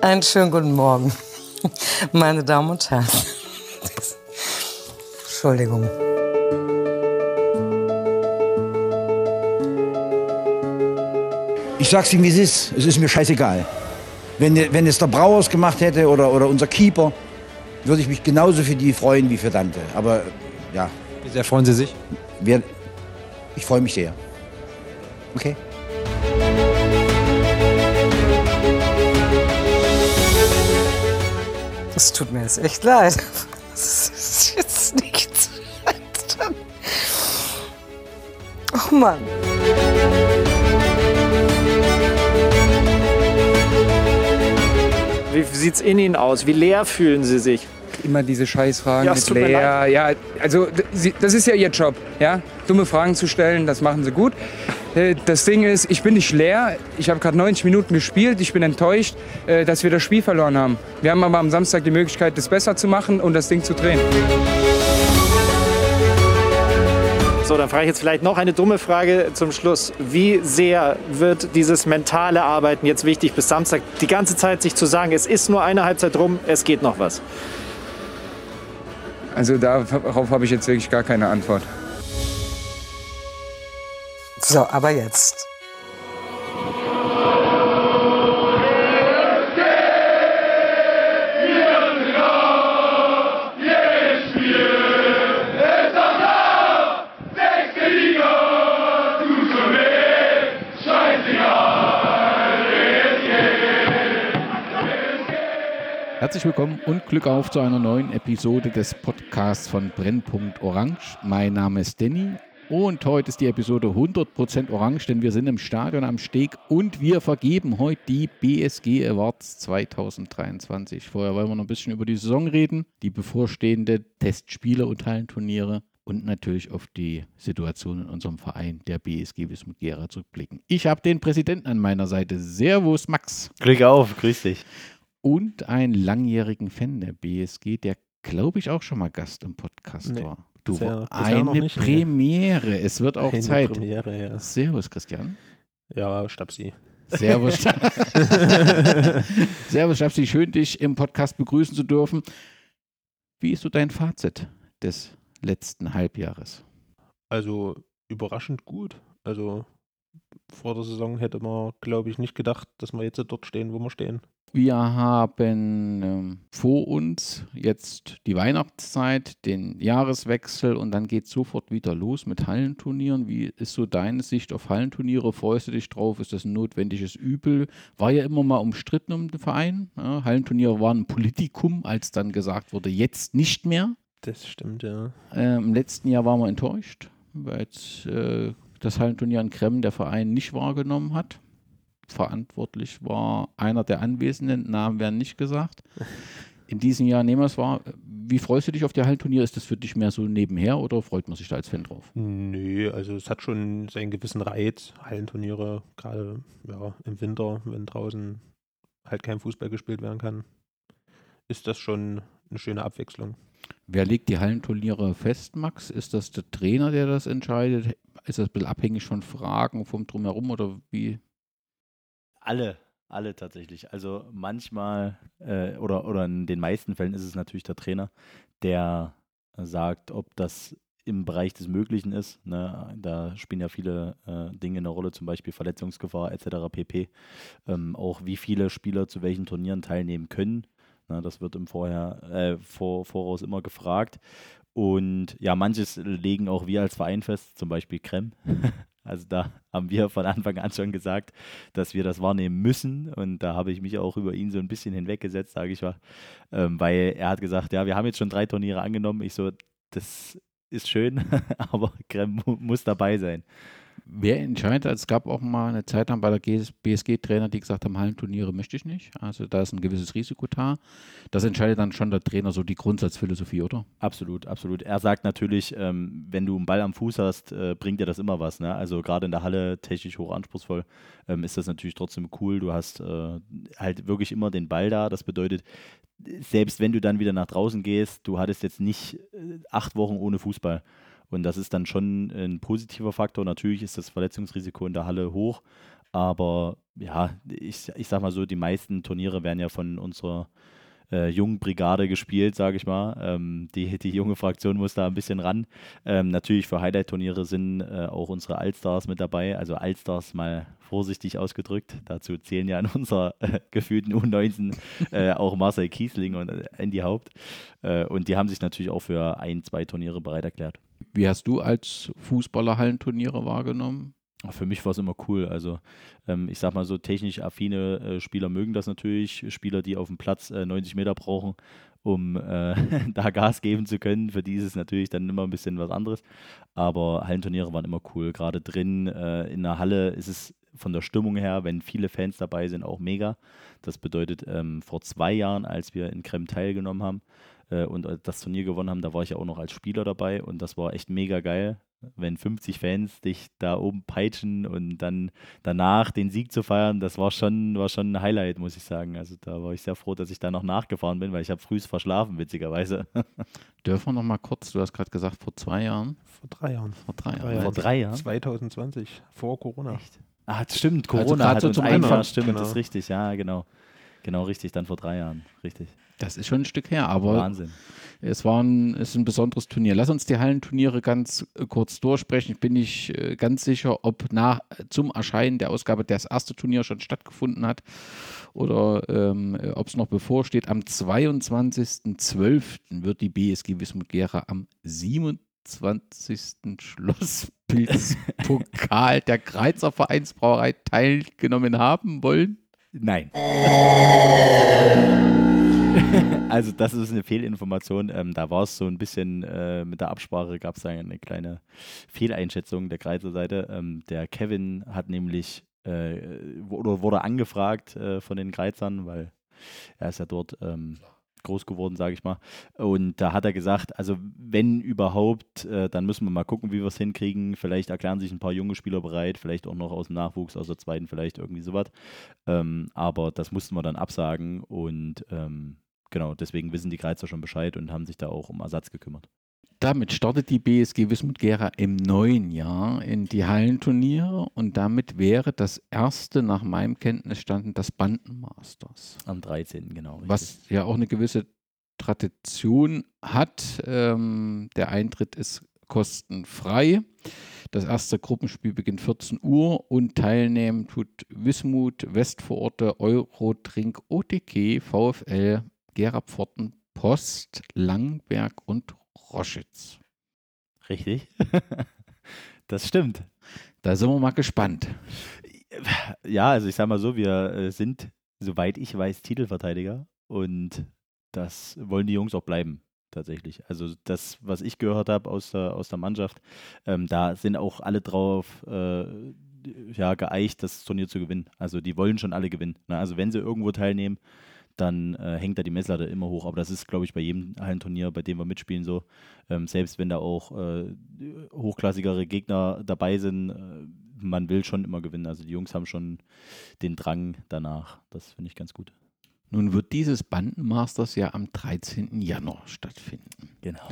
Einen schönen guten Morgen, meine Damen und Herren. Entschuldigung. Ich sag's ihm, wie es ist. Es ist mir scheißegal. Wenn, wenn es der Brauers gemacht hätte oder, oder unser Keeper, würde ich mich genauso für die freuen wie für Dante. Aber ja. Wie sehr freuen Sie sich? Wir, ich freue mich sehr. Okay. Das tut mir jetzt echt leid. Das ist jetzt nichts. Oh Mann. Wie sieht es in Ihnen aus? Wie leer fühlen Sie sich? Immer diese Scheißfragen Ja, es mit Lea. Ja, also das ist ja ihr Job, ja, dumme Fragen zu stellen, das machen sie gut. Äh, Das Ding ist, ich bin nicht leer. Ich habe gerade 90 Minuten gespielt. Ich bin enttäuscht, äh, dass wir das Spiel verloren haben. Wir haben aber am Samstag die Möglichkeit, das besser zu machen und das Ding zu drehen. So, dann frage ich jetzt vielleicht noch eine dumme Frage zum Schluss. Wie sehr wird dieses mentale Arbeiten jetzt wichtig bis Samstag? Die ganze Zeit sich zu sagen, es ist nur eine Halbzeit rum, es geht noch was. Also darauf habe ich jetzt wirklich gar keine Antwort. So, aber jetzt. Herzlich willkommen und Glück auf zu einer neuen Episode des Podcasts von Brennpunkt Orange. Mein Name ist Danny und heute ist die Episode 100% Orange, denn wir sind im Stadion am Steg und wir vergeben heute die BSG Awards 2023. Vorher wollen wir noch ein bisschen über die Saison reden, die bevorstehende Testspiele und Hallenturniere und natürlich auf die Situation in unserem Verein, der BSG Wismut Gera, zurückblicken. Ich habe den Präsidenten an meiner Seite. Servus, Max Glück auf, grüß dich. und einen langjährigen Fan der BSG, der glaube ich auch schon mal Gast im Podcast Nee, war. Du noch eine nicht, nee. Premiere. Es wird auch Eine Zeit. Premiere, ja. Servus, Christian. Ja, Stabsi. Servus. Servus, Schabsi. Schön, dich im Podcast begrüßen zu dürfen. Wie ist so dein Fazit des letzten Halbjahres? Also überraschend gut. Also vor der Saison hätte man, glaube ich, nicht gedacht, dass wir jetzt dort stehen, wo wir stehen. Wir haben ähm, vor uns jetzt die Weihnachtszeit, den Jahreswechsel und dann geht es sofort wieder los mit Hallenturnieren. Wie ist so deine Sicht auf Hallenturniere? Freust du dich drauf? Ist das ein notwendiges Übel? War ja immer mal umstritten um den Verein. Ja, Hallenturniere waren ein Politikum, als dann gesagt wurde, jetzt nicht mehr. Das stimmt, ja. Äh, Im letzten Jahr waren wir enttäuscht, weil jetzt, äh, das Hallenturnier in Kremmen der Verein nicht wahrgenommen hat. Verantwortlich war einer der Anwesenden, Namen werden nicht gesagt. In diesem Jahr nehmen wir es wahr. Wie freust du dich auf die Hallenturnier? Ist das für dich mehr so nebenher oder freut man sich da als Fan drauf? Nö, also es hat schon seinen gewissen Reiz. Hallenturniere, gerade ja, im Winter, wenn draußen halt kein Fußball gespielt werden kann, ist das schon eine schöne Abwechslung. Wer legt die Hallenturniere fest, Max? Ist das der Trainer, der das entscheidet? Ist das ein bisschen abhängig von Fragen vom Drumherum oder wie? Alle, alle tatsächlich. Also manchmal äh, oder, oder in den meisten Fällen ist es natürlich der Trainer, der sagt, ob das im Bereich des Möglichen ist. Ne? Da spielen ja viele äh, Dinge eine Rolle, zum Beispiel Verletzungsgefahr etc. pp. Ähm, auch wie viele Spieler zu welchen Turnieren teilnehmen können. Ne? Das wird im Vorher, äh, vor, Voraus immer gefragt. Und ja, manches legen auch wir als Verein fest, zum Beispiel Krem. Also da haben wir von Anfang an schon gesagt, dass wir das wahrnehmen müssen. Und da habe ich mich auch über ihn so ein bisschen hinweggesetzt, sage ich mal. Ähm, weil er hat gesagt, ja, wir haben jetzt schon drei Turniere angenommen. Ich so, das ist schön, aber Krem mu muss dabei sein. Wer entscheidet? Es gab auch mal eine Zeit lang bei der BSG-Trainer, die gesagt haben, Hallenturniere möchte ich nicht. Also da ist ein gewisses Risiko da. Das entscheidet dann schon der Trainer, so die Grundsatzphilosophie, oder? Absolut, absolut. Er sagt natürlich, ähm, wenn du einen Ball am Fuß hast, äh, bringt dir das immer was. Ne? Also gerade in der Halle technisch hoch anspruchsvoll ähm, ist das natürlich trotzdem cool. Du hast äh, halt wirklich immer den Ball da. Das bedeutet, selbst wenn du dann wieder nach draußen gehst, du hattest jetzt nicht äh, acht Wochen ohne Fußball. Und das ist dann schon ein positiver Faktor. Natürlich ist das Verletzungsrisiko in der Halle hoch, Aber ja, ich, ich sag mal so, die meisten Turniere werden ja von unserer äh, jungen Brigade gespielt, sage ich mal. Ähm, die, die junge Fraktion muss da ein bisschen ran. Ähm, natürlich für Highlight-Turniere sind äh, auch unsere Allstars mit dabei. Also Allstars mal vorsichtig ausgedrückt. Dazu zählen ja in unserer äh, gefühlten U19 äh, auch Marcel Kiesling und äh, Andy Haupt. Äh, und die haben sich natürlich auch für ein, zwei Turniere bereit erklärt. Wie hast du als Fußballer Hallenturniere wahrgenommen? Für mich war es immer cool. Also ähm, ich sag mal so, technisch affine äh, Spieler mögen das natürlich. Spieler, die auf dem Platz äh, 90 Meter brauchen, um äh, da Gas geben zu können. Für die ist es natürlich dann immer ein bisschen was anderes. Aber Hallenturniere waren immer cool. Gerade drin äh, in der Halle ist es von der Stimmung her, wenn viele Fans dabei sind, auch mega. Das bedeutet, ähm, vor zwei Jahren, als wir in Krem teilgenommen haben, äh, und das Turnier gewonnen haben, da war ich ja auch noch als Spieler dabei und das war echt mega geil wenn 50 Fans dich da oben peitschen und dann danach den Sieg zu feiern, das war schon, war schon ein Highlight, muss ich sagen. Also da war ich sehr froh, dass ich da noch nachgefahren bin, weil ich habe früh verschlafen, witzigerweise. Dürfen wir noch mal kurz, du hast gerade gesagt, vor zwei Jahren? Vor drei Jahren. Vor drei Jahren. Drei Jahren. Vor drei Jahren? 2020, vor Corona. Echt? Ah, stimmt, Also Corona grad hat so uns zum einfach, stimmt, genau. ist richtig, ja, genau. Genau, richtig, dann vor drei Jahren, richtig. Das ist schon ein Stück her, aber Wahnsinn. es war ein, es ist ein besonderes Turnier. Lass uns die Hallenturniere ganz äh, kurz durchsprechen. Ich bin nicht äh, ganz sicher, ob nach, zum Erscheinen der Ausgabe das erste Turnier schon stattgefunden hat oder ähm, äh, ob es noch bevorsteht. Am 22.12. wird die BSG Wismut Gera am 27. Schlusspilzpokal der Kreizer Vereinsbrauerei teilgenommen haben wollen. Nein. also das ist eine Fehlinformation. Ähm, da war es so ein bisschen äh, mit der Absprache gab es eine kleine Fehleinschätzung der Kreiser Seite. Ähm, der Kevin hat nämlich äh, oder wurde angefragt äh, von den Kreizern, weil er ist ja dort ähm, groß geworden, sage ich mal. Und da hat er gesagt, also wenn überhaupt, äh, dann müssen wir mal gucken, wie wir es hinkriegen. Vielleicht erklären sich ein paar junge Spieler bereit, vielleicht auch noch aus dem Nachwuchs, aus der zweiten, vielleicht irgendwie sowas. Ähm, aber das mussten wir dann absagen und ähm, genau, deswegen wissen die Kreizer schon Bescheid und haben sich da auch um Ersatz gekümmert. Damit startet die BSG Wismut Gera im neuen Jahr in die Hallenturniere und damit wäre das erste nach meinem Kenntnisstand das Bandenmasters, Am 13. genau. richtig. was ja auch eine gewisse Tradition hat. Ähm, der Eintritt ist kostenfrei. Das erste Gruppenspiel beginnt 14 Uhr und teilnehmen tut Wismut, Westvororte, Eurotrink, OTK, VfL, Gera Pforten, Post, Langberg und Roschitz. Richtig. das stimmt. Da sind wir mal gespannt. Ja, also ich sag mal so, wir äh, sind, soweit ich weiß, Titelverteidiger und das wollen die Jungs auch bleiben, tatsächlich. Also das, was ich gehört habe aus der, aus der Mannschaft, ähm, da sind auch alle drauf äh, ja, geeicht, das Turnier zu gewinnen. Also die wollen schon alle gewinnen. Ne? Also wenn sie irgendwo teilnehmen, dann äh, hängt da die Messlatte immer hoch. Aber das ist, glaube ich, bei jedem Hallenturnier, bei dem wir mitspielen, so. Ähm, selbst wenn da auch äh, hochklassigere Gegner dabei sind, äh, man will schon immer gewinnen. Also die Jungs haben schon den Drang danach. Das finde ich ganz gut. Nun wird dieses Bandenmasters ja am 13. Januar stattfinden. Genau.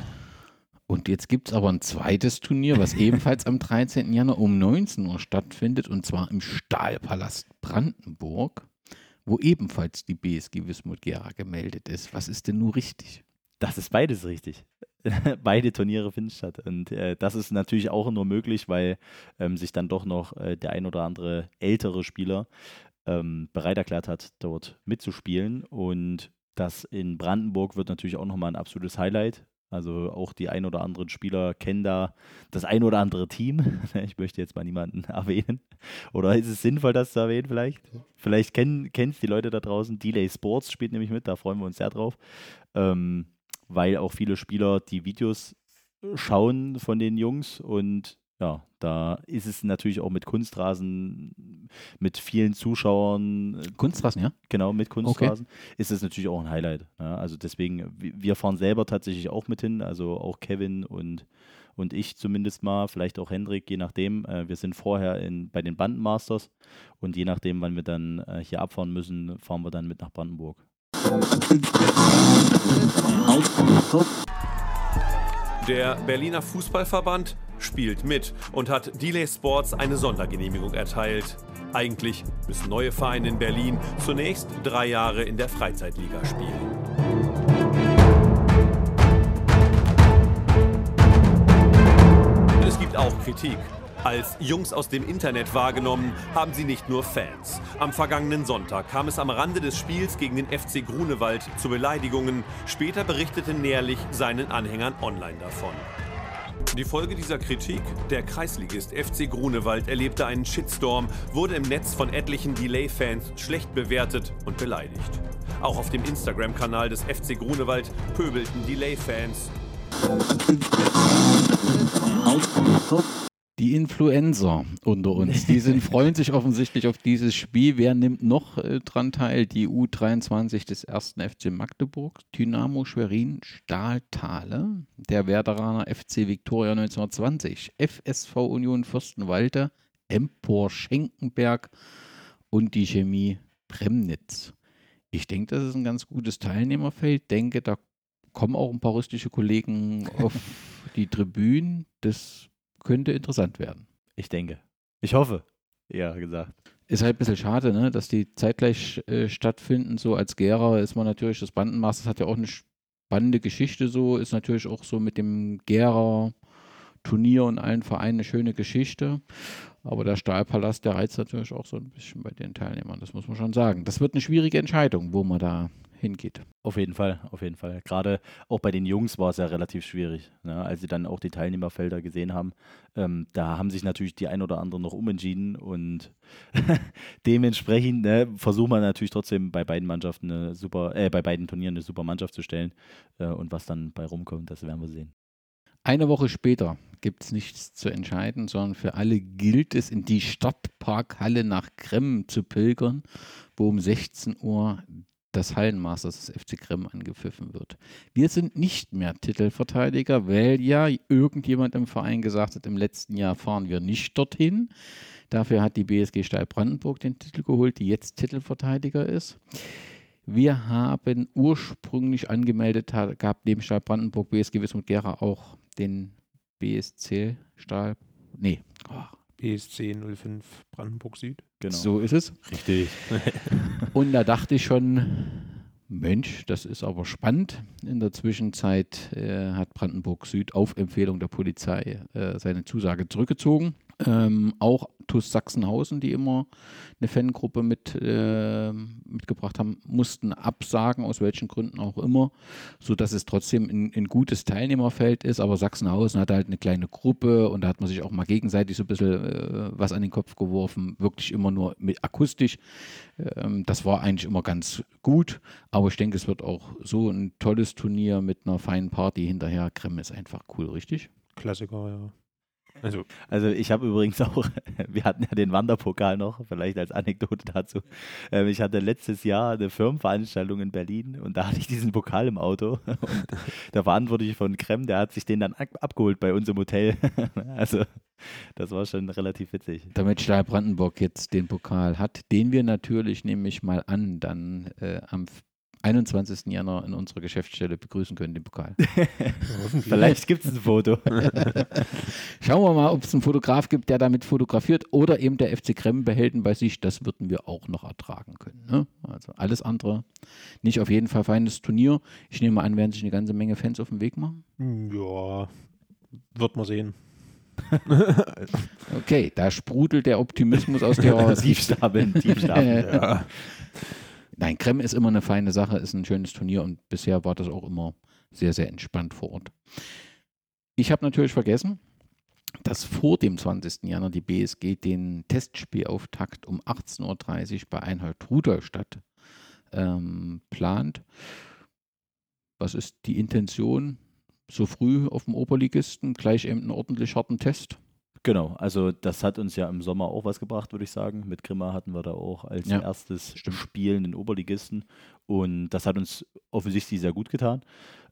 Und jetzt gibt es aber ein zweites Turnier, was ebenfalls am 13. Januar um 19 Uhr stattfindet, und zwar im Stahlpalast Brandenburg, wo ebenfalls die BSG Wismut Gera gemeldet ist. Was ist denn nun richtig? Das ist beides richtig. Beide Turniere finden statt. Und äh, das ist natürlich auch nur möglich, weil ähm, sich dann doch noch äh, der ein oder andere ältere Spieler ähm, bereit erklärt hat, dort mitzuspielen. Und das in Brandenburg wird natürlich auch nochmal ein absolutes Highlight. Also auch die ein oder anderen Spieler kennen da das ein oder andere Team. Ich möchte jetzt mal niemanden erwähnen. Oder ist es sinnvoll, das zu erwähnen vielleicht? Vielleicht kennen es die Leute da draußen. Delay Sports spielt nämlich mit, da freuen wir uns sehr drauf. Ähm, weil auch viele Spieler die Videos schauen von den Jungs und ja, da ist es natürlich auch mit Kunstrasen, mit vielen Zuschauern, Kunstrasen, ja? genau, mit Kunstrasen, ist es natürlich auch ein Highlight. Ja, also deswegen, wi- wir fahren selber tatsächlich auch mit hin, also auch Kevin und, und ich zumindest mal, vielleicht auch Hendrik, je nachdem. Äh, wir sind vorher in, bei den Bandenmasters und je nachdem, wann wir dann äh, hier abfahren müssen, fahren wir dann mit nach Brandenburg. Der Berliner Fußballverband spielt mit und hat Delay Sports eine Sondergenehmigung erteilt. Eigentlich müssen neue Vereine in Berlin zunächst drei Jahre in der Freizeitliga spielen. Es gibt auch Kritik. Als Jungs aus dem Internet wahrgenommen, haben sie nicht nur Fans. Am vergangenen Sonntag kam es am Rande des Spiels gegen den FC Grunewald zu Beleidigungen. Später berichtete Nährlich seinen Anhängern online davon. Die Folge dieser Kritik? Der Kreisligist FC Grunewald erlebte einen Shitstorm, wurde im Netz von etlichen Delay-Fans schlecht bewertet und beleidigt. Auch auf dem Instagram-Kanal des FC Grunewald pöbelten Delay-Fans. Die Influencer unter uns, die sind, freuen sich offensichtlich auf dieses Spiel. Wer nimmt noch äh, dran teil? Die U23 des ersten FC Magdeburg, Dynamo Schwerin, Stahltale, der Werderaner FC Viktoria 1920, FSV Union Fürstenwalde, Empor Schenkenberg und die Chemie Premnitz. Ich denke, das ist ein ganz gutes Teilnehmerfeld. Denke, da kommen auch ein paar rüstige Kollegen auf die Tribünen. Das könnte interessant werden. Ich denke. Ich hoffe, eher gesagt. Ist halt ein bisschen schade, ne, dass die zeitgleich äh, stattfinden. So als Gera ist man natürlich, das Bandenmaß, das hat ja auch eine spannende Geschichte so, ist natürlich auch so mit dem Gera Turnier und allen Vereinen eine schöne Geschichte. Aber der Stahlpalast, der reizt natürlich auch so ein bisschen bei den Teilnehmern, das muss man schon sagen. Das wird eine schwierige Entscheidung, wo man da hingeht. Auf jeden Fall, auf jeden Fall. Gerade auch bei den Jungs war es ja relativ schwierig, ne? als sie dann auch die Teilnehmerfelder gesehen haben. Ähm, da haben sich natürlich die ein oder anderen noch umentschieden und dementsprechend ne, versucht man natürlich trotzdem bei beiden Mannschaften eine super, äh, bei beiden Turnieren eine super Mannschaft zu stellen. Äh, und was dann bei rumkommt, das werden wir sehen. Eine Woche später gibt es nichts zu entscheiden, sondern für alle gilt es, in die Stadtparkhalle nach Kremmen zu pilgern, wo um 16 Uhr das Hallenmasters des FC Krem angepfiffen wird. Wir sind nicht mehr Titelverteidiger, weil ja irgendjemand im Verein gesagt hat, im letzten Jahr fahren wir nicht dorthin. Dafür hat die BSG Stahl Brandenburg den Titel geholt, die jetzt Titelverteidiger ist. Wir haben ursprünglich angemeldet gehabt, neben Stahl Brandenburg, BSG Wismut Gera auch den BSC Stahl, nee, oh, BSC 05 Brandenburg Süd. Genau. So ist es. Richtig. Und da dachte ich schon, Mensch, das ist aber spannend. In der Zwischenzeit äh, hat Brandenburg Süd auf Empfehlung der Polizei äh, seine Zusage zurückgezogen. Ähm, auch TuS Sachsenhausen, die immer eine Fangruppe mit, äh, mitgebracht haben, mussten absagen, aus welchen Gründen auch immer, sodass es trotzdem ein, ein, gutes Teilnehmerfeld ist. Aber Sachsenhausen hat halt eine kleine Gruppe und da hat man sich auch mal gegenseitig so ein bisschen äh, was an den Kopf geworfen, wirklich immer nur mit akustisch. Ähm, das war eigentlich immer ganz gut, aber ich denke, es wird auch so ein tolles Turnier mit einer feinen Party hinterher. Krem ist einfach cool, richtig? Klassiker, ja. Also, also ich habe übrigens auch, wir hatten ja den Wanderpokal noch, vielleicht als Anekdote dazu. Ähm, ich hatte letztes Jahr eine Firmenveranstaltung in Berlin und da hatte ich diesen Pokal im Auto. Und der Verantwortliche von Krem, der hat sich den dann abgeholt bei uns im Hotel. Also das war schon relativ witzig. Damit Stahl Brandenburg jetzt den Pokal hat, den wir natürlich, nehme ich mal an, dann äh, am 21. Januar in unserer Geschäftsstelle begrüßen können, den Pokal. Vielleicht gibt es ein Foto. Schauen wir mal, ob es einen Fotograf gibt, der damit fotografiert oder eben der FC Krem behält ihn bei sich. Das würden wir auch noch ertragen können. Ne? Also alles andere nicht auf jeden Fall feines Turnier. Ich nehme an, werden sich eine ganze Menge Fans auf den Weg machen. Ja, wird man sehen. okay, da sprudelt der Optimismus aus dir raus. Tiefstapeln, Tiefstapeln. ja. Nein, Krem ist immer eine feine Sache, ist ein schönes Turnier und bisher war das auch immer sehr, sehr entspannt vor Ort. Ich habe natürlich vergessen, dass vor dem 20. Januar die BSG den Testspielauftakt um 18.30 Uhr bei Einheit Rudolstadt ähm, plant. Was ist die Intention? So früh auf dem Oberligisten gleich eben einen ordentlich harten Test? Genau, also das hat uns ja im Sommer auch was gebracht, würde ich sagen. Mit Grimma hatten wir da auch als ja, erstes stimmt. Spiel den Oberligisten und das hat uns offensichtlich sehr gut getan.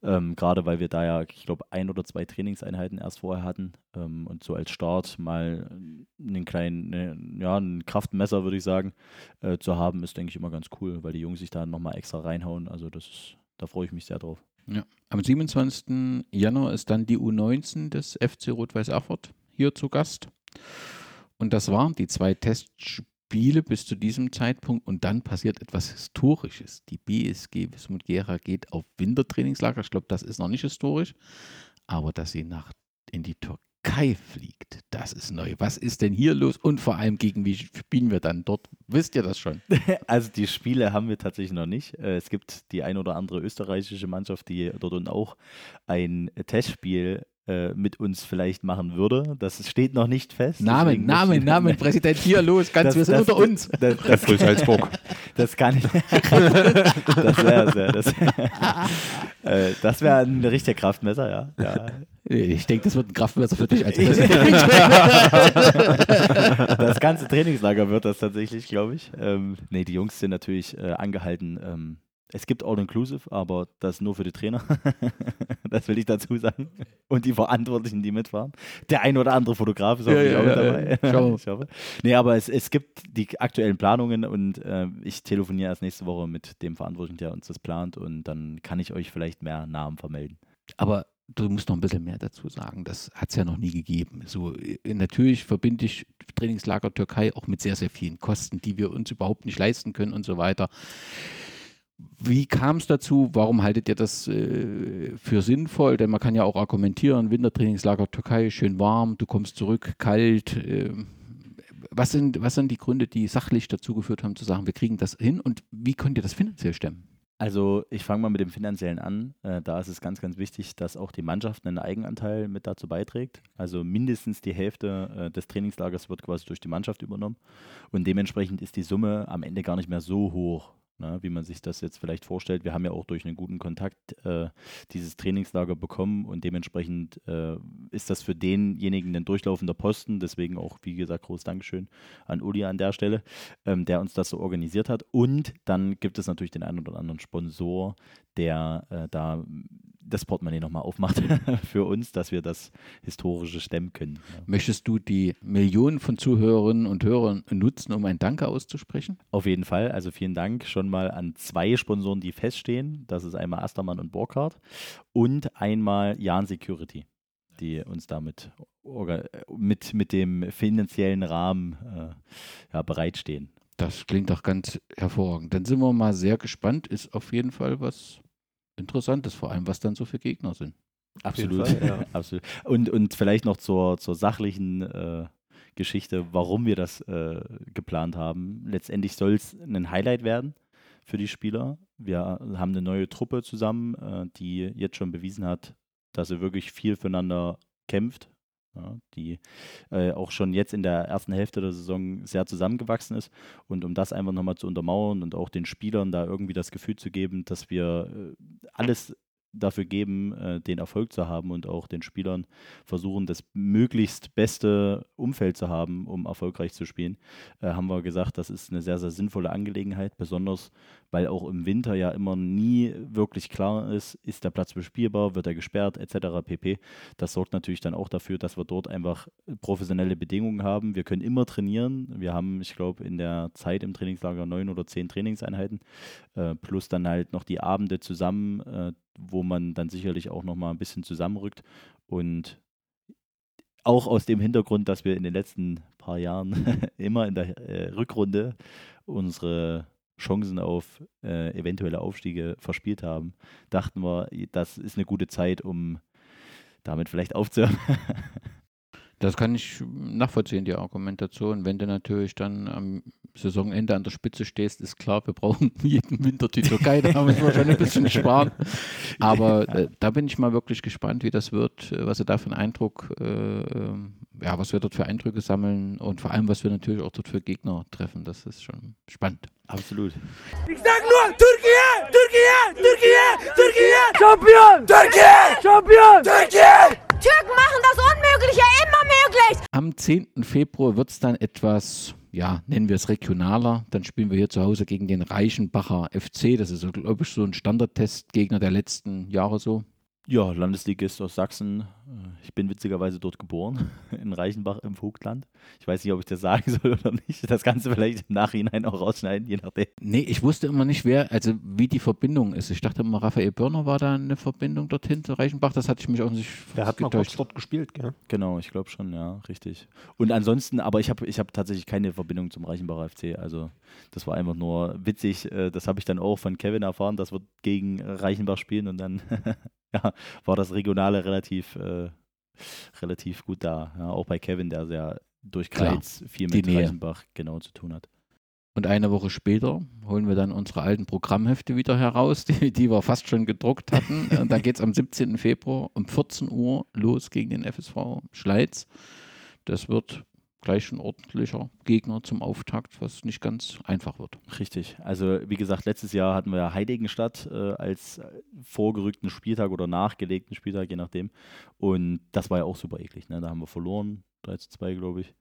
Ähm, Gerade weil wir da ja, ich glaube, ein oder zwei Trainingseinheiten erst vorher hatten ähm, und so als Start mal einen kleinen, ne, ja, ein Kraftmesser, würde ich sagen, äh, zu haben, ist, denke ich, immer ganz cool, weil die Jungs sich da nochmal extra reinhauen. Also das ist, da freue ich mich sehr drauf. Ja. Am 27. Januar ist dann die U19 des FC Rot-Weiß Erfurt hier zu Gast. Und das waren die zwei Testspiele bis zu diesem Zeitpunkt. Und dann passiert etwas Historisches. Die BSG Wismut Gera geht auf Wintertrainingslager. Ich glaube, das ist noch nicht historisch. Aber dass sie nach, in die Türkei fliegt, das ist neu. Was ist denn hier los? Und vor allem, gegen wie spielen wir dann dort? Wisst ihr das schon? Also die Spiele haben wir tatsächlich noch nicht. Äh, Es gibt die ein oder andere österreichische Mannschaft, die dort unten auch ein Testspiel äh, mit uns vielleicht machen würde. Das steht noch nicht fest. Namen, Namen, ich- Namen, Präsident, hier los, ganz, Das- wir sind das- unter uns. Das, das, Full Salzburg. das kann ich. das wäre das, äh, das wäre ein richtiger Kraftmesser, ja. ja. Ich denke, das wird ein Kraftmesser für dich als Präsident. das ganze Trainingslager wird das tatsächlich, glaube ich. Ähm, nee, die Jungs sind natürlich äh, angehalten. Ähm, es gibt All-Inclusive, aber das nur für die Trainer. das will ich dazu sagen. Und die Verantwortlichen, die mitfahren. Der ein oder andere Fotograf ist Ja, ja, auch mit ja, dabei. ja. Ich hoffe. Nee, aber es, es gibt die aktuellen Planungen und äh, ich telefoniere erst nächste Woche mit dem Verantwortlichen, der uns das plant und dann kann ich euch vielleicht mehr Namen vermelden. Aber du musst noch ein bisschen mehr dazu sagen. Das hat es ja noch nie gegeben. So, äh, natürlich verbinde ich Trainingslager Türkei auch mit sehr, sehr vielen Kosten, die wir uns überhaupt nicht leisten können und so weiter. Wie kam es dazu? Warum haltet ihr das äh, für sinnvoll? Denn man kann ja auch argumentieren, Wintertrainingslager Türkei, schön warm, du kommst zurück, kalt. ähm, was, sind, was sind die Gründe, die sachlich dazu geführt haben, zu sagen, wir kriegen das hin und wie könnt ihr das finanziell stemmen? Also ich fange mal mit dem Finanziellen an. Äh, da ist es ganz, ganz wichtig, dass auch die Mannschaft einen Eigenanteil mit dazu beiträgt. Also mindestens die Hälfte äh, des Trainingslagers wird quasi durch die Mannschaft übernommen. Und dementsprechend ist die Summe am Ende gar nicht mehr so hoch, ne, wie man sich das jetzt vielleicht vorstellt. Wir haben ja auch durch einen guten Kontakt äh, dieses Trainingslager bekommen und dementsprechend äh, ist das für denjenigen ein durchlaufender Posten. Deswegen auch, wie gesagt, großes Dankeschön an Uli an der Stelle ähm, der uns das so organisiert hat. Und dann gibt es natürlich den einen oder anderen Sponsor, der äh, da das Portemonnaie nochmal aufmacht für uns, dass wir das Historische stemmen können. Ja. Möchtest du die Millionen von Zuhörerinnen und Hörern nutzen, um ein Danke auszusprechen? Auf jeden Fall. Also vielen Dank schon mal an zwei Sponsoren, die feststehen. Das ist einmal Astermann und Burkhardt und einmal Jan Security, die uns damit mit, mit dem finanziellen Rahmen äh, ja, bereitstehen. Das klingt doch ganz hervorragend. Dann sind wir mal sehr gespannt. Ist auf jeden Fall was Interessantes, vor allem was dann so für Gegner sind. Absolut. Fall, ja. Absolut. Und, und vielleicht noch zur, zur sachlichen äh, Geschichte, warum wir das äh, geplant haben. Letztendlich soll es ein Highlight werden für die Spieler. Wir haben eine neue Truppe zusammen, äh, die jetzt schon bewiesen hat, dass sie wirklich viel füreinander kämpft. Ja, die äh, auch schon jetzt in der ersten Hälfte der Saison sehr zusammengewachsen ist. Und um das einfach nochmal zu untermauern und auch den Spielern da irgendwie das Gefühl zu geben, dass wir äh, alles dafür geben, äh, den Erfolg zu haben und auch den Spielern versuchen, das möglichst beste Umfeld zu haben, um erfolgreich zu spielen, äh, haben wir gesagt, das ist eine sehr, sehr sinnvolle Angelegenheit, besonders weil auch im Winter ja immer nie wirklich klar ist, ist der Platz bespielbar, wird er gesperrt, etc. pp. Das sorgt natürlich dann auch dafür, dass wir dort einfach professionelle Bedingungen haben. Wir können immer trainieren. Wir haben, ich glaube, in der Zeit im Trainingslager neun oder zehn Trainingseinheiten, äh, plus dann halt noch die Abende zusammen, äh, wo man dann sicherlich auch noch mal ein bisschen zusammenrückt und auch aus dem Hintergrund, dass wir in den letzten paar Jahren immer in der äh, Rückrunde unsere Chancen auf äh, eventuelle Aufstiege verspielt haben, dachten wir, das ist eine gute Zeit, um damit vielleicht aufzuhören. Das kann ich nachvollziehen, die Argumentation. Wenn du natürlich dann am Saisonende an der Spitze stehst, ist klar, wir brauchen jeden Winter die Türkei, da müssen wir schon ein bisschen sparen. Aber äh, da bin ich mal wirklich gespannt, wie das wird, äh, was wir da für einen Eindruck, äh, ähm, ja, was wir dort für Eindrücke sammeln und vor allem, was wir natürlich auch dort für Gegner treffen. Das ist schon spannend. Absolut. Ich sag nur Türkei, Türkei, Türkei, Türkei, Champion, Türkei, Champion, Türkei. Türken machen das Unmögliche immer möglich. Am 10. Februar wird es dann etwas, ja, nennen wir es regionaler. Dann spielen wir hier zu Hause gegen den Reichenbacher FC. Das ist, so, glaube ich, so ein Standardtestgegner der letzten Jahre so. Ja, Landesligist aus Sachsen. Ich bin witzigerweise dort geboren, in Reichenbach im Vogtland. Ich weiß nicht, ob ich das sagen soll oder nicht. Das Ganze vielleicht im Nachhinein auch rausschneiden, je nachdem. Nee, ich wusste immer nicht, wer, also wie die Verbindung ist. Ich dachte immer, Raphael Börner war da eine Verbindung dorthin zu Reichenbach. Das hatte ich mich auch nicht Der hat mal kurz dort gespielt, gell? Genau, ich glaube schon, ja, richtig. Und ansonsten, aber ich habe ich hab tatsächlich keine Verbindung zum Reichenbacher FC. Also das war einfach nur witzig. Äh, Das habe ich dann auch von Kevin erfahren, dass wir gegen Reichenbach spielen und dann ja, war das Regionale relativ, äh, relativ gut da. Ja, auch bei Kevin, der sehr durch Kreiz viel mit. Reichenbach genau zu tun hat. Und eine Woche später holen wir dann unsere alten Programmhefte wieder heraus, die, die wir fast schon gedruckt hatten. Und dann geht es am 17. Februar um 14 Uhr los gegen den FSV Schleiz. Das wird gleich ein ordentlicher Gegner zum Auftakt, was nicht ganz einfach wird. Richtig. Also wie gesagt, letztes Jahr hatten wir Heiligenstadt äh, als vorgerückten Spieltag oder nachgelegten Spieltag, je nachdem. Und das war ja auch super eklig. Ne? Da haben wir verloren, 3 zu 2, glaube ich.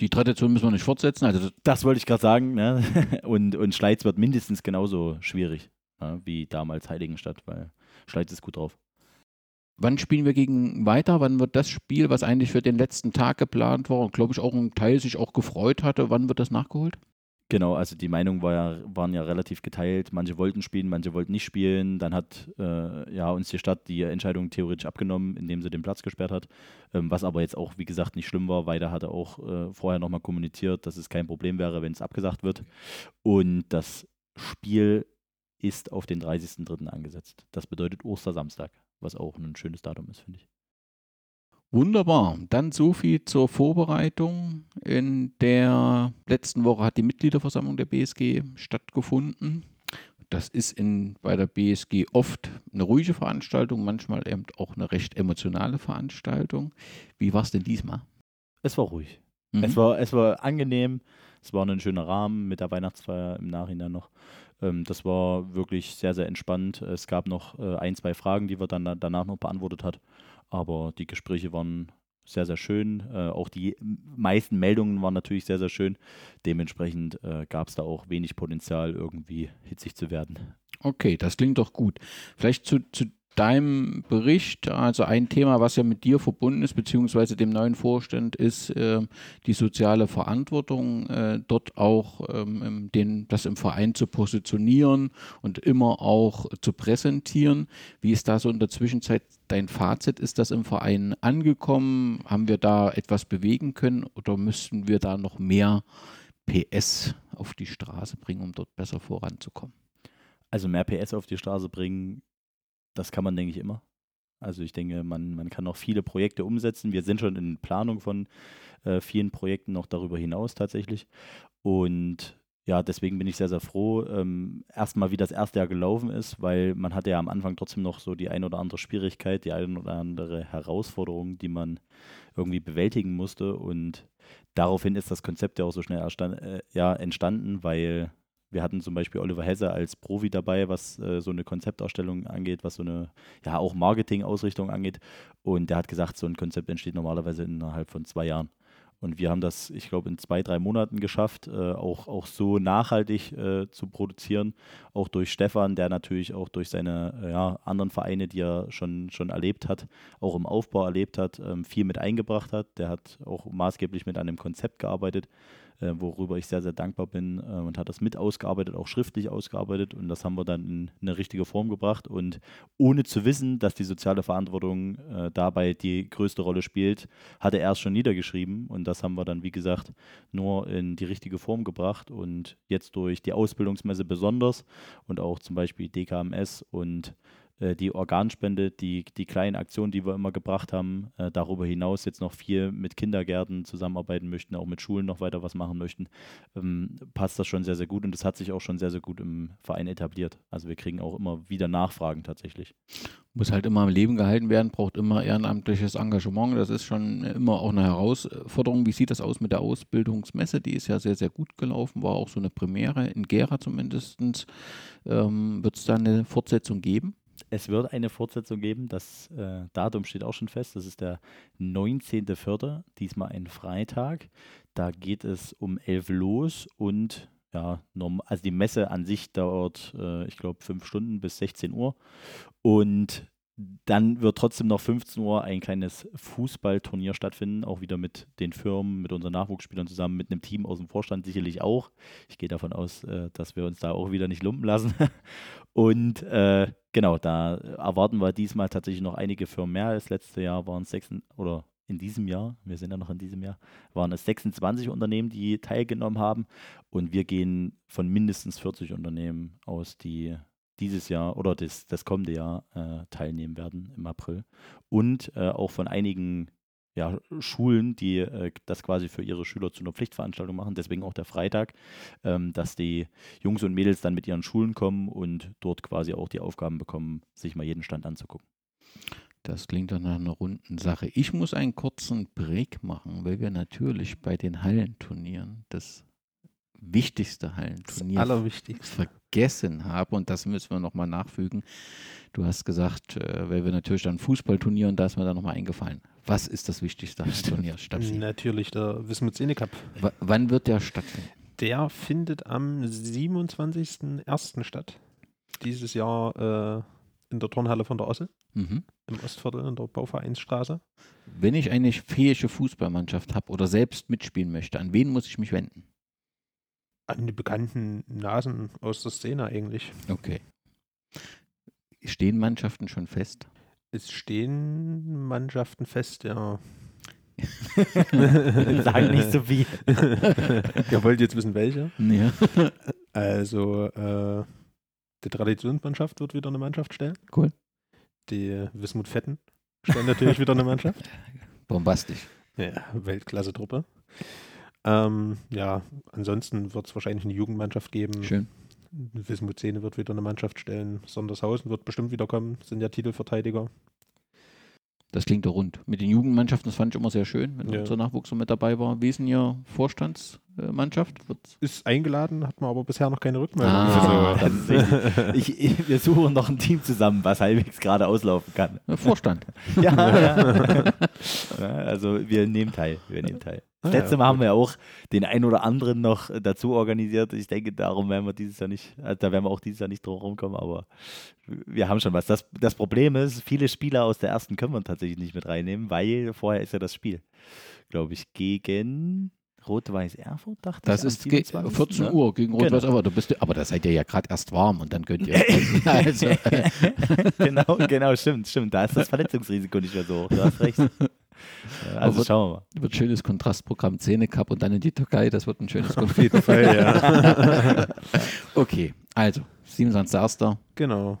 Die Tradition müssen wir nicht fortsetzen. Also Das wollte ich gerade sagen. Ne? Und, und Schleiz wird mindestens genauso schwierig ja, wie damals Heiligenstadt, weil Schleiz ist gut drauf. Wann spielen wir gegen weiter? Wann wird das Spiel, was eigentlich für den letzten Tag geplant war und glaube ich auch ein Teil sich auch gefreut hatte, wann wird das nachgeholt? Genau, also die Meinungen war ja, waren ja relativ geteilt. Manche wollten spielen, manche wollten nicht spielen. Dann hat äh, ja, uns die Stadt die Entscheidung theoretisch abgenommen, indem sie den Platz gesperrt hat. Ähm, was aber jetzt auch, wie gesagt, nicht schlimm war. Weiter hatte auch äh, vorher nochmal kommuniziert, dass es kein Problem wäre, wenn es abgesagt wird. Und das Spiel ist auf den 30.03. angesetzt. Das bedeutet Ostersamstag, was auch ein schönes Datum ist, finde ich. Wunderbar. Dann so viel zur Vorbereitung. In der letzten Woche hat die Mitgliederversammlung der BSG stattgefunden. Das ist in, bei der BSG oft eine ruhige Veranstaltung, manchmal eben auch eine recht emotionale Veranstaltung. Wie war es denn diesmal? Es war ruhig. Mhm. Es, war, es war angenehm. Es war ein schöner Rahmen mit der Weihnachtsfeier im Nachhinein noch. Ähm, das war wirklich sehr, sehr entspannt. Es gab noch äh, ein, zwei Fragen, die wir dann da- danach noch beantwortet hat. Aber die Gespräche waren sehr, sehr schön. Äh, auch die meisten Meldungen waren natürlich sehr, sehr schön. Dementsprechend äh, gab es da auch wenig Potenzial, irgendwie hitzig zu werden. Okay, das klingt doch gut. Vielleicht zu, zu deinem Bericht, also ein Thema, was ja mit dir verbunden ist, beziehungsweise dem neuen Vorstand, ist äh, die soziale Verantwortung, äh, dort auch ähm, den, das im Verein zu positionieren und immer auch zu präsentieren. Wie ist da so in der Zwischenzeit dein Fazit? Ist das im Verein angekommen? Haben wir da etwas bewegen können oder müssten wir da noch mehr PS auf die Straße bringen, um dort besser voranzukommen? Also mehr PS auf die Straße bringen, das kann man, denke ich, immer. Also ich denke, man, man kann noch viele Projekte umsetzen. Wir sind schon in Planung von äh, vielen Projekten noch darüber hinaus tatsächlich. Und ja, deswegen bin ich sehr, sehr froh, ähm, erstmal wie das erste Jahr gelaufen ist, weil man hatte ja am Anfang trotzdem noch so die ein oder andere Schwierigkeit, die ein oder andere Herausforderung, die man irgendwie bewältigen musste. Und daraufhin ist das Konzept ja auch so schnell äh, ja, entstanden, weil wir hatten zum Beispiel Oliver Hesse als Profi dabei, was äh, so eine Konzeptausstellung angeht, was so eine, ja, auch Marketing-Ausrichtung angeht. Und der hat gesagt, so ein Konzept entsteht normalerweise innerhalb von zwei Jahren. Und wir haben das, ich glaube, in zwei, drei Monaten geschafft, äh, auch, auch so nachhaltig äh, zu produzieren. Auch durch Stefan, der natürlich auch durch seine äh, ja, anderen Vereine, die er schon, schon erlebt hat, auch im Aufbau erlebt hat, ähm, viel mit eingebracht hat. Der hat auch maßgeblich mit einem Konzept gearbeitet, äh, worüber ich sehr, sehr dankbar bin äh, und hat das mit ausgearbeitet, auch schriftlich ausgearbeitet. Und das haben wir dann in eine richtige Form gebracht. Und ohne zu wissen, dass die soziale Verantwortung äh, dabei die größte Rolle spielt, hatte er es schon niedergeschrieben. Und das haben wir dann, wie gesagt, nur in die richtige Form gebracht. Und jetzt durch die Ausbildungsmesse besonders und auch zum Beispiel DKMS und die Organspende, die, die kleinen Aktionen, die wir immer gebracht haben, äh, darüber hinaus jetzt noch viel mit Kindergärten zusammenarbeiten möchten, auch mit Schulen noch weiter was machen möchten, ähm, passt das schon sehr, sehr gut und das hat sich auch schon sehr, sehr gut im Verein etabliert. Also wir kriegen auch immer wieder Nachfragen tatsächlich. muss halt immer am Leben gehalten werden, braucht immer ehrenamtliches Engagement. Das ist schon immer auch eine Herausforderung. Wie sieht das aus mit der Ausbildungsmesse? Die ist ja sehr, sehr gut gelaufen, war auch so eine Premiere in Gera zumindest. Ähm, Wird es da eine Fortsetzung geben? Es wird eine Fortsetzung geben. Das äh, Datum steht auch schon fest. Das ist der 19.04., diesmal ein Freitag. Da geht es um 11 los und ja, also die Messe an sich dauert, äh, ich glaube, fünf Stunden bis 16 Uhr. Und Dann wird trotzdem noch 15 Uhr ein kleines Fußballturnier stattfinden, auch wieder mit den Firmen, mit unseren Nachwuchsspielern zusammen, mit einem Team aus dem Vorstand sicherlich auch. Ich gehe davon aus, äh, dass wir uns da auch wieder nicht lumpen lassen. Und äh, genau, da erwarten wir diesmal tatsächlich noch einige Firmen mehr. Das letzte Jahr waren es sechs oder in diesem Jahr, wir sind ja noch in diesem Jahr, waren es 26 Unternehmen, die teilgenommen haben. Und wir gehen von mindestens 40 Unternehmen aus, die dieses Jahr oder das, das kommende Jahr äh, teilnehmen werden im April. Und äh, auch von einigen ja, Schulen, die äh, das quasi für ihre Schüler zu einer Pflichtveranstaltung machen. Deswegen auch der Freitag, ähm, dass die Jungs und Mädels dann mit ihren Schulen kommen und dort quasi auch die Aufgaben bekommen, sich mal jeden Stand anzugucken. Das klingt doch nach einer runden Sache. Ich muss einen kurzen Break machen, weil wir natürlich bei den Hallenturnieren das wichtigste Hallenturnier Allerwichtigste. vergessen haben und das müssen wir nochmal nachfügen. Du hast gesagt, äh, weil wir natürlich dann Fußballturnier und da ist mir dann nochmal eingefallen. Was ist das wichtigste Hallenturnier? Stabsi? Natürlich der Wismut Szene Cup. W wann wird der stattfinden? Der findet am 27.01. statt. Dieses Jahr äh, in der Turnhalle von der Osse Mhm. im Ostviertel in der Bauvereinsstraße. Wenn ich eine fähige Fußballmannschaft habe oder selbst mitspielen möchte, an wen muss ich mich wenden? An die bekannten Nasen aus der Szene eigentlich. Okay. Stehen Mannschaften schon fest? Es stehen Mannschaften fest, ja. Sag nicht so viel. Ihr wollt jetzt wissen, welche? Ja. Also, äh, die Traditionsmannschaft wird wieder eine Mannschaft stellen. Cool. Die Wismut Fetten stellen natürlich wieder eine Mannschaft. Bombastisch. Ja, Weltklasse-Truppe. Ähm, ja, ansonsten wird es wahrscheinlich eine Jugendmannschaft geben. Schön. Wismut Szene wird wieder eine Mannschaft stellen. Sondershausen wird bestimmt wieder kommen, sind ja Titelverteidiger. Das klingt doch rund. Mit den Jugendmannschaften, das fand ich immer sehr schön, wenn Ja. unser Nachwuchs so mit dabei war. Wie ist denn Ihr Vorstandsmannschaft? Wird's- Ist eingeladen, hat man aber bisher noch keine Rückmeldung. Ah, Also, ich, ich, wir suchen noch ein Team zusammen, was halbwegs gerade auslaufen kann. Vorstand. Ja, ja. ja also wir nehmen teil. Wir nehmen teil. Das Ah, letzte ja, Mal haben wir auch den einen oder anderen noch dazu organisiert. Ich denke, darum werden wir dieses Jahr nicht, äh, da werden wir auch dieses Jahr nicht drum rumkommen, aber wir haben schon was. Das, das Problem ist, viele Spieler aus der ersten können wir tatsächlich nicht mit reinnehmen, weil vorher ist ja das Spiel, glaube ich, gegen Rot-Weiß Erfurt, dachte Das ich. am ist ge- 27., 14 ne? Uhr gegen Rot-Weiß Genau. aber du bist, aber da seid ihr ja gerade erst warm und dann könnt ihr. also, genau, genau, stimmt, stimmt. Da ist das Verletzungsrisiko nicht mehr so hoch. Du hast recht. Also Aber- schauen wir mal. wird schönes Kontrastprogramm Zähne Cup und dann in die Türkei. Das wird ein schönes Auf jeden Fall, ja. Okay, also 27.01. genau.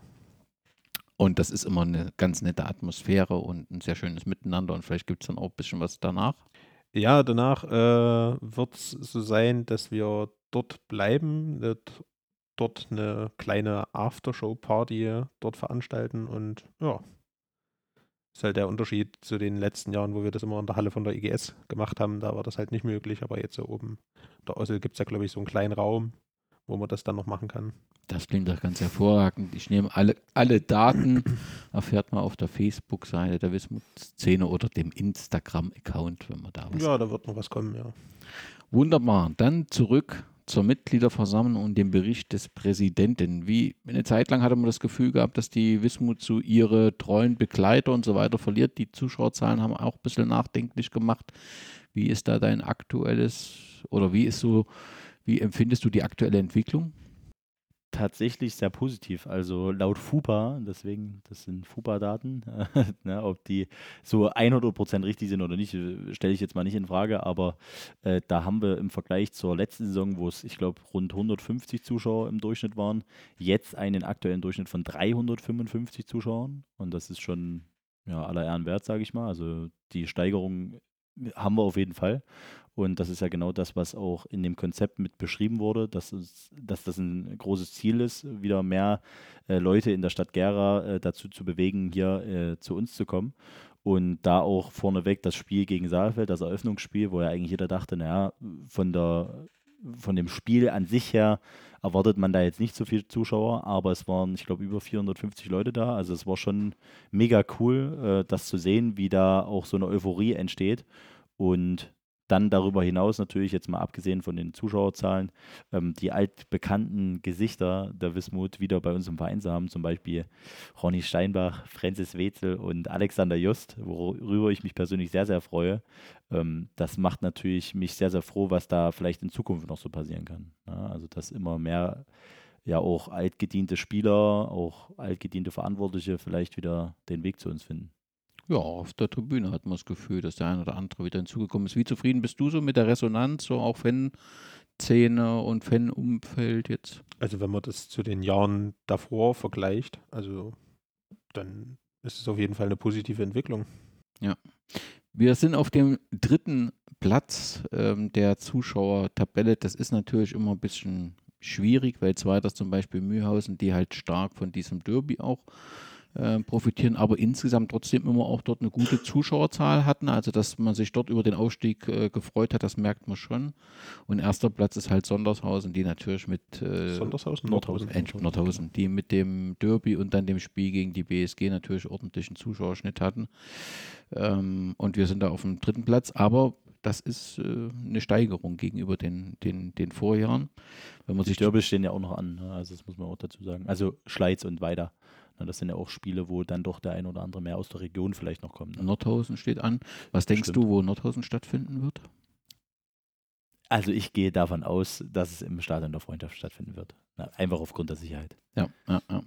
Und das ist immer eine ganz nette Atmosphäre und ein sehr schönes Miteinander. Und vielleicht gibt es dann auch ein bisschen was danach. Ja, danach äh, wird es so sein, dass wir dort bleiben, wird dort eine kleine Aftershow-Party dort veranstalten und ja, ist halt der Unterschied zu den letzten Jahren, wo wir das immer in der Halle von der IGS gemacht haben. Da war das halt nicht möglich, aber jetzt so oben der Ossel gibt es ja, glaube ich, so einen kleinen Raum, wo man das dann noch machen kann. Das klingt doch ganz hervorragend. Ich nehme alle, alle Daten, erfährt man auf der Facebook-Seite der Wismut-Szene oder dem Instagram-Account, wenn man da was Ja, da wird noch was kommen, ja. Wunderbar. Dann zurück zur Mitgliederversammlung und dem Bericht des Präsidenten. Wie eine Zeit lang hatte man das Gefühl gehabt, dass die Wismut so ihre treuen Begleiter und so weiter verliert. Die Zuschauerzahlen haben auch ein bisschen nachdenklich gemacht. Wie ist da dein aktuelles oder wie ist so, wie empfindest du die aktuelle Entwicklung? Tatsächlich sehr positiv. Also laut FUPA, deswegen, das sind FUPA-Daten, ne, ob die so 100% richtig sind oder nicht, stelle ich jetzt mal nicht in Frage, aber äh, da haben wir im Vergleich zur letzten Saison, wo es, ich glaube, rund 150 Zuschauer im Durchschnitt waren, jetzt einen aktuellen Durchschnitt von 355 Zuschauern und das ist schon ja, aller Ehren wert, sage ich mal. Also die Steigerung haben wir auf jeden Fall. Und das ist ja genau das, was auch in dem Konzept mit beschrieben wurde, dass, dass das ein großes Ziel ist, wieder mehr äh, Leute in der Stadt Gera äh, dazu zu bewegen, hier äh, zu uns zu kommen. Und da auch vorneweg das Spiel gegen Saalfeld, das Eröffnungsspiel, wo ja eigentlich jeder dachte, naja, von, der, von dem Spiel an sich her erwartet man da jetzt nicht so viele Zuschauer, aber es waren, ich glaube, über 450 Leute da. Also es war schon mega cool, äh, das zu sehen, wie da auch so eine Euphorie entsteht. Und dann darüber hinaus natürlich, jetzt mal abgesehen von den Zuschauerzahlen, ähm, die altbekannten Gesichter der Wismut wieder bei uns im Verein zu haben, zum Beispiel Ronny Steinbach, Francis Wetzel und Alexander Just, worüber ich mich persönlich sehr, sehr freue. Ähm, das macht natürlich mich sehr, sehr froh, was da vielleicht in Zukunft noch so passieren kann. Ja, also, dass immer mehr ja auch altgediente Spieler, auch altgediente Verantwortliche vielleicht wieder den Weg zu uns finden. Ja, auf der Tribüne hat man das Gefühl, dass der eine oder andere wieder hinzugekommen ist. Wie zufrieden bist du so mit der Resonanz, so auch Fanszene und Fanumfeld jetzt? Also wenn man das zu den Jahren davor vergleicht, also dann ist es auf jeden Fall eine positive Entwicklung. Ja. Wir sind auf dem dritten Platz ähm, der Zuschauertabelle. Das ist natürlich immer ein bisschen schwierig, weil zweiter zum Beispiel Mühlhausen, die halt stark von diesem Derby auch äh, profitieren, aber insgesamt trotzdem immer auch dort eine gute Zuschauerzahl hatten. Also, dass man sich dort über den Aufstieg äh, gefreut hat, das merkt man schon. Und erster Platz ist halt Sondershausen, die natürlich mit äh, Sondershausen? Nordhausen, Nordhausen. Nordhausen, die mit dem Derby und dann dem Spiel gegen die BSG natürlich ordentlichen Zuschauerschnitt hatten. Ähm, und wir sind da auf dem dritten Platz, aber das ist äh, eine Steigerung gegenüber den, den, den Vorjahren. Wenn man die sich Derby stehen ja auch noch an, ne? also das muss man auch dazu sagen. Also Schleiz und weiter. Das sind ja auch Spiele, wo dann doch der ein oder andere mehr aus der Region vielleicht noch kommt. Ne? Nordhausen steht an. Was denkst Stimmt. du, wo Nordhausen stattfinden wird? Also ich gehe davon aus, dass es im Stadion der Freundschaft stattfinden wird. Einfach aufgrund der Sicherheit. Ja, ja, ja.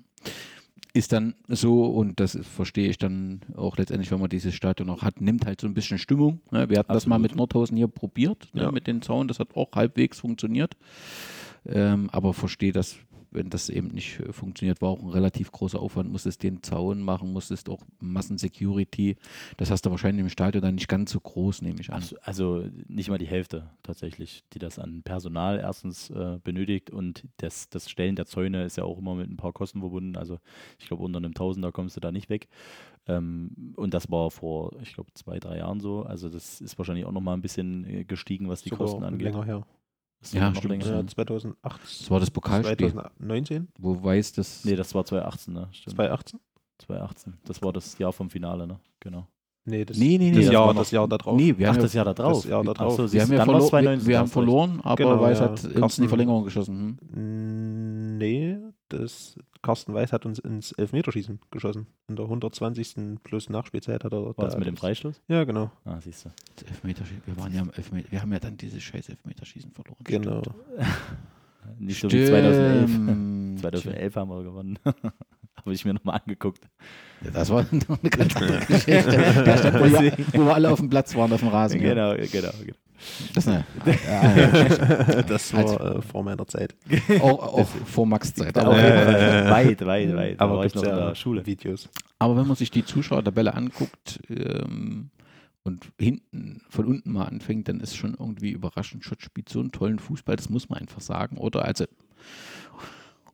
Ist dann so, und das verstehe ich dann auch letztendlich, wenn man dieses Stadion noch hat, nimmt halt so ein bisschen Stimmung. Ne? Wir hatten Absolut. das mal mit Nordhausen hier probiert, ne? ja. mit den Zaun, das hat auch halbwegs funktioniert. Ähm, aber verstehe das wenn das eben nicht äh, funktioniert, war auch ein relativ großer Aufwand, musstest den Zaun machen, musstest auch Massensecurity. Das hast du wahrscheinlich im Stadion dann nicht ganz so groß, nehme ich an. Also, nicht mal die Hälfte tatsächlich, die das an Personal erstens äh, benötigt und das, das Stellen der Zäune ist ja auch immer mit ein paar Kosten verbunden. Also ich glaube, unter einem Tausender kommst du da nicht weg. Ähm, und das war vor, ich glaube, zwei, drei Jahren so. Also das ist wahrscheinlich auch nochmal ein bisschen äh, gestiegen, was die Sogar Kosten angeht. länger her. Ja, stimmt. Ja, 2008. Das war das Pokalspiel. 2019? Wo weiß das? Nee, das war 2018, ne? Stimmt. 2018? 2018. Das war das Jahr vom Finale, ne? Genau. Nee, das, nee, nee, nee, das, das, Jahr, das Jahr da drauf. Nee, wir Ach, haben das Jahr da drauf. Das Jahr da drauf. So, wir haben, ja verlo wir, wir haben verloren, aber genau, Weiß ja. hat uns in die Verlängerung geschossen. Hm? Nee, das Carsten Weiß hat uns ins Elfmeterschießen geschossen. In der 120. plus Nachspielzeit hat er. War das mit dem Freistoß? Ja, genau. Ah, siehst du. Elfmeterschießen. Wir waren ja im Elfmeter. Wir haben ja dann dieses scheiß Elfmeterschießen verloren. Genau. Nicht Stimmt. so wie 2011. 2011 haben wir gewonnen. Habe ich mir nochmal angeguckt. Ja, das war noch eine ganz andere Geschichte. wo, wir, wo wir alle auf dem Platz waren, auf dem Rasen. Genau, ja. genau, genau. Das, ne, das war also, äh, vor meiner Zeit. Auch, auch vor Max Zeit. Aber äh, weit, weit, weit. Aber war ich noch in der Schule. Videos. Aber wenn man sich die Zuschauertabelle anguckt ähm, und hinten von unten mal anfängt, dann ist schon irgendwie überraschend. Schott spielt so einen tollen Fußball, das muss man einfach sagen. Oder also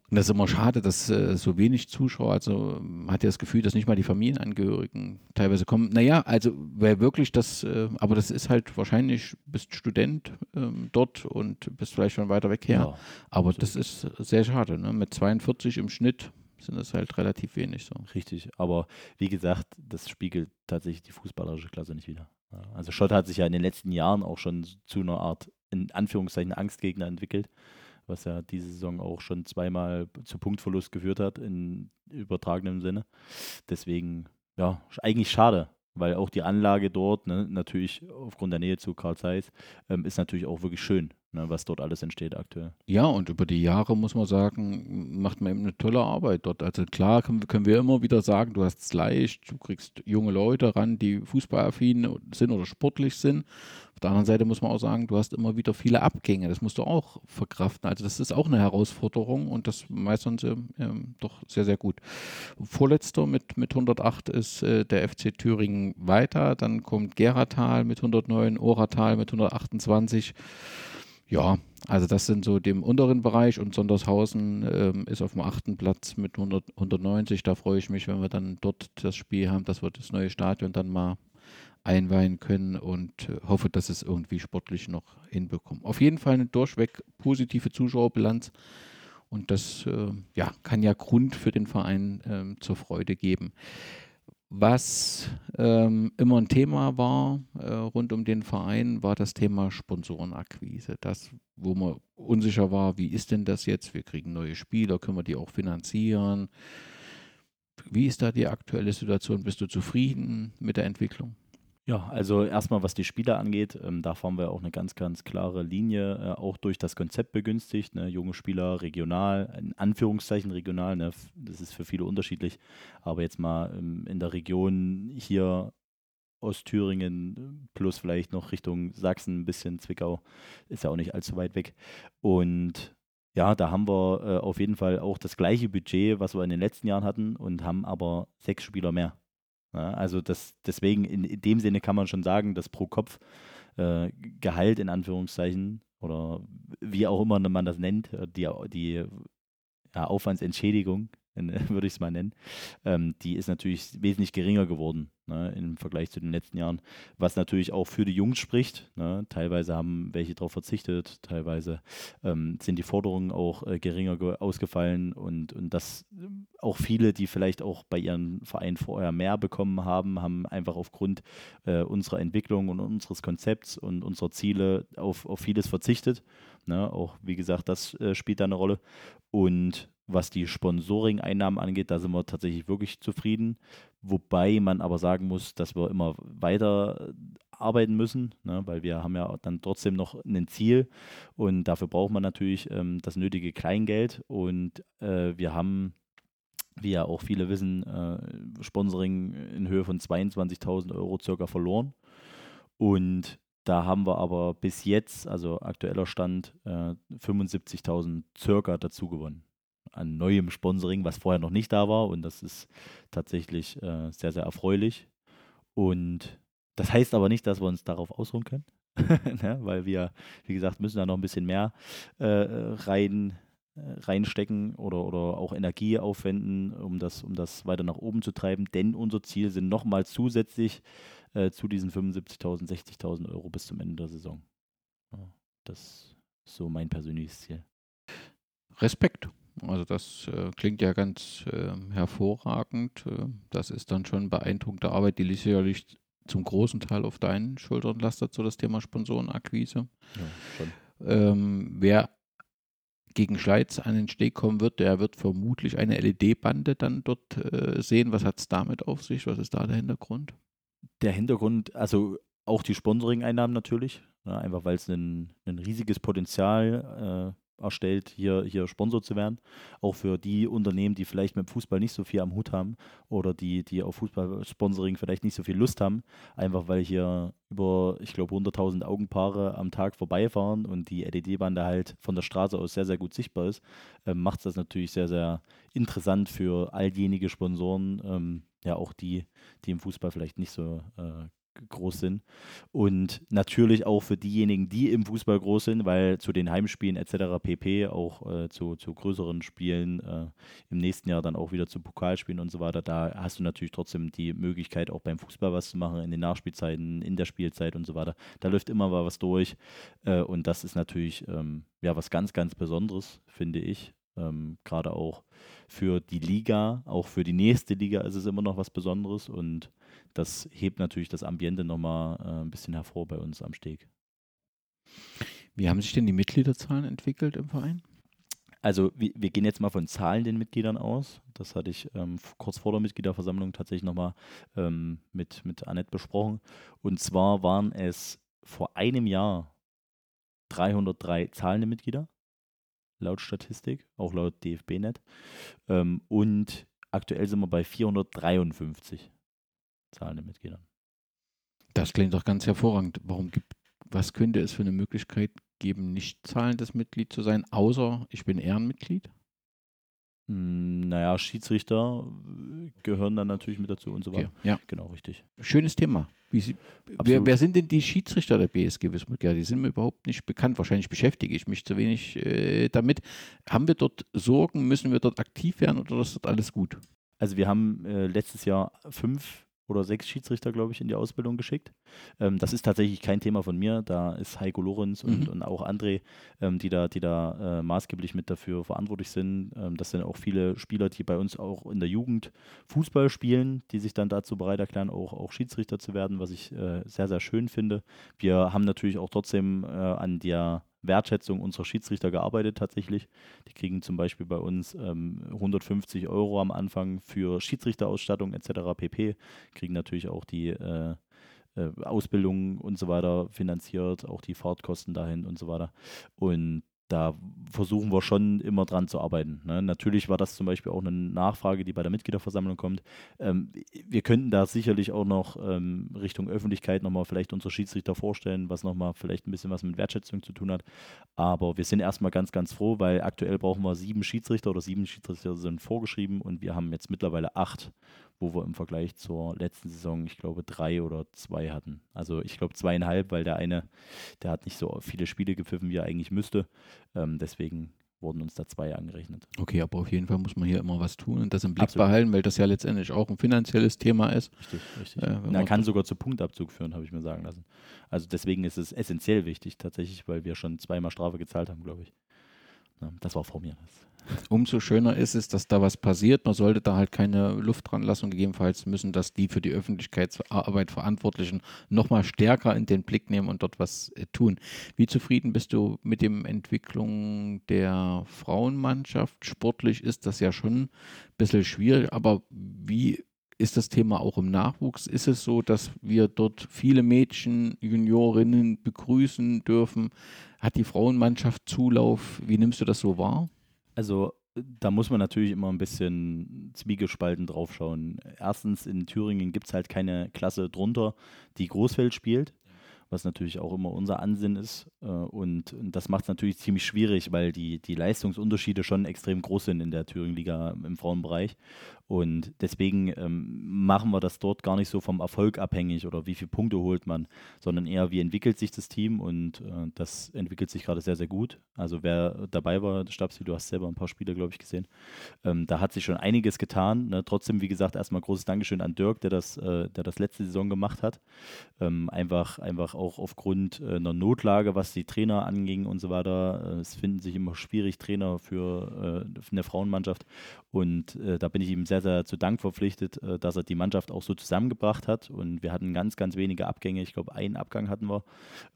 und das ist immer schade, dass äh, so wenig Zuschauer, also man hat ja das Gefühl, dass nicht mal die Familienangehörigen teilweise kommen. Naja, also weil wirklich das, äh, aber das ist halt wahrscheinlich, bist Student ähm, dort und bist vielleicht schon weiter weg her. Ja, aber das ist sehr schade. Ne? Mit 42 im Schnitt sind das halt relativ wenig so. Richtig, aber wie gesagt, das spiegelt tatsächlich die fußballerische Klasse nicht wieder. Also Schott hat sich ja in den letzten Jahren auch schon zu einer Art, in Anführungszeichen, Angstgegner entwickelt was ja diese Saison auch schon zweimal zu Punktverlust geführt hat, in übertragenem Sinne. Deswegen, ja, eigentlich schade, weil auch die Anlage dort, ne, natürlich aufgrund der Nähe zu Karl Zeiss, ähm, ist natürlich auch wirklich schön, ne, was dort alles entsteht aktuell. Ja, und über die Jahre muss man sagen, macht man eben eine tolle Arbeit dort. Also klar können, können wir immer wieder sagen, du hast es leicht, du kriegst junge Leute ran, die fußballaffin sind oder sportlich sind. Auf der anderen Seite muss man auch sagen, du hast immer wieder viele Abgänge. Das musst du auch verkraften. Also das ist auch eine Herausforderung und das meistern sie ähm, doch sehr, sehr gut. Vorletzter mit, mit 108 ist äh, der FC Thüringen weiter. Dann kommt Geratal mit 109, Oratal mit 128. Ja, also das sind so dem unteren Bereich und Sondershausen ähm, ist auf dem achten Platz mit 100, 190. Da freue ich mich, wenn wir dann dort das Spiel haben, dass wir das neue Stadion dann mal einweihen können und äh, hoffe, dass es irgendwie sportlich noch hinbekommen. Auf jeden Fall eine durchweg positive Zuschauerbilanz und das äh, ja, kann ja Grund für den Verein äh, zur Freude geben. Was ähm, immer ein Thema war äh, rund um den Verein, war das Thema Sponsorenakquise. Das, wo man unsicher war, wie ist denn das jetzt? Wir kriegen neue Spieler, können wir die auch finanzieren? Wie ist da die aktuelle Situation? Bist du zufrieden mit der Entwicklung? Ja, also erstmal was die Spieler angeht, ähm, da fahren wir auch eine ganz, ganz klare Linie, äh, auch durch das Konzept begünstigt. Ne? Junge Spieler regional, in Anführungszeichen regional, ne? das ist für viele unterschiedlich, aber jetzt mal ähm, in der Region hier Ostthüringen plus vielleicht noch Richtung Sachsen, ein bisschen Zwickau, ist ja auch nicht allzu weit weg. Und ja, da haben wir äh, auf jeden Fall auch das gleiche Budget, was wir in den letzten Jahren hatten und haben aber sechs Spieler mehr. Ja, also das, deswegen in, in, dem Sinne kann man schon sagen, dass pro Kopf äh, Gehalt in Anführungszeichen oder wie auch immer man das nennt, die, die ja, Aufwandsentschädigung würde ich es mal nennen, ähm, die ist natürlich wesentlich geringer geworden ne, im Vergleich zu den letzten Jahren, was natürlich auch für die Jungs spricht. Ne. Teilweise haben welche darauf verzichtet, teilweise ähm, sind die Forderungen auch äh, geringer ausgefallen und, und dass auch viele, die vielleicht auch bei ihren Vereinen vorher mehr bekommen haben, haben einfach aufgrund äh, unserer Entwicklung und unseres Konzepts und unserer Ziele auf, auf vieles verzichtet. Ne. Auch wie gesagt, das äh, spielt da eine Rolle. Und was die Sponsoring-Einnahmen angeht, da sind wir tatsächlich wirklich zufrieden. Wobei man aber sagen muss, dass wir immer weiter arbeiten müssen, ne, weil wir haben ja dann trotzdem noch ein Ziel und dafür braucht man natürlich ähm, das nötige Kleingeld und äh, wir haben wie ja auch viele wissen, äh, Sponsoring in Höhe von 22.000 Euro circa verloren. Und da haben wir aber bis jetzt, also aktueller Stand, äh, 75.000 circa dazu gewonnen an neuem Sponsoring, was vorher noch nicht da war. Und das ist tatsächlich äh, sehr, sehr erfreulich. Und das heißt aber nicht, dass wir uns darauf ausruhen können, ne? weil wir, wie gesagt, müssen da noch ein bisschen mehr äh, rein, äh, reinstecken oder, oder auch Energie aufwenden, um das, um das weiter nach oben zu treiben. Denn unser Ziel sind nochmal zusätzlich äh, zu diesen 75.000, 60.000 Euro bis zum Ende der Saison. Das ist so mein persönliches Ziel. Respekt. Also das äh, klingt ja ganz äh, hervorragend. Äh, das ist dann schon beeindruckende Arbeit, die sicherlich zum großen Teil auf deinen Schultern lastet, so das Thema Sponsorenakquise. Ja, ähm, wer gegen Schleiz an den Steg kommen wird, der wird vermutlich eine LED-Bande dann dort äh, sehen. Was hat es damit auf sich? Was ist da der Hintergrund? Der Hintergrund, also auch die Sponsoring-Einnahmen natürlich, ja, ne, einfach weil es ein, ein riesiges Potenzial äh, erstellt, hier, hier Sponsor zu werden. Auch für die Unternehmen, die vielleicht mit Fußball nicht so viel am Hut haben oder die, die auf Fußballsponsoring vielleicht nicht so viel Lust haben, einfach weil hier über, ich glaube, 100.000 Augenpaare am Tag vorbeifahren und die LED-Bande halt von der Straße aus sehr, sehr gut sichtbar ist, äh, macht es das natürlich sehr, sehr interessant für all diejenigen Sponsoren, ähm, ja auch die, die im Fußball vielleicht nicht so äh, groß sind. Und natürlich auch für diejenigen, die im Fußball groß sind, weil zu den Heimspielen etc. pp, auch äh, zu, zu größeren Spielen äh, im nächsten Jahr dann auch wieder zu Pokalspielen und so weiter, da hast du natürlich trotzdem die Möglichkeit, auch beim Fußball was zu machen, in den Nachspielzeiten, in der Spielzeit und so weiter. Da läuft immer was durch äh, und das ist natürlich ähm, ja was ganz, ganz Besonderes, finde ich. Ähm, Gerade auch für die Liga, auch für die nächste Liga ist es immer noch was Besonderes und das hebt natürlich das Ambiente nochmal äh, ein bisschen hervor bei uns am Steg. Wie haben sich denn die Mitgliederzahlen entwickelt im Verein? Also wir, wir gehen jetzt mal von zahlenden Mitgliedern aus. Das hatte ich ähm, kurz vor der Mitgliederversammlung tatsächlich nochmal ähm, mit, mit Annette besprochen. Und zwar waren es vor einem Jahr 303 zahlende Mitglieder, laut Statistik, auch laut DFB-Net. Ähm, und aktuell sind wir bei 453 zahlenden Mitgliedern. Das klingt doch ganz hervorragend. Warum gibt, was könnte es für eine Möglichkeit geben, nicht zahlendes Mitglied zu sein, außer ich bin Ehrenmitglied? Hm, naja, Schiedsrichter äh, gehören dann natürlich mit dazu und so weiter. Okay, ja. Genau, richtig. Schönes Thema. Sie, wer, wer, sind denn die Schiedsrichter der BSG Wismut? Ja, die sind mir überhaupt nicht bekannt. Wahrscheinlich beschäftige ich mich zu wenig äh, damit. Haben wir dort Sorgen? Müssen wir dort aktiv werden oder ist dort alles gut? Also wir haben äh, letztes Jahr fünf oder sechs Schiedsrichter, glaube ich, in die Ausbildung geschickt. Ähm, das ist tatsächlich kein Thema von mir. Da ist Heiko Lorenz und, Mhm. und auch André, ähm, die da, die da äh, maßgeblich mit dafür verantwortlich sind. Ähm, das sind auch viele Spieler, die bei uns auch in der Jugend Fußball spielen, die sich dann dazu bereit erklären, auch, auch Schiedsrichter zu werden, was ich äh, sehr, sehr schön finde. Wir haben natürlich auch trotzdem äh, an der Wertschätzung unserer Schiedsrichter gearbeitet tatsächlich. Die kriegen zum Beispiel bei uns ähm, 150 Euro am Anfang für Schiedsrichterausstattung etc. pp. Kriegen natürlich auch die äh, äh, Ausbildung und so weiter finanziert, auch die Fahrtkosten dahin und so weiter. Und da versuchen wir schon immer dran zu arbeiten. Ne? Natürlich war das zum Beispiel auch eine Nachfrage, die bei der Mitgliederversammlung kommt. Ähm, wir könnten da sicherlich auch noch ähm, Richtung Öffentlichkeit nochmal vielleicht unsere Schiedsrichter vorstellen, was nochmal vielleicht ein bisschen was mit Wertschätzung zu tun hat. Aber wir sind erstmal ganz, ganz froh, weil aktuell brauchen wir sieben Schiedsrichter oder sieben Schiedsrichter sind vorgeschrieben und wir haben jetzt mittlerweile acht, wo wir im Vergleich zur letzten Saison, ich glaube, drei oder zwei hatten. Also ich glaube zweieinhalb, weil der eine, der hat nicht so viele Spiele gepfiffen, wie er eigentlich müsste. Ähm, deswegen wurden uns da zwei angerechnet. Okay, aber auf jeden Fall muss man hier immer was tun und das im Blick Absolut. behalten, weil das ja letztendlich auch ein finanzielles Thema ist. Richtig, richtig. Äh, Na, kann sogar zu Punktabzug führen, habe ich mir sagen lassen. Also deswegen ist es essentiell wichtig, tatsächlich, weil wir schon zweimal Strafe gezahlt haben, glaube ich. Ja, das war vor mir. Umso schöner ist es, dass da was passiert. Man sollte da halt keine Luft dran lassen. Gegebenenfalls müssen das die für die Öffentlichkeitsarbeit Verantwortlichen nochmal stärker in den Blick nehmen und dort was äh, tun. Wie zufrieden bist du mit dem Entwicklung der Frauenmannschaft? Sportlich ist das ja schon ein bisschen schwierig, aber wie ist das Thema auch im Nachwuchs? Ist es so, dass wir dort viele Mädchen, Juniorinnen begrüßen dürfen? Hat die Frauenmannschaft Zulauf? Wie nimmst du das so wahr? Also da muss man natürlich immer ein bisschen zwiegespalten draufschauen. Erstens, in Thüringen gibt es halt keine Klasse drunter, die Großfeld spielt, was natürlich auch immer unser Ansinnen ist. Äh, Und, und das macht es natürlich ziemlich schwierig, weil die, die Leistungsunterschiede schon extrem groß sind in der Thüringen-Liga im Frauenbereich. Und deswegen ähm, machen wir das dort gar nicht so vom Erfolg abhängig oder wie viele Punkte holt man, sondern eher, wie entwickelt sich das Team und äh, das entwickelt sich gerade sehr, sehr gut. Also wer dabei war, Stabsi, du hast selber ein paar Spiele, glaube ich, gesehen, ähm, da hat sich schon einiges getan. Ne? Trotzdem, wie gesagt, erstmal großes Dankeschön an Dirk, der das, äh, der das letzte Saison gemacht hat. Ähm, einfach, einfach auch aufgrund äh, einer Notlage, was die Trainer anging und so weiter. Äh, es finden sich immer schwierig Trainer für, äh, eine Frauenmannschaft und äh, da bin ich ihm sehr, sehr zu Dank verpflichtet, äh, dass er die Mannschaft auch so zusammengebracht hat. Und wir hatten ganz, ganz wenige Abgänge. Ich glaube, einen Abgang hatten wir.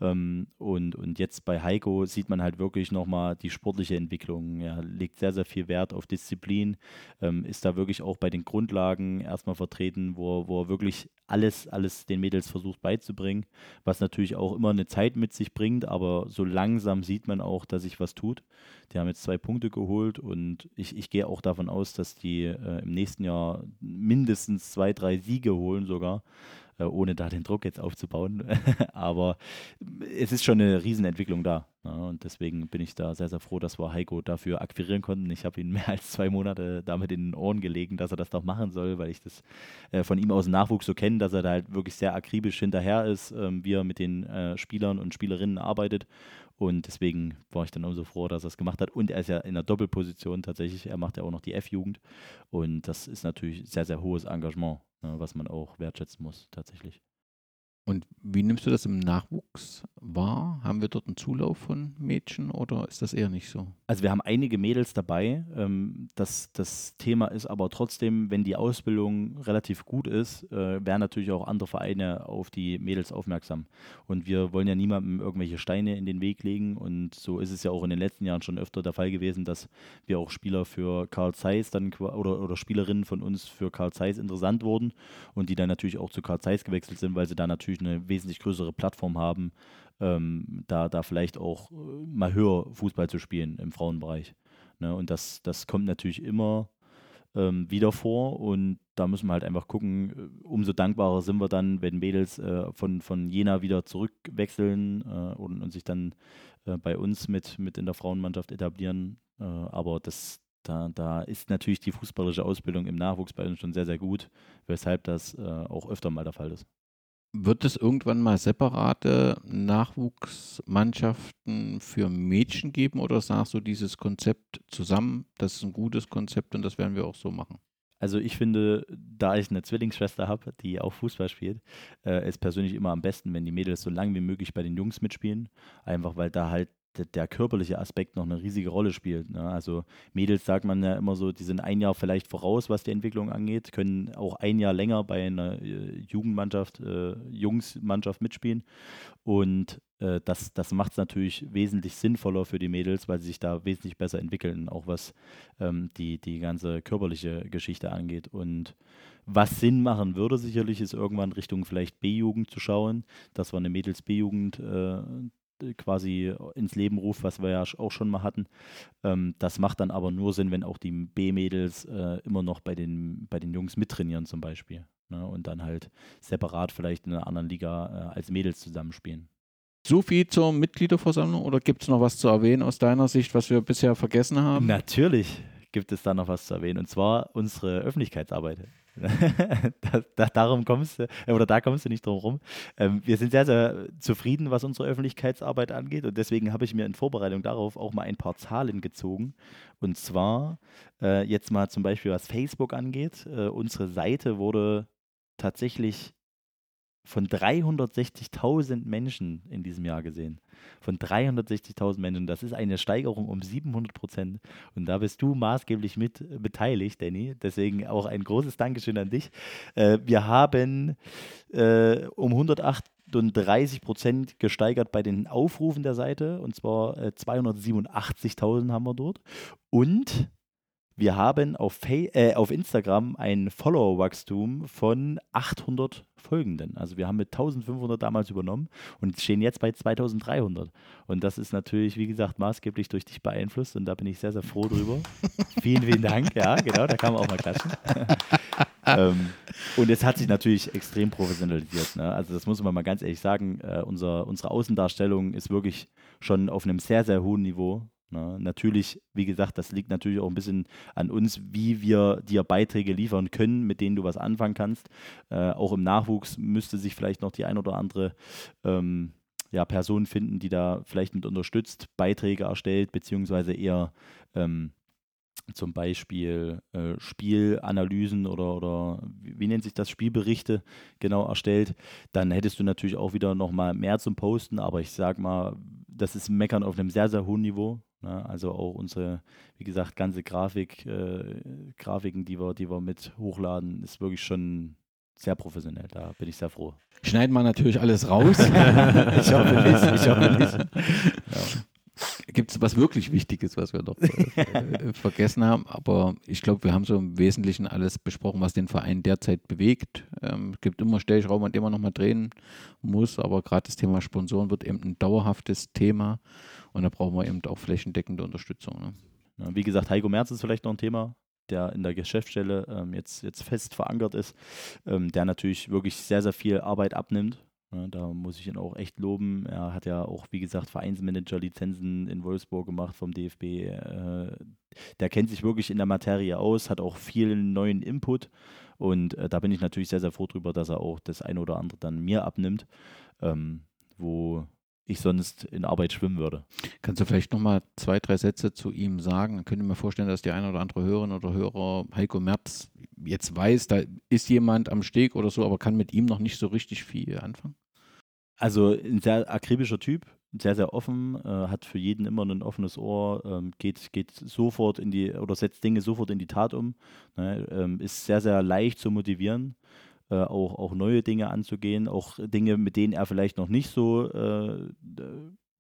Ähm, und, und jetzt bei Heiko sieht man halt wirklich nochmal die sportliche Entwicklung. Er legt sehr, sehr viel Wert auf Disziplin, ähm, ist da wirklich auch bei den Grundlagen erstmal vertreten, wo, wo er wirklich alles, alles den Mädels versucht beizubringen, was natürlich auch immer eine Zeit mit sich bringt, aber so langsam sieht man auch, dass sich was tut. Die haben jetzt zwei Punkte geholt und ich, ich gehe auch davon aus, dass die äh, im nächsten Jahr mindestens zwei, drei Siege holen sogar, ohne da den Druck jetzt aufzubauen. aber es ist schon eine Riesenentwicklung da. Ja, und deswegen bin ich da sehr, sehr froh, dass wir Heiko dafür akquirieren konnten. Ich habe ihn mehr als zwei Monate damit in den Ohren gelegen, dass er das doch machen soll, weil ich das äh, von ihm aus dem Nachwuchs so kenne, dass er da halt wirklich sehr akribisch hinterher ist, ähm, wie er mit den äh, Spielern und Spielerinnen arbeitet. Und deswegen war ich dann umso froh, dass er es gemacht hat. Und er ist ja in der Doppelposition tatsächlich. Er macht ja auch noch die F-Jugend. Und das ist natürlich sehr, sehr hohes Engagement, ne, was man auch wertschätzen muss, tatsächlich. Und wie nimmst du das im Nachwuchs wahr? Haben wir dort einen Zulauf von Mädchen oder ist das eher nicht so? Also wir haben einige Mädels dabei. Ähm, das, das Thema ist aber trotzdem, wenn die Ausbildung relativ gut ist, äh, werden natürlich auch andere Vereine auf die Mädels aufmerksam. Und wir wollen ja niemandem irgendwelche Steine in den Weg legen. Und so ist es ja auch in den letzten Jahren schon öfter der Fall gewesen, dass wir auch Spieler für Karl Zeiss dann oder, oder Spielerinnen von uns für Karl Zeiss interessant wurden und die dann natürlich auch zu Karl Zeiss gewechselt sind, weil sie da natürlich eine wesentlich größere Plattform haben, ähm, da, da vielleicht auch äh, mal höher Fußball zu spielen im Frauenbereich. Ne? Und das, das kommt natürlich immer ähm, wieder vor und da müssen wir halt einfach gucken, äh, umso dankbarer sind wir dann, wenn Mädels äh, von, von Jena wieder zurückwechseln äh, und, und sich dann äh, bei uns mit, mit in der Frauenmannschaft etablieren. Äh, aber das, da, da ist natürlich die fußballische Ausbildung im Nachwuchs bei uns schon sehr, sehr gut, weshalb das äh, auch öfter mal der Fall ist. Wird es irgendwann mal separate Nachwuchsmannschaften für Mädchen geben oder sagst du dieses Konzept zusammen, das ist ein gutes Konzept und das werden wir auch so machen? Also ich finde, da ich eine Zwillingsschwester habe, die auch Fußball spielt, äh, ist persönlich immer am besten, wenn die Mädels so lange wie möglich bei den Jungs mitspielen. Einfach weil da halt der, körperliche Aspekt noch eine riesige Rolle spielt. Ne? Also Mädels sagt man ja immer so, die sind ein Jahr vielleicht voraus, was die Entwicklung angeht, können auch ein Jahr länger bei einer äh, Jugendmannschaft, äh, Jungsmannschaft mitspielen. Und äh, das, das macht es natürlich wesentlich sinnvoller für die Mädels, weil sie sich da wesentlich besser entwickeln, auch was ähm, die, die ganze körperliche Geschichte angeht. Und was Sinn machen würde, sicherlich, ist irgendwann Richtung vielleicht B-Jugend zu schauen, dass wir eine Mädels-B-Jugend äh, quasi ins Leben ruft, was wir ja auch schon mal hatten. Ähm, das macht dann aber nur Sinn, wenn auch die B-Mädels äh, immer noch bei den, bei den Jungs mittrainieren zum Beispiel. Ne? Und dann halt separat vielleicht in einer anderen Liga äh, als Mädels zusammenspielen. So viel zur Mitgliederversammlung oder gibt es noch was zu erwähnen aus deiner Sicht, was wir bisher vergessen haben? Natürlich gibt es da noch was zu erwähnen und zwar unsere Öffentlichkeitsarbeit. da, da, darum kommst du, äh, oder da kommst du nicht drum rum. Ähm, wir sind sehr, sehr zufrieden, was unsere Öffentlichkeitsarbeit angeht und deswegen habe ich mir in Vorbereitung darauf auch mal ein paar Zahlen gezogen. Und zwar äh, jetzt mal zum Beispiel, was Facebook angeht. Äh, unsere Seite wurde tatsächlich von 360.000 Menschen in diesem Jahr gesehen. Von 360.000 Menschen. Das ist eine Steigerung um 700 Prozent. Und da bist du maßgeblich mit beteiligt, Danny. Deswegen auch ein großes Dankeschön an dich. Äh, wir haben äh, um 138 Prozent gesteigert bei den Aufrufen der Seite. Und zwar äh, 287.000 haben wir dort. Und wir haben auf, äh, auf Instagram ein Follower-Wachstum von 800 Folgenden. Also wir haben mit 1500 damals übernommen und stehen jetzt bei 2300. Und das ist natürlich, wie gesagt, maßgeblich durch dich beeinflusst und da bin ich sehr, sehr froh drüber. vielen, vielen Dank. Ja, genau, da kann man auch mal klatschen. ähm, und es hat sich natürlich extrem professionalisiert. Ne? Also das muss man mal ganz ehrlich sagen. Äh, unser, unsere Außendarstellung ist wirklich schon auf einem sehr, sehr hohen Niveau. Na, ne? natürlich, wie gesagt, das liegt natürlich auch ein bisschen an uns, wie wir dir Beiträge liefern können, mit denen du was anfangen kannst. Äh, auch im Nachwuchs müsste sich vielleicht noch die ein oder andere ähm, ja, Person finden, die da vielleicht mit unterstützt, Beiträge erstellt, beziehungsweise eher ähm, zum Beispiel äh, Spielanalysen oder, oder wie, wie, nennt sich das, Spielberichte genau erstellt, dann hättest du natürlich auch wieder nochmal mehr zum Posten, aber ich sag mal, das ist Meckern auf einem sehr, sehr hohen Niveau. Ne? Also auch unsere, wie gesagt, ganze Grafik, äh, Grafiken, die wir, die wir mit hochladen, ist wirklich schon sehr professionell. Da bin ich sehr froh. Schneiden wir natürlich alles raus. ich hoffe nicht. Ich hoffe nicht. Ja. Gibt es was wirklich Wichtiges, was wir noch äh, äh, vergessen haben? Aber ich glaube, wir haben so im Wesentlichen alles besprochen, was den Verein derzeit bewegt. Ähm, es gibt immer Stellschrauben, an denen man nochmal drehen muss, aber gerade das Thema Sponsoren wird eben ein dauerhaftes Thema. Und da brauchen wir eben auch flächendeckende Unterstützung. Ne? Ja, wie gesagt, Heiko Merz ist vielleicht noch ein Thema, der in der Geschäftsstelle ähm, jetzt, jetzt fest verankert ist, ähm, der natürlich wirklich sehr, sehr viel Arbeit abnimmt. Ja, da muss ich ihn auch echt loben. Er hat ja auch, wie gesagt, Vereinsmanager-Lizenzen in Wolfsburg gemacht vom DFB. Äh, der kennt sich wirklich in der Materie aus, hat auch viel neuen Input. Und äh, da bin ich natürlich sehr, sehr froh drüber, dass er auch das eine oder andere dann mir abnimmt, ähm, wo ich sonst in Arbeit schwimmen würde. Kannst du vielleicht nochmal zwei, drei Sätze zu ihm sagen? Dann könnte ich mir vorstellen, dass die eine oder andere Hörerin oder Hörer Heiko Merz jetzt weiß, da ist jemand am Steg oder so, aber kann mit ihm noch nicht so richtig viel anfangen? Also ein sehr akribischer Typ, sehr, sehr offen, äh, hat für jeden immer ein offenes Ohr, ähm, geht, geht sofort in die oder setzt Dinge sofort in die Tat um, ne, ähm, ist sehr, sehr leicht zu motivieren äh, auch, auch neue Dinge anzugehen, auch Dinge, mit denen er vielleicht noch nicht so äh,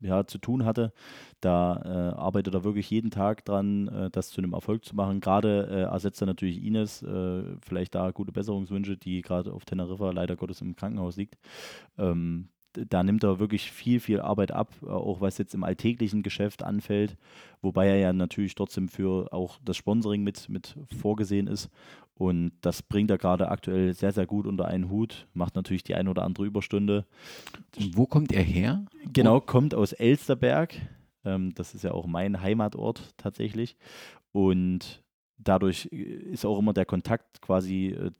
ja, zu tun hatte. Da äh, arbeitet er wirklich jeden Tag dran, äh, das zu einem Erfolg zu machen. Gerade äh, ersetzt er natürlich Ines, äh, vielleicht da gute Besserungswünsche, die gerade auf Teneriffa leider Gottes im Krankenhaus liegt. Ähm, da nimmt er wirklich viel, viel Arbeit ab, auch was jetzt im alltäglichen Geschäft anfällt, wobei er ja natürlich trotzdem für auch das Sponsoring mit, mit vorgesehen ist. Und das bringt er gerade aktuell sehr, sehr gut unter einen Hut, macht natürlich die ein oder andere Überstunde. Und wo kommt er her? Genau, kommt aus Elsterberg. Ähm, das ist ja auch mein Heimatort tatsächlich. Und dadurch ist auch immer der Kontakt quasi äh,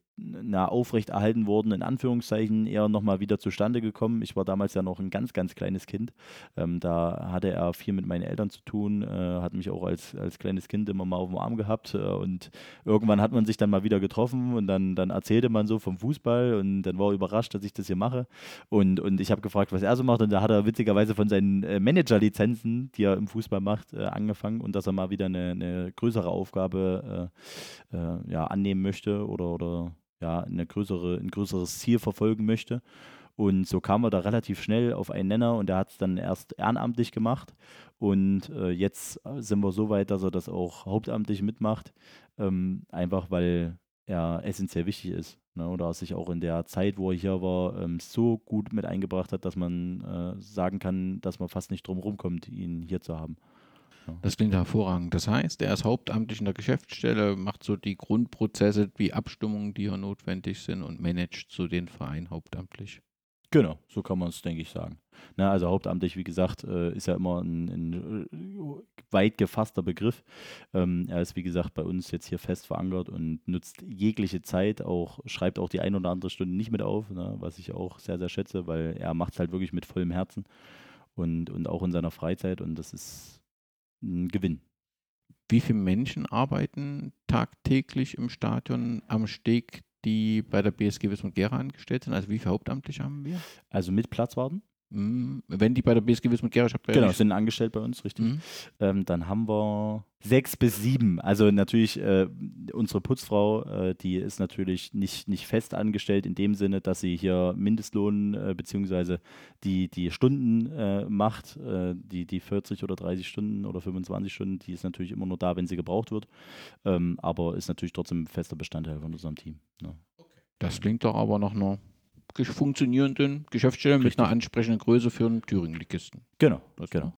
na, aufrechterhalten worden, in Anführungszeichen, eher nochmal wieder zustande gekommen. Ich war damals ja noch ein ganz, ganz kleines Kind. Ähm, da hatte er viel mit meinen Eltern zu tun, äh, hat mich auch als, als kleines Kind immer mal auf dem Arm gehabt. Äh, und irgendwann hat man sich dann mal wieder getroffen und dann, dann erzählte man so vom Fußball und dann war er überrascht, dass ich das hier mache. Und, und ich habe gefragt, was er so macht. Und da hat er witzigerweise von seinen äh, Managerlizenzen, die er im Fußball macht, äh, angefangen und dass er mal wieder eine, eine größere Aufgabe äh, äh, ja, annehmen möchte oder, oder ja, eine größere, ein größeres Ziel verfolgen möchte. Und so kamen wir da relativ schnell auf einen Nenner und er hat es dann erst ehrenamtlich gemacht. Und äh, jetzt sind wir so weit, dass er das auch hauptamtlich mitmacht, ähm, einfach weil er essentiell wichtig ist. Ne? Oder er sich auch in der Zeit, wo er hier war, ähm, so gut mit eingebracht hat, dass man äh, sagen kann, dass man fast nicht drum rumkommt, ihn hier zu haben. Das klingt hervorragend. Das heißt, er ist hauptamtlich in der Geschäftsstelle, macht so die Grundprozesse, wie Abstimmungen, die hier notwendig sind und managt so den Verein hauptamtlich. Genau, so kann man es, denke ich, sagen. Na, also hauptamtlich, wie gesagt, äh, ist ja immer ein, ein äh, weit gefasster Begriff. Ähm, er ist, wie gesagt, bei uns jetzt hier fest verankert und nutzt jegliche Zeit, auch schreibt auch die ein oder andere Stunde nicht mit auf, ne, was ich auch sehr, sehr schätze, weil er macht es halt wirklich mit vollem Herzen und, und auch in seiner Freizeit und das ist Gewinn. Wie viele Menschen arbeiten tagtäglich im Stadion am Steg, die bei der BSG Wismut Gera angestellt sind? Also wie viele Hauptamtliche haben wir? Also mit Platzwarten? Mhm. Wenn die bei der BSG Wismut Gera, ich habe Genau, sind angestellt bei uns, richtig. Mhm. Ähm, dann haben wir sechs bis sieben. Also natürlich äh, unsere Putzfrau, äh, die ist natürlich nicht, nicht fest angestellt in dem Sinne, dass sie hier Mindestlohn äh, beziehungsweise die, die Stunden äh, macht, äh, die, die 40 oder 30 Stunden oder 25 Stunden, die ist natürlich immer nur da, wenn sie gebraucht wird. Ähm, aber ist natürlich trotzdem fester Bestandteil von unserem Team. Ne? Das klingt doch aber nach einer funktionierenden Geschäftsstelle mit Richtig. einer ansprechenden Größe für einen Thüringen-Ligisten. Genau, Das genau.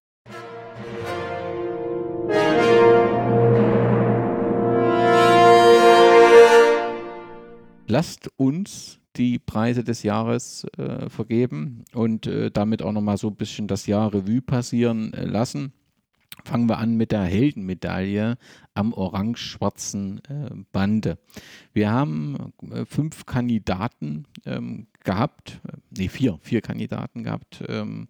Lasst uns die Preise des Jahres äh, vergeben und äh, damit auch nochmal so ein bisschen das Jahr Revue passieren äh, lassen. Fangen wir an mit der Heldenmedaille am orange-schwarzen äh, Bande. Wir haben äh, fünf Kandidaten ähm, gehabt, äh, nee, vier, vier Kandidaten gehabt. Ähm,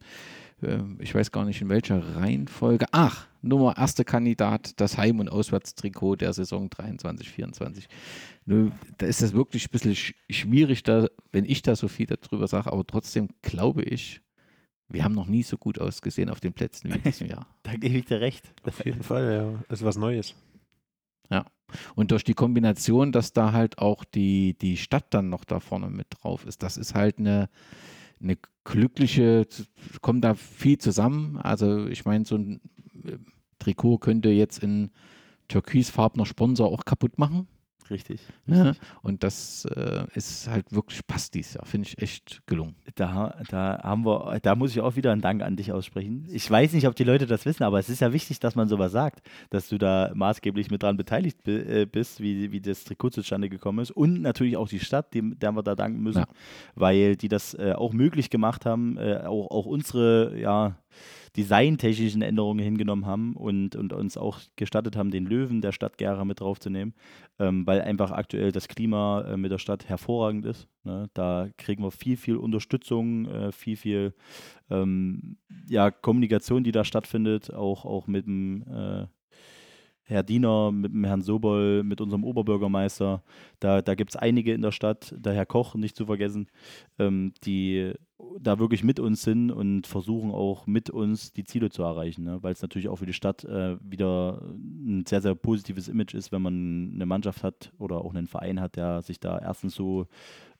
äh, ich weiß gar nicht in welcher Reihenfolge. Ach, Nummer erster Kandidat, das Heim- und Auswärtstrikot der Saison 23, 24. Nö, da ist das wirklich ein bisschen sch- schwierig, da, wenn ich da so viel darüber sage, aber trotzdem glaube ich, wir haben noch nie so gut ausgesehen auf den Plätzen wie in diesem Jahr. Da gebe ich dir recht. Auf jeden Fall, ja. Das ist was Neues. Und durch die Kombination, dass da halt auch die, die Stadt dann noch da vorne mit drauf ist, das ist halt eine, eine glückliche, kommt da viel zusammen. Also ich meine, so ein äh, Trikot könnte jetzt ein türkisfarbener Sponsor auch kaputt machen. Richtig. Ja, und das äh, ist halt wirklich, passt dies Jahr, finde ich echt gelungen. Da, da haben wir, da muss ich auch wieder einen Dank an dich aussprechen. Ich weiß nicht, ob die Leute das wissen, aber es ist ja wichtig, dass man sowas sagt, dass du da maßgeblich mit dran beteiligt äh, bist, wie, wie das Trikot zustande gekommen ist. Und natürlich auch die Stadt, dem, der wir da danken müssen, Ja. weil die das äh, auch möglich gemacht haben, äh, auch, auch unsere, ja, designtechnischen Änderungen hingenommen haben und, und uns auch gestattet haben, den Löwen der Stadt Gera mit draufzunehmen, ähm, weil einfach aktuell das Klima äh, mit der Stadt hervorragend ist. Ne? Da kriegen wir viel, viel Unterstützung, äh, viel, viel ähm, ja, Kommunikation, die da stattfindet, auch, auch mit dem äh, Herr Diener, mit dem Herrn Sobol, mit unserem Oberbürgermeister. Da, da gibt es einige in der Stadt, der Herr Koch nicht zu vergessen, ähm, die da wirklich mit uns sind und versuchen auch mit uns die Ziele zu erreichen, ne? weil es natürlich auch für die Stadt äh, wieder ein sehr, sehr positives Image ist, wenn man eine Mannschaft hat oder auch einen Verein hat, der sich da erstens so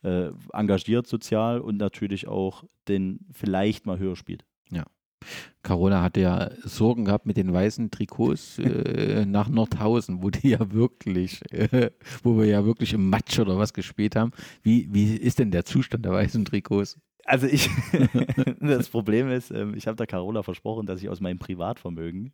äh, engagiert sozial und natürlich auch den vielleicht mal höher spielt. Carola hatte ja Sorgen gehabt mit den weißen Trikots äh, nach Nordhausen, wo die ja wirklich, äh, wo wir ja wirklich im Matsch oder was gespielt haben. Wie, wie ist denn der Zustand der weißen Trikots? Also ich, das Problem ist, ähm, ich habe der Carola versprochen, dass ich aus meinem Privatvermögen,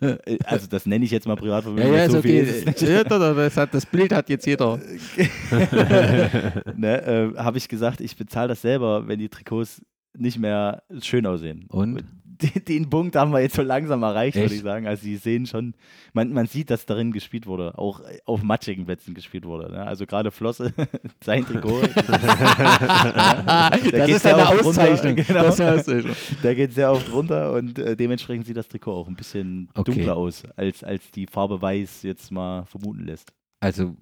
äh, also das nenne ich jetzt mal Privatvermögen, Ja, ja, so viel okay. ist. Ja, das, hat, das Bild hat jetzt jeder. ne, äh, habe ich gesagt, ich bezahle das selber, wenn die Trikots nicht mehr schön aussehen. Und? den, den Punkt haben wir jetzt so langsam erreicht, würde ich sagen. Also sie sehen schon, man, man sieht, dass darin gespielt wurde, auch auf matschigen Plätzen gespielt wurde. Ne? Also gerade Flosse, sein Trikot. da das ist sehr eine runter, Auszeichnung. Genau. Das Auszeichnung. Da geht sehr oft runter und äh, dementsprechend sieht das Trikot auch ein bisschen Okay. dunkler aus, als, als die Farbe Weiß jetzt mal vermuten lässt. Also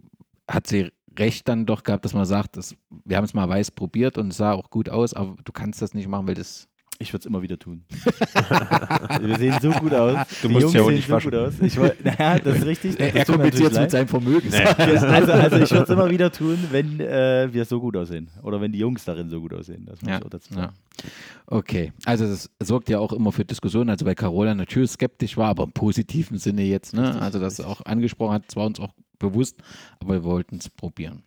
hat sie recht dann doch gehabt, dass man sagt, das, wir haben es mal weiß probiert und es sah auch gut aus, aber du kannst das nicht machen, weil das. Ich würde es immer wieder tun. Wir sehen so gut aus. Du Die musst Jungs ja auch sehen nicht so waschen. gut aus. Ich woll- naja, das ist richtig. Das er mir kompensiert es mit seinem Vermögen. leid. Also, also ich würde es immer wieder tun, wenn äh, wir so gut aussehen. Oder wenn die Jungs darin so gut aussehen. Das muss Ja, ich auch dazu ja. sagen. Okay, also das sorgt ja auch immer für Diskussionen. Also bei Carola natürlich skeptisch war, aber im positiven Sinne jetzt. Ne? Also das auch angesprochen hat, zwar uns auch bewusst, aber wir wollten es probieren.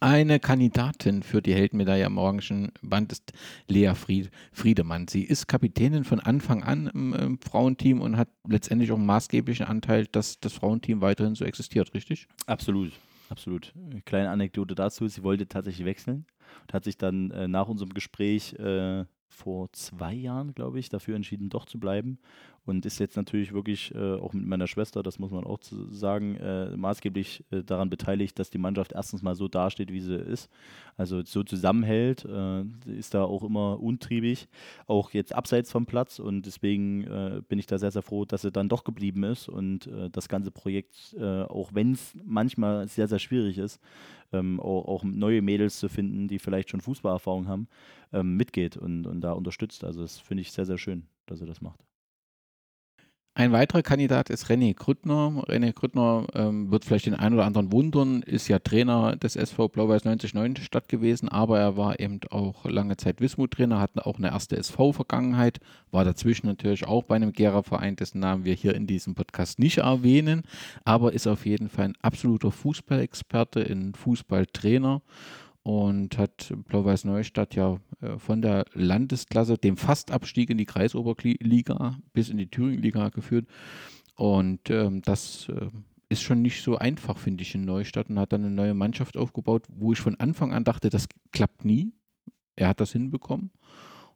Eine Kandidatin für die Heldenmedaille am orangen Band ist Lea Fried, Friedemann. Sie ist Kapitänin von Anfang an im, im Frauenteam und hat letztendlich auch einen maßgeblichen Anteil, dass das Frauenteam weiterhin so existiert, richtig? Absolut, absolut. Kleine Anekdote dazu. Sie wollte tatsächlich wechseln und hat sich dann äh, nach unserem Gespräch äh, vor zwei Jahren, glaube ich, dafür entschieden, doch zu bleiben. Und ist jetzt natürlich wirklich äh, auch mit meiner Schwester, das muss man auch sagen, äh, maßgeblich äh, daran beteiligt, dass die Mannschaft erstens mal so dasteht, wie sie ist. Also so zusammenhält, äh, ist da auch immer untriebig, auch jetzt abseits vom Platz. Und deswegen äh, bin ich da sehr, sehr froh, dass sie dann doch geblieben ist und äh, das ganze Projekt, auch wenn es manchmal sehr, sehr schwierig ist, ähm, auch, auch neue Mädels zu finden, die vielleicht schon Fußballerfahrung haben, ähm, mitgeht und, und da unterstützt. Also das finde ich sehr, sehr schön, dass er das macht. Ein weiterer Kandidat ist René Krüttner. René Krüttner ähm, wird vielleicht den einen oder anderen wundern, ist ja Trainer des SV Blau-Weiß 99 Stadt gewesen, aber er war eben auch lange Zeit Wismut-Trainer, hat auch eine erste SV-Vergangenheit, war dazwischen natürlich auch bei einem Gera-Verein, dessen Namen wir hier in diesem Podcast nicht erwähnen, aber ist auf jeden Fall ein absoluter Fußballexperte, ein Fußballtrainer und hat Blau-Weiß Neustadt ja äh, von der Landesklasse, dem Fastabstieg in die Kreisoberliga bis in die Thüringenliga geführt. Und ähm, das äh, ist schon nicht so einfach, finde ich, in Neustadt und hat dann eine neue Mannschaft aufgebaut, wo ich von Anfang an dachte, das klappt nie. Er hat das hinbekommen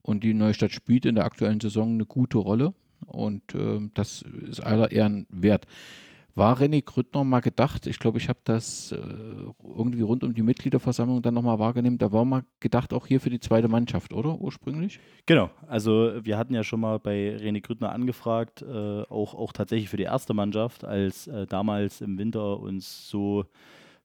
und die Neustadt spielt in der aktuellen Saison eine gute Rolle und ähm, das ist aller Ehren wert. War René Krüttner mal gedacht, ich glaube, ich habe das äh, irgendwie rund um die Mitgliederversammlung dann nochmal wahrgenommen, da war mal gedacht auch hier für die zweite Mannschaft, oder? Ursprünglich? Genau, also wir hatten ja schon mal bei René Grüttner angefragt, äh, auch, auch tatsächlich für die erste Mannschaft, als äh, damals im Winter uns so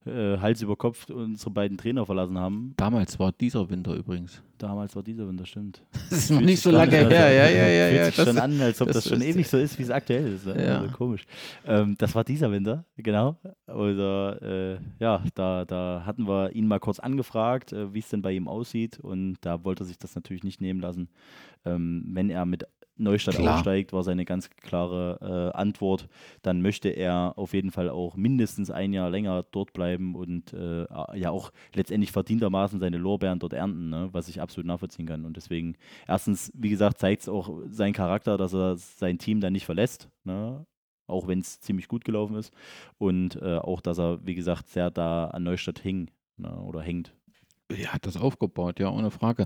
äh, Hals über Kopf unsere beiden Trainer verlassen haben. Damals war dieser Winter übrigens. Damals war dieser Winter, stimmt. Das ist noch Fühlt nicht sich so lange her, ja, ja, ja. Fühlt ja. sich Das schon an, als ob das, schon ist- ewig so ist, wie es aktuell ist. Ne? Ja. Also komisch. Ähm, das war dieser Winter, genau. Oder äh, ja, da, da hatten wir ihn mal kurz angefragt, äh, wie es denn bei ihm aussieht. Und da wollte er sich das natürlich nicht nehmen lassen. Ähm, wenn er mit Neustadt Klar. aufsteigt, war seine ganz klare äh, Antwort. Dann möchte er auf jeden Fall auch mindestens ein Jahr länger dort bleiben und äh, ja auch letztendlich verdientermaßen seine Lorbeeren dort ernten, ne? was ich absolut nachvollziehen kann. Und deswegen, erstens, wie gesagt, zeigt es auch seinen Charakter, dass er sein Team dann nicht verlässt. Ne? Auch wenn es ziemlich gut gelaufen ist. Und äh, auch, dass er, wie gesagt, sehr da an Neustadt hing ne? oder hängt. Er hat das aufgebaut, ja, ohne Frage.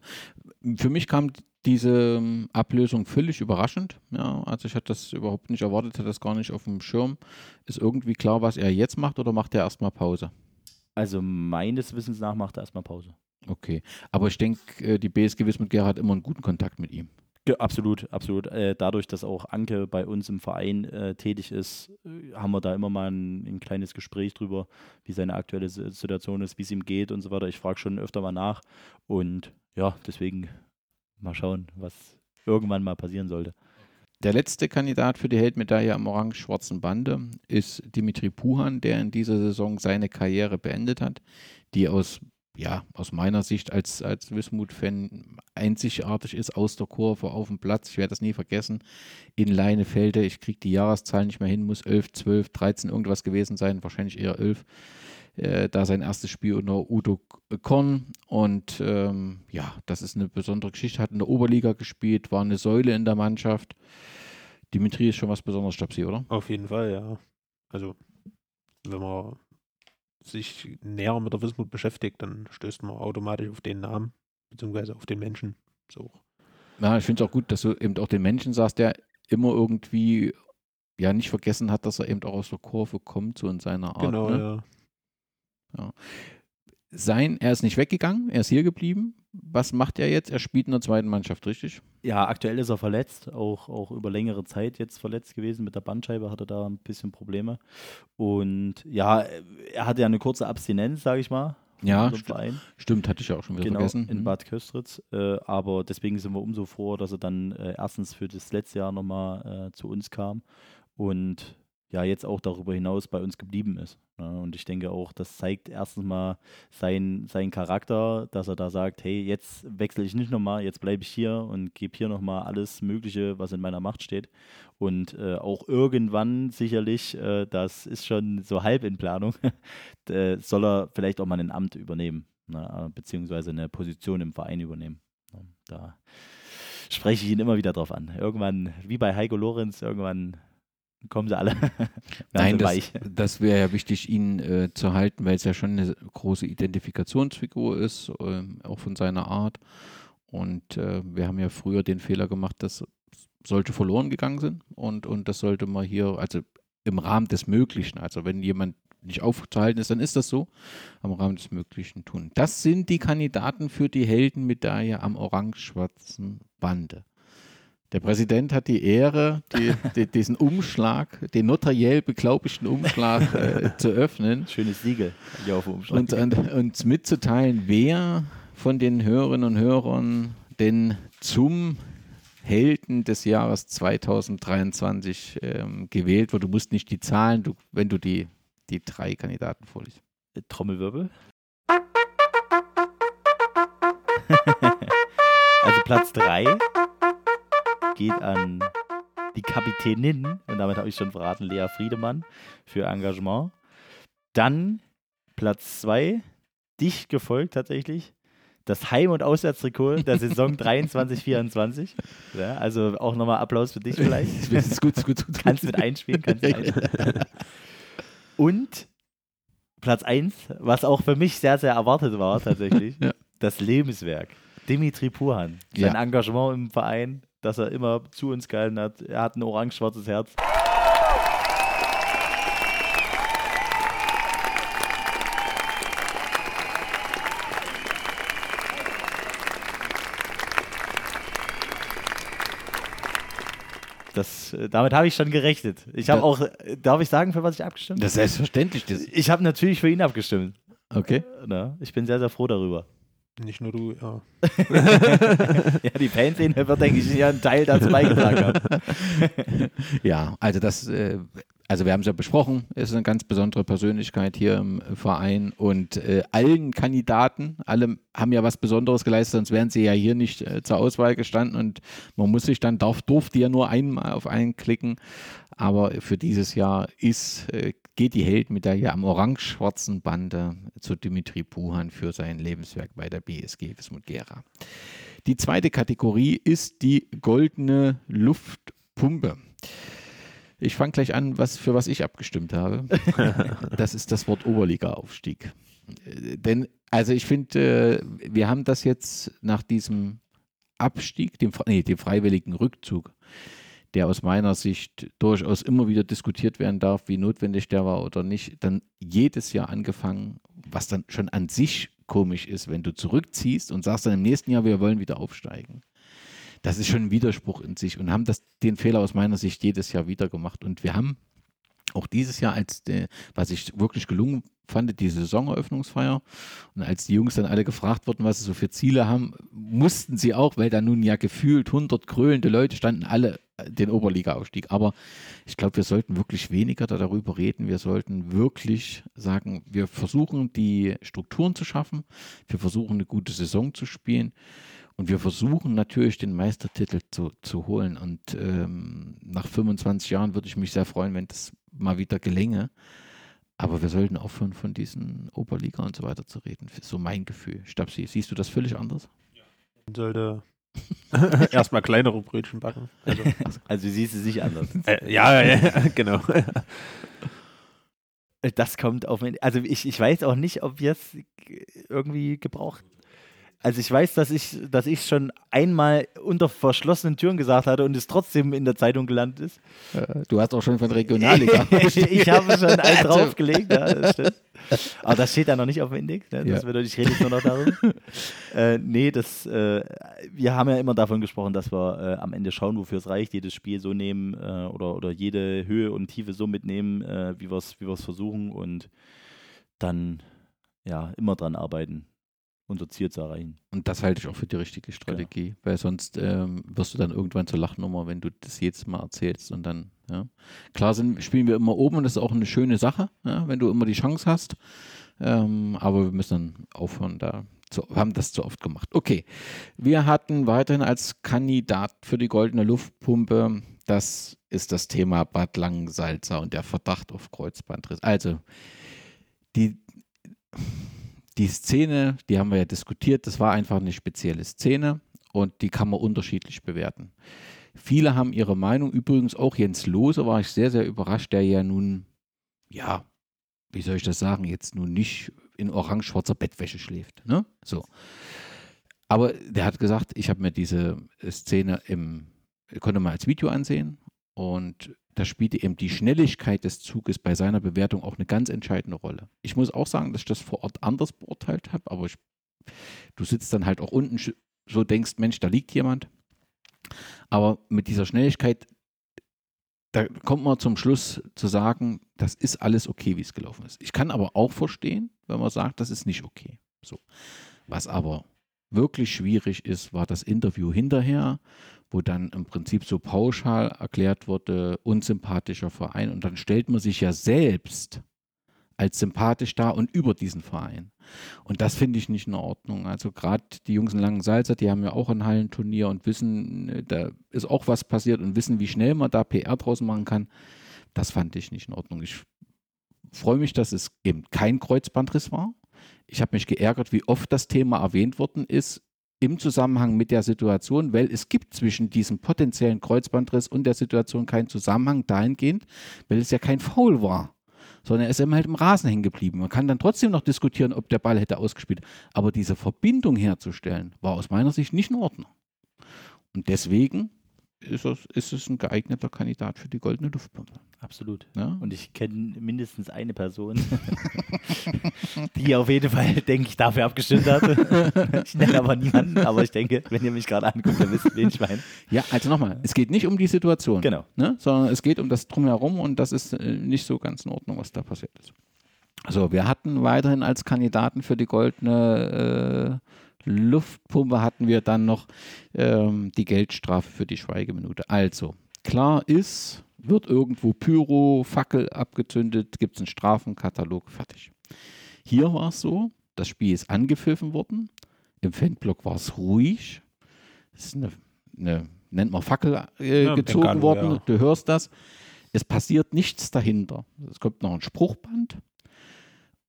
Für mich kam diese ähm, Ablösung völlig überraschend. Ja, also ich hatte das überhaupt nicht erwartet, hatte das gar nicht auf dem Schirm. Ist irgendwie klar, was er jetzt macht oder macht er erstmal Pause? Also meines Wissens nach macht er erstmal Pause. Okay. Aber ich denke, äh, die BSG Wismut Gera hat immer einen guten Kontakt mit ihm. Absolut, absolut. Äh, dadurch, dass auch Anke bei uns im Verein äh, tätig ist, äh, haben wir da immer mal ein, ein kleines Gespräch drüber, wie seine aktuelle Si- Situation ist, wie es ihm geht und so weiter. Ich frage schon öfter mal nach und ja, deswegen mal schauen, was irgendwann mal passieren sollte. Der letzte Kandidat für die Heldmedaille am orange-schwarzen Bande ist Dimitri Puhan, der in dieser Saison seine Karriere beendet hat, die aus, ja, aus meiner Sicht als, als Wismut-Fan einzigartig ist, aus der Kurve auf dem Platz. Ich werde das nie vergessen. In Leinefelde, ich kriege die Jahreszahl nicht mehr hin, muss 11, 12, 13 irgendwas gewesen sein, wahrscheinlich eher 11. Äh, da sein erstes Spiel unter Udo Korn und ähm, ja, das ist eine besondere Geschichte. Hat in der Oberliga gespielt, war eine Säule in der Mannschaft. Dimitri ist schon was Besonderes, Stabsi, oder? Auf jeden Fall, ja. Also, wenn man sich näher mit der Wismut beschäftigt, dann stößt man automatisch auf den Namen, beziehungsweise auf den Menschen. So. Ja, ich finde es auch gut, dass du eben auch den Menschen sagst, der immer irgendwie ja nicht vergessen hat, dass er eben auch aus der Kurve kommt, so in seiner Art. Genau, ne? ja. Ja. Sein, er ist nicht weggegangen, er ist hier geblieben. Was macht er jetzt? Er spielt in der zweiten Mannschaft, richtig? Ja, aktuell ist er verletzt, auch, auch über längere Zeit jetzt verletzt gewesen. Mit der Bandscheibe hatte er da ein bisschen Probleme. Und ja, er hatte ja eine kurze Abstinenz, sage ich mal. Ja, unserem st- Verein. Stimmt, hatte ich auch schon wieder Genau, vergessen. in Mhm. Bad Köstritz. Äh, aber deswegen sind wir umso froh, dass er dann äh, erstens für das letzte Jahr nochmal äh, zu uns kam und ja, jetzt auch darüber hinaus bei uns geblieben ist. Ne? Und ich denke auch, das zeigt erstens mal sein, seinen Charakter, dass er da sagt, hey, jetzt wechsle ich nicht nochmal, jetzt bleibe ich hier und gebe hier nochmal alles Mögliche, was in meiner Macht steht. Und äh, auch irgendwann sicherlich, äh, das ist schon so halb in Planung, äh, soll er vielleicht auch mal ein Amt übernehmen, ne? äh, beziehungsweise eine Position im Verein übernehmen. Ja, Da spreche ich ihn immer wieder drauf an. Irgendwann, wie bei Heiko Lorenz, irgendwann kommen sie alle. Nein, das, weich. das wäre ja wichtig, ihn äh, zu halten, weil es ja schon eine große Identifikationsfigur ist, ähm, auch von seiner Art. Und äh, wir haben ja früher den Fehler gemacht, dass solche verloren gegangen sind. Und, und das sollte man hier, also im Rahmen des Möglichen, also wenn jemand nicht aufzuhalten ist, dann ist das so, am Rahmen des Möglichen tun. Das sind die Kandidaten für die Heldenmedaille am orange-schwarzen Bande. Der Präsident hat die Ehre, die, die, diesen Umschlag, den notariell beglaubigten Umschlag äh, zu öffnen Schönes Siegel hier auf dem Umschlag. und an, uns mitzuteilen, wer von den Hörerinnen und Hörern denn zum Helden des Jahres 2023 ähm, gewählt wird. Du musst nicht die Zahlen, du, wenn du die, die drei Kandidaten vorliest. Trommelwirbel. also Platz 3 geht an die Kapitänin, und damit habe ich schon verraten, Lea Friedemann für Engagement. Dann Platz 2, dicht gefolgt tatsächlich, das Heim- und Auswärtstrikot der Saison 23-24. Ja, also auch nochmal Applaus für dich vielleicht. Das ist gut, ist gut, gut. Kannst mit einspielen, kannst mit einspielen. Und Platz 1, was auch für mich sehr, sehr erwartet war tatsächlich, Ja. das Lebenswerk. Dimitri Puhan. Sein Ja. Engagement im Verein, dass er immer zu uns gehalten hat. Er hat ein orange-schwarzes Herz. Das, äh, damit habe ich schon gerechnet. Ich habe auch, äh, darf ich sagen, für was ich abgestimmt Das ist selbstverständlich. Das, Ich habe natürlich für ihn abgestimmt. okay. Na, ich bin sehr, sehr froh darüber. Nicht nur du, ja. Ja, die Fanszene wird, denke ich, ja einen Teil dazu beigetragen haben. Ja, also das, äh, also wir haben es ja besprochen, ist eine ganz besondere Persönlichkeit hier im Verein und äh, allen Kandidaten, alle haben ja was Besonderes geleistet, sonst wären sie ja hier nicht äh, zur Auswahl gestanden und man muss sich dann, darf, durfte ja nur einmal auf einen klicken, aber für dieses Jahr ist, äh, geht die Heldmedaille am orange-schwarzen Bande zu Dimitri Puhan für sein Lebenswerk bei der BSG Wismut Gera. Die zweite Kategorie ist die goldene Luftpumpe. Ich fange gleich an, was, für was ich abgestimmt habe. das ist das Wort Oberliga-Aufstieg. Äh, Denn, also ich finde, äh, wir haben das jetzt nach diesem Abstieg, dem, nee, dem freiwilligen Rückzug, der aus meiner Sicht durchaus immer wieder diskutiert werden darf, wie notwendig der war oder nicht, dann jedes Jahr angefangen, was dann schon an sich komisch ist, wenn du zurückziehst und sagst dann im nächsten Jahr, wir wollen wieder aufsteigen. Das ist schon ein Widerspruch in sich und haben das, den Fehler aus meiner Sicht jedes Jahr wieder gemacht. Und wir haben auch dieses Jahr, als der, was ich wirklich gelungen fand, die Saisoneröffnungsfeier. Und als die Jungs dann alle gefragt wurden, was sie so für Ziele haben, mussten sie auch, weil da nun ja gefühlt 100 krölende Leute standen, alle äh, den Oberliga-Aufstieg. Aber ich glaube, wir sollten wirklich weniger da darüber reden. Wir sollten wirklich sagen, wir versuchen die Strukturen zu schaffen. Wir versuchen eine gute Saison zu spielen. Und wir versuchen natürlich den Meistertitel zu, zu holen. Und ähm, nach 25 Jahren würde ich mich sehr freuen, wenn das mal wieder gelänge. Aber wir sollten aufhören, von diesen Oberliga und so weiter zu reden. So mein Gefühl. Stabsi, siehst du das völlig anders? Man sollte erstmal kleinere Brötchen backen. Also, Also siehst du sich anders. äh, ja, ja, genau. Das kommt auf mein, also ich, ich weiß auch nicht, ob wir es irgendwie gebraucht. Also ich weiß, dass ich, dass ich schon einmal unter verschlossenen Türen gesagt hatte und es trotzdem in der Zeitung gelandet ist. Äh, Du hast auch schon von Regionalliga. ich habe schon einen Also- draufgelegt, ja, das stimmt. Aber das steht da noch nicht auf dem Index. Ne? Das Ja. bedeutet, ich rede jetzt nur noch darüber. äh, nee, das, äh, wir haben ja immer davon gesprochen, dass wir äh, am Ende schauen, wofür es reicht, jedes Spiel so nehmen äh, oder, oder jede Höhe und Tiefe so mitnehmen, äh, wie wir es wie wir's versuchen und dann ja immer dran arbeiten, unser Ziel zu erreichen. Und das halte ich auch für die richtige Strategie, weil sonst ähm, wirst du dann irgendwann zur Lachnummer, wenn du das jedes Mal erzählst und dann, ja. Klar sind, spielen wir immer oben und das ist auch eine schöne Sache, ja, wenn du immer die Chance hast. Ähm, aber wir müssen dann aufhören, da zu, haben das zu oft gemacht. Okay, wir hatten weiterhin als Kandidat für die goldene Luftpumpe, das ist das Thema Bad Langensalza und der Verdacht auf Kreuzbandriss. Also, die, die Szene, die haben wir ja diskutiert, das war einfach eine spezielle Szene und die kann man unterschiedlich bewerten. Viele haben ihre Meinung, übrigens auch Jens Lose war ich sehr, sehr überrascht, der ja nun, ja, wie soll ich das sagen, jetzt nun nicht in orange-schwarzer Bettwäsche schläft. Ne? So. Aber der hat gesagt, ich habe mir diese Szene im, konnte mal als Video ansehen und da spielte eben die Schnelligkeit des Zuges bei seiner Bewertung auch eine ganz entscheidende Rolle. Ich muss auch sagen, dass ich das vor Ort anders beurteilt habe, aber ich, du sitzt dann halt auch unten, so denkst, Mensch, da liegt jemand. Aber mit dieser Schnelligkeit, da kommt man zum Schluss zu sagen, das ist alles okay, wie es gelaufen ist. Ich kann aber auch verstehen, wenn man sagt, das ist nicht okay. So. Was aber wirklich schwierig ist, war das Interview hinterher, wo dann im Prinzip so pauschal erklärt wurde, unsympathischer Verein. Und dann stellt man sich ja selbst als sympathisch dar und über diesen Verein. Und das finde ich nicht in Ordnung. Also gerade die Jungs in Langensalza, die haben ja auch ein Hallenturnier und wissen, äh, da ist auch was passiert und wissen, wie schnell man da PR draußen machen kann. Das fand ich nicht in Ordnung. Ich freue mich, dass es eben kein Kreuzbandriss war. Ich habe mich geärgert, wie oft das Thema erwähnt worden ist im Zusammenhang mit der Situation, weil es gibt zwischen diesem potenziellen Kreuzbandriss und der Situation keinen Zusammenhang dahingehend, weil es ja kein Foul war sondern er ist eben halt im Rasen hängen geblieben. Man kann dann trotzdem noch diskutieren, ob der Ball hätte ausgespielt. Aber diese Verbindung herzustellen, war aus meiner Sicht nicht in Ordnung. Und deswegen ist es, ist es ein geeigneter Kandidat für die goldene Luftpumpe. Absolut. Ja? Und ich kenne mindestens eine Person, die auf jeden Fall, denke ich, dafür abgestimmt hat. ich nenne aber niemanden, aber ich denke, wenn ihr mich gerade anguckt, dann wisst ihr, wen ich meine. Ja, also nochmal, es geht nicht um die Situation, Genau. ne? sondern es geht um das Drumherum und das ist äh, nicht so ganz in Ordnung, was da passiert ist. So, wir hatten weiterhin als Kandidaten für die goldene äh, Luftpumpe hatten wir dann noch ähm, die Geldstrafe für die Schweigeminute. Also, klar ist, wird irgendwo Pyro, Fackel abgezündet, gibt es einen Strafenkatalog, fertig. Hier war es so, das Spiel ist angepfiffen worden, im Fanblock war es ruhig, es ist eine, eine nennt man Fackel äh, Ja, gezogen worden, ja. du hörst das. Es passiert nichts dahinter. Es kommt noch ein Spruchband.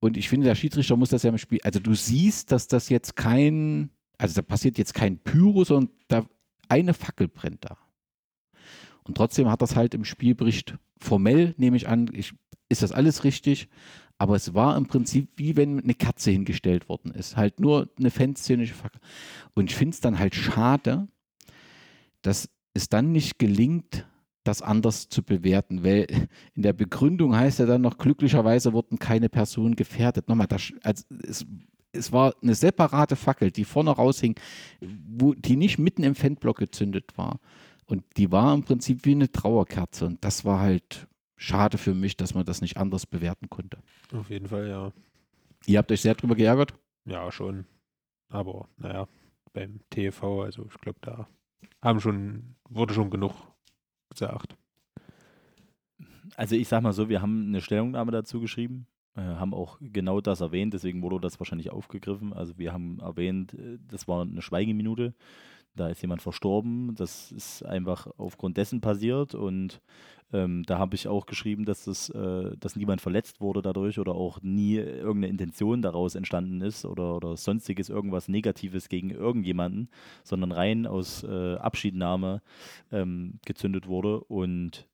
Und ich finde, der Schiedsrichter muss das ja im Spiel, also du siehst, dass das jetzt kein, also da passiert jetzt kein Pyro, sondern da eine Fackel brennt da. Und trotzdem hat das halt im Spielbericht formell, nehme ich an, ich, ist das alles richtig, aber es war im Prinzip wie wenn eine Kerze hingestellt worden ist. Halt nur eine fanszenische Fackel. Und ich finde es dann halt schade, dass es dann nicht gelingt, das anders zu bewerten, weil in der Begründung heißt ja dann noch, glücklicherweise wurden keine Personen gefährdet. Nochmal, das, also es, es war eine separate Fackel, die vorne raushing, wo, die nicht mitten im Fanblock gezündet war. Und die war im Prinzip wie eine Trauerkerze. Und das war halt schade für mich, dass man das nicht anders bewerten konnte. Auf jeden Fall, ja. Ihr habt euch sehr drüber geärgert? Ja, schon. Aber naja, beim TV, also ich glaube, da haben schon, wurde schon genug gesagt. Also ich sag mal so, wir haben eine Stellungnahme dazu geschrieben, äh, haben auch genau das erwähnt, deswegen wurde das wahrscheinlich aufgegriffen. Also wir haben erwähnt, äh, das war eine Schweigeminute, da ist jemand verstorben, das ist einfach aufgrund dessen passiert und ähm, da habe ich auch geschrieben, dass, das, äh, dass niemand verletzt wurde dadurch oder auch nie irgendeine Intention daraus entstanden ist oder, oder sonstiges irgendwas Negatives gegen irgendjemanden, sondern rein aus äh, Abschiednahme ähm, gezündet wurde und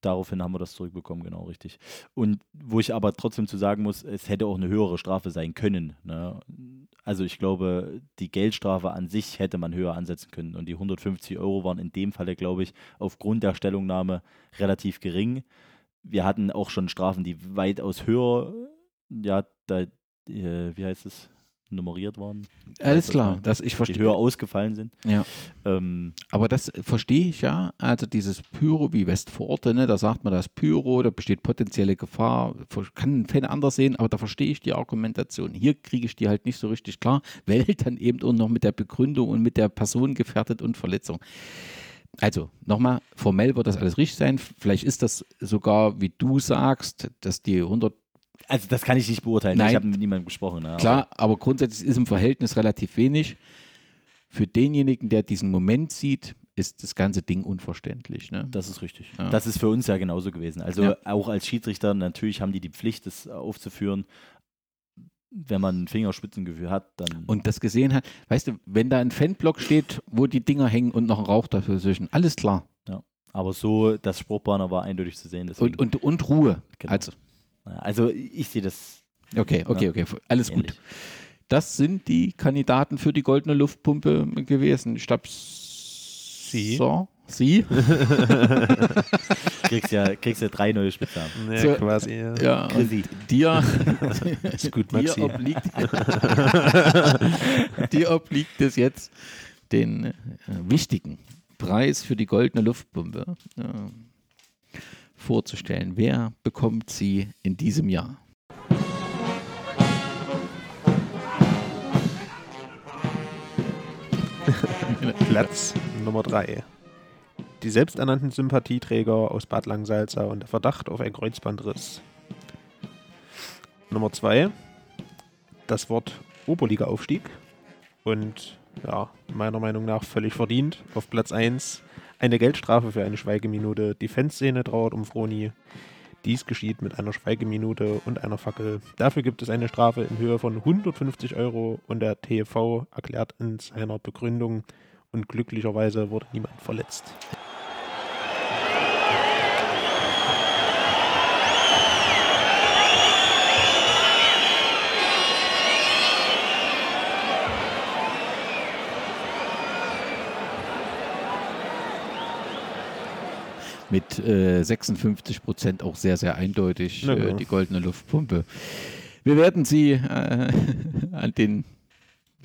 daraufhin haben wir das zurückbekommen, genau richtig. Und wo ich aber trotzdem zu sagen muss, es hätte auch eine höhere Strafe sein können. Ne? Also ich glaube, die Geldstrafe an sich hätte man höher ansetzen können. Und die 150 Euro waren in dem Falle, glaube ich, aufgrund der Stellungnahme relativ gering. Wir hatten auch schon Strafen, die weitaus höher, ja, da, äh, wie heißt es, nummeriert waren. Alles Also, klar, das ich Die verstehe. höher ausgefallen sind. Ja. Ähm, Aber das verstehe ich ja. Also dieses Pyro wie Westforte, ne, da sagt man das Pyro, da besteht potenzielle Gefahr. Kann ein Fan anders sehen, aber da verstehe ich die Argumentation. Hier kriege ich die halt nicht so richtig klar, weil dann eben auch noch mit der Begründung und mit der Person gefährdet und Verletzung. Also, nochmal, formell wird das alles richtig sein. Vielleicht ist das sogar, wie du sagst, dass die 100 also das kann ich nicht beurteilen. Nein. Ich habe mit niemandem gesprochen. Ne? Klar, aber grundsätzlich ist im Verhältnis relativ wenig. Für denjenigen, der diesen Moment sieht, ist das ganze Ding unverständlich. Ne? Das ist richtig. Ja. Das ist für uns ja genauso gewesen. Also Ja. auch als Schiedsrichter, natürlich haben die die Pflicht, das aufzuführen. Wenn man ein Fingerspitzengefühl hat, dann. Und das gesehen hat, weißt du, wenn da ein Fanblock steht, wo die Dinger hängen und noch ein Rauch dazwischen, alles klar. ja. Aber so, das Spruchbanner war eindeutig zu sehen. Deswegen, Und, und, und Ruhe. Genau. Also, also ich sehe das. okay, okay, okay, alles gut. ähnlich. Das sind die Kandidaten für die goldene Luftpumpe gewesen. Ich glaube, Sie. So, Sie. Kriegst ja, kriegst ja drei neue Spitznamen. Ja, So, quasi. Ja. Ja, dir, Ist gut, dir, Maxi. obliegt, dir obliegt es jetzt, den äh, wichtigen Preis für die goldene Luftpumpe äh, vorzustellen. Wer bekommt sie in diesem Jahr? Platz Nummer 3. Die selbsternannten Sympathieträger aus Bad Langsalza und der Verdacht auf einen Kreuzbandriss. Nummer 2. Das Wort Oberliga-Aufstieg. Und ja, meiner Meinung nach völlig verdient. Auf Platz 1 eine Geldstrafe für eine Schweigeminute. Die Fanszene trauert um Froni. Dies geschieht mit einer Schweigeminute und einer Fackel. Dafür gibt es eine Strafe in Höhe von 150 Euro und der TV erklärt in seiner Begründung, und glücklicherweise wurde niemand verletzt. Mit äh, 56 Prozent auch sehr, sehr eindeutig äh, klar. die goldene Luftpumpe. Wir werden sie äh, an den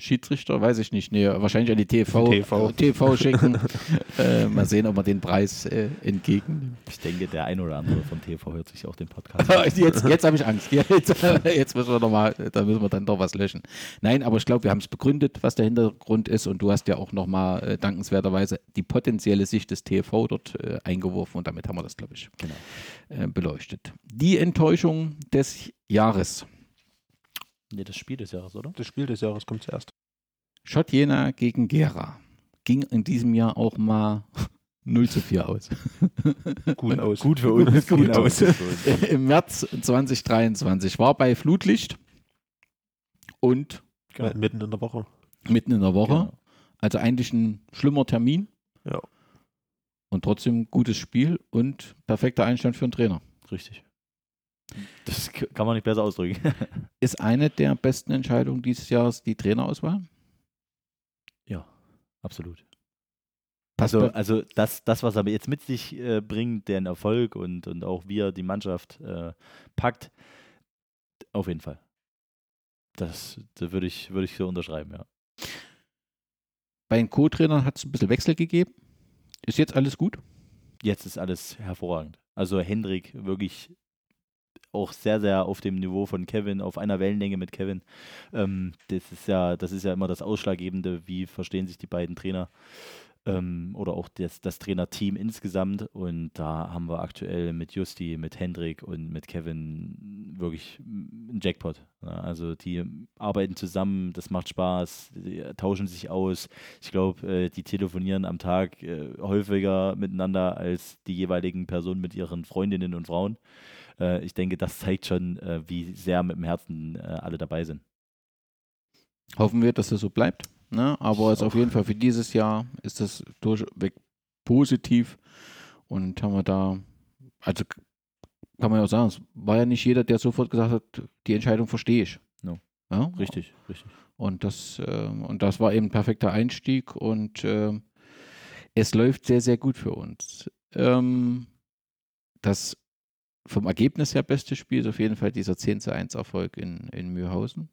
Schiedsrichter, weiß ich nicht, nee, wahrscheinlich an die TV, TV. äh, TV schicken. äh, mal sehen, ob wir den Preis äh, entgegennimmt. Ich denke, der ein oder andere von TV hört sich auch den Podcast an. Jetzt, jetzt habe ich Angst. Jetzt, jetzt müssen wir noch mal, da müssen wir dann doch was löschen. Nein, aber ich glaube, wir haben es begründet, was der Hintergrund ist. Und du hast ja auch noch mal äh, dankenswerterweise die potenzielle Sicht des TV dort äh, eingeworfen. Und damit haben wir das, glaube ich, Genau. äh, beleuchtet. Die Enttäuschung des Jahres. Nee, das Spiel des Jahres, oder? Das Spiel des Jahres kommt zuerst. Schott Jena gegen Gera. Ging in diesem Jahr auch mal 0 zu 4 aus. Gut aus. Gut für uns. Gut genau. aus. Im März 2023. War bei Flutlicht und Äh, Mitten in der Woche. mitten in der Woche. Genau. Also eigentlich ein schlimmer Termin. Ja. Und trotzdem gutes Spiel und perfekter Einstand für einen Trainer. Richtig. Das kann man nicht besser ausdrücken. Ist eine der besten Entscheidungen dieses Jahres die Trainerauswahl? Absolut. Also, also das, das, was er jetzt mit sich äh, bringt, den Erfolg und, und auch wie er die Mannschaft äh, packt, auf jeden Fall. Das, das würde ich, würde ich so unterschreiben, ja. bei den Co-Trainern hat es ein bisschen Wechsel gegeben. Ist jetzt alles gut? Jetzt ist alles hervorragend. Also Hendrik wirklich auch sehr, sehr auf dem Niveau von Kevin, auf einer Wellenlänge mit Kevin. Ähm, das ist ja, das ist ja immer das Ausschlaggebende, wie verstehen sich die beiden Trainer ähm, oder auch das, das Trainerteam insgesamt. Und da haben wir aktuell mit Justi, mit Hendrik und mit Kevin wirklich einen Jackpot. Ja, also die arbeiten zusammen, das macht Spaß, die tauschen sich aus. Ich glaube, äh, die telefonieren am Tag äh, häufiger miteinander als die jeweiligen Personen mit ihren Freundinnen und Frauen. Äh, ich denke, das zeigt schon, äh, wie sehr mit dem Herzen äh, alle dabei sind. Hoffen wir, dass das so bleibt. Ne? Aber es ist auf jeden Fall für dieses Jahr ist das durchweg positiv. Und haben wir da, also kann man ja auch sagen, es war ja nicht jeder, der sofort gesagt hat, die Entscheidung verstehe ich. No. Ja? Richtig, richtig. Und das, äh, und das war eben ein perfekter Einstieg und äh, es läuft sehr, sehr gut für uns. Ähm, das vom Ergebnis her beste Spiel ist auf jeden Fall dieser 10 zu 1 Erfolg in, in Mühlhausen.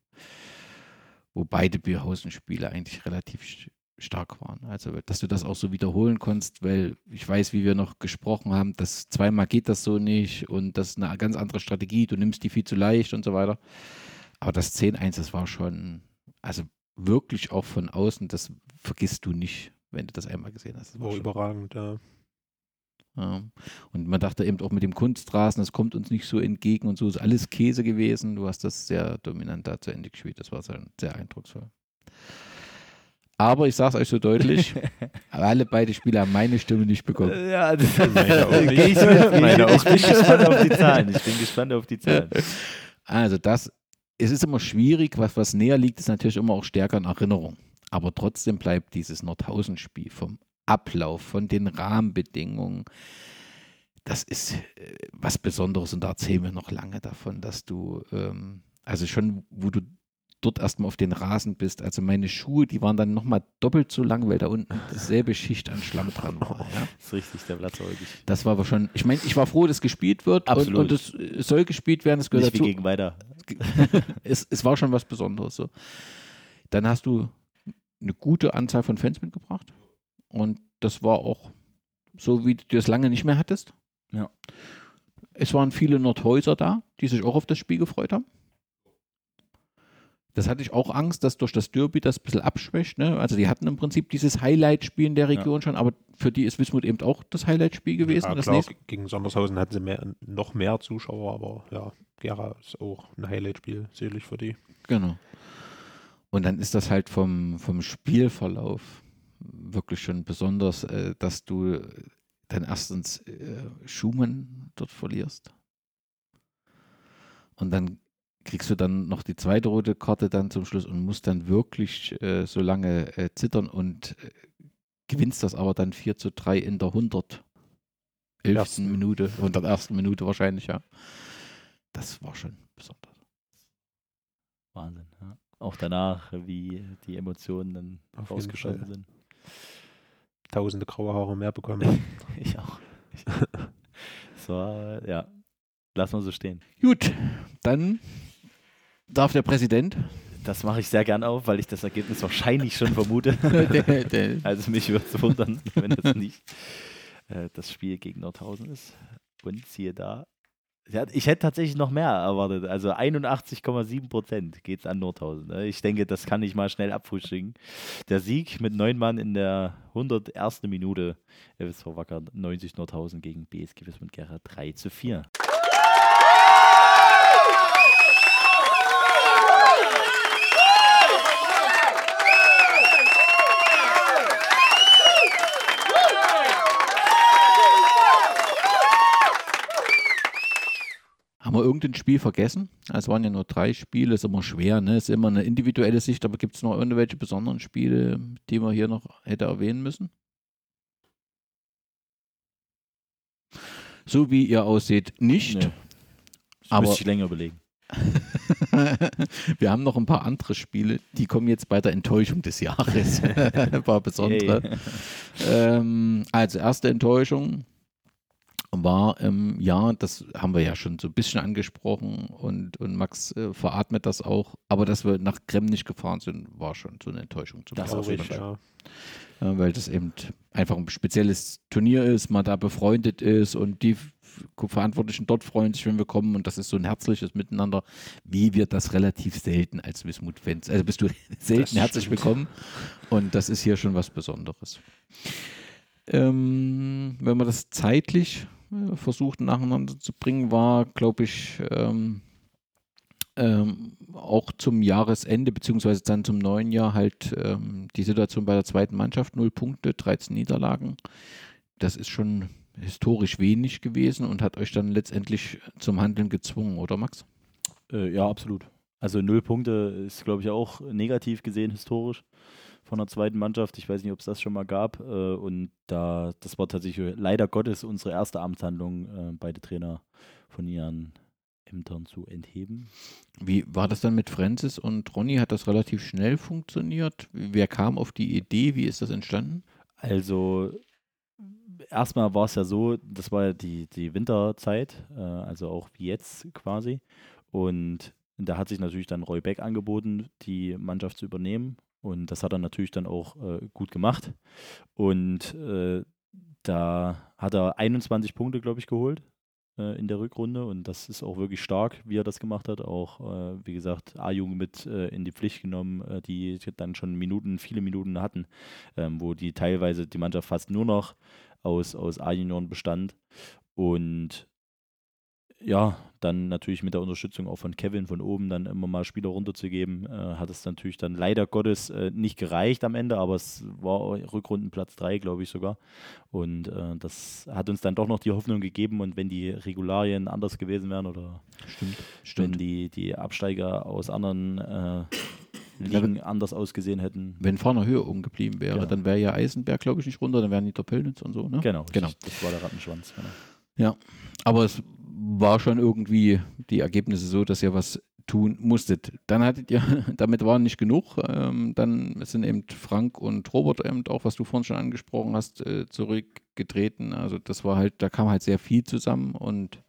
Wo beide Mühlhausen-Spiele eigentlich relativ st- stark waren. Also, dass du das auch so wiederholen konntest, weil ich weiß, wie wir noch gesprochen haben, dass zweimal geht das so nicht und das ist eine ganz andere Strategie, du nimmst die viel zu leicht und so weiter. Aber das 10-1, das war schon, also wirklich auch von außen, das vergisst du nicht, wenn du das einmal gesehen hast. Das war schon- überragend, ja. Ja. Und man dachte eben auch mit dem Kunstrasen, das kommt uns nicht so entgegen und so ist alles Käse gewesen. Du hast das sehr dominant da zu Ende gespielt. Das war sehr, sehr eindrucksvoll. Aber ich sage es euch so deutlich, alle beide Spieler haben meine Stimme nicht bekommen. Ja, das Meine auch nicht. Geh ich mit. Meine auch Ich bin gespannt auf die Zahlen. Ich bin gespannt auf die Zahlen. Also das, es ist immer schwierig, was, was näher liegt, ist natürlich immer auch stärker in Erinnerung. Aber trotzdem bleibt dieses Nordhausen-Spiel vom Ablauf, von den Rahmenbedingungen, das ist äh, was Besonderes und da erzählen wir noch lange davon, dass du, ähm, also schon, wo du dort erstmal auf den Rasen bist, also meine Schuhe, die waren dann nochmal doppelt so lang, weil da unten dieselbe Schicht an Schlamm dran war. Ja. Das ist richtig, der Platz war wirklich. Das war aber schon, ich meine, ich war froh, dass gespielt wird Absolut. und, und es, es soll gespielt werden, es gehört Nicht wie dazu gegen weiter. es, es war schon was Besonderes. So. Dann hast du eine gute Anzahl von Fans mitgebracht. Und das war auch so, wie du es lange nicht mehr hattest. Ja. Es waren viele Nordhäuser da, die sich auch auf das Spiel gefreut haben. Das hatte ich auch Angst, dass durch das Derby das ein bisschen abschwächt. Ne? Also die hatten im Prinzip dieses Highlight-Spiel in der Region schon, aber für die ist Wismut eben auch das Highlight-Spiel gewesen. Ja, klar, gegen Sondershausen hatten sie mehr, noch mehr Zuschauer, aber ja, Gera ist auch ein Highlight-Spiel, selig für die. Genau. Und dann ist das halt vom, vom Spielverlauf wirklich schon besonders, äh, dass du dann erstens äh, Schumann dort verlierst. Und dann kriegst du dann noch die zweite rote Karte dann zum Schluss und musst dann wirklich äh, so lange äh, zittern und äh, gewinnst das aber dann 4 zu 3 in der 111. Ersten. Minute, 101. Minute wahrscheinlich, ja. Das war schon besonders. Wahnsinn. Ja. Auch danach, wie die Emotionen dann Auf Fall. sind. Tausende graue Haare mehr bekommen. Ich auch. Ich, so, ja. Lass mal so stehen. Gut, dann darf der Präsident. Das mache ich sehr gern auf, weil ich das Ergebnis wahrscheinlich schon vermute. Also mich würde es wundern, wenn das nicht äh, das Spiel gegen Nordhausen ist. Und siehe da. Ich hätte tatsächlich noch mehr erwartet. Also 81,7 Prozent geht es an Nordhausen. ne? Ich denke, das kann ich mal schnell abfrühstücken. Der Sieg mit neun Mann in der 101. Minute. FSV Wacker 90 Nordhausen gegen BSG Wismut Gera 3 zu 4. Haben wir irgendein Spiel vergessen? Es waren ja nur drei Spiele, ist immer schwer, ne? Ist immer eine individuelle Sicht, aber gibt es noch irgendwelche besonderen Spiele, die man hier noch hätte erwähnen müssen? So wie ihr ausseht, nicht. Nee. Das Aber- müsste ich länger überlegen. Wir haben noch ein paar andere Spiele, die kommen jetzt bei der Enttäuschung des Jahres. ein paar besondere. Yay. Ähm, also erste Enttäuschung war im Jahr, das haben wir ja schon so ein bisschen angesprochen und, und Max äh, veratmet das auch, aber dass wir nach Krem nicht gefahren sind, war schon so eine Enttäuschung. Zum Das Beispiel. Fall. ja. Ja, weil das eben einfach ein spezielles Turnier ist, man da befreundet ist und die Verantwortlichen dort freuen sich, wenn wir kommen und das ist so ein herzliches Miteinander, wie wir das relativ selten als Wismut-Fans. Also bist du selten herzlich willkommen und das ist hier schon was Besonderes. Ähm, wenn man das zeitlich versucht nacheinander zu bringen, war, glaube ich, ähm, ähm, auch zum Jahresende, beziehungsweise dann zum neuen Jahr halt ähm, die Situation bei der zweiten Mannschaft, null Punkte, 13 Niederlagen. Das ist schon historisch wenig gewesen und hat euch dann letztendlich zum Handeln gezwungen, oder Max? Äh, ja, absolut. Also null Punkte ist, glaube ich, auch negativ gesehen historisch von der zweiten Mannschaft. Ich weiß nicht, ob es das schon mal gab. Äh, und da, das war tatsächlich leider Gottes unsere erste Amtshandlung, äh, beide Trainer von ihren Ämtern zu entheben. Wie war das dann mit Francis und Ronny? Hat das relativ schnell funktioniert? Wer kam auf die Idee? Wie ist das entstanden? Also erstmal war es ja so, das war ja die, die Winterzeit, äh, also auch wie jetzt quasi. Und da hat sich natürlich dann Roy Beck angeboten, die Mannschaft zu übernehmen. Und das hat er natürlich dann auch äh, gut gemacht. Und äh, da hat er 21 Punkte, glaube ich, geholt äh, in der Rückrunde. Und das ist auch wirklich stark, wie er das gemacht hat. Auch, äh, wie gesagt, A-Jugend mit äh, in die Pflicht genommen, äh, die dann schon Minuten, viele Minuten hatten, ähm, wo die teilweise die Mannschaft fast nur noch aus, aus A-Junioren bestand. Und ja, dann natürlich mit der Unterstützung auch von Kevin von oben dann immer mal Spieler runterzugeben, äh, hat es natürlich dann leider Gottes äh, nicht gereicht am Ende, aber es war Rückrundenplatz 3, glaube ich sogar. Und äh, das hat uns dann doch noch die Hoffnung gegeben und wenn die Regularien anders gewesen wären oder Stimmt, wenn stimmt. die, die Absteiger aus anderen äh, Ligen anders ausgesehen hätten. Wenn Farner höher oben geblieben wäre, Genau. dann wäre ja Eisenberg, glaube ich, nicht runter, dann wären die Pöllnitz und so, ne? Genau, genau. das war der Rattenschwanz. Genau. Ja, aber es war schon irgendwie die Ergebnisse so, dass ihr was tun musstet. Dann hattet ihr, damit waren nicht genug. Ähm, dann sind eben Frank und Robert eben auch, was du vorhin schon angesprochen hast, äh, zurückgetreten. Also das war halt, da kam halt sehr viel zusammen und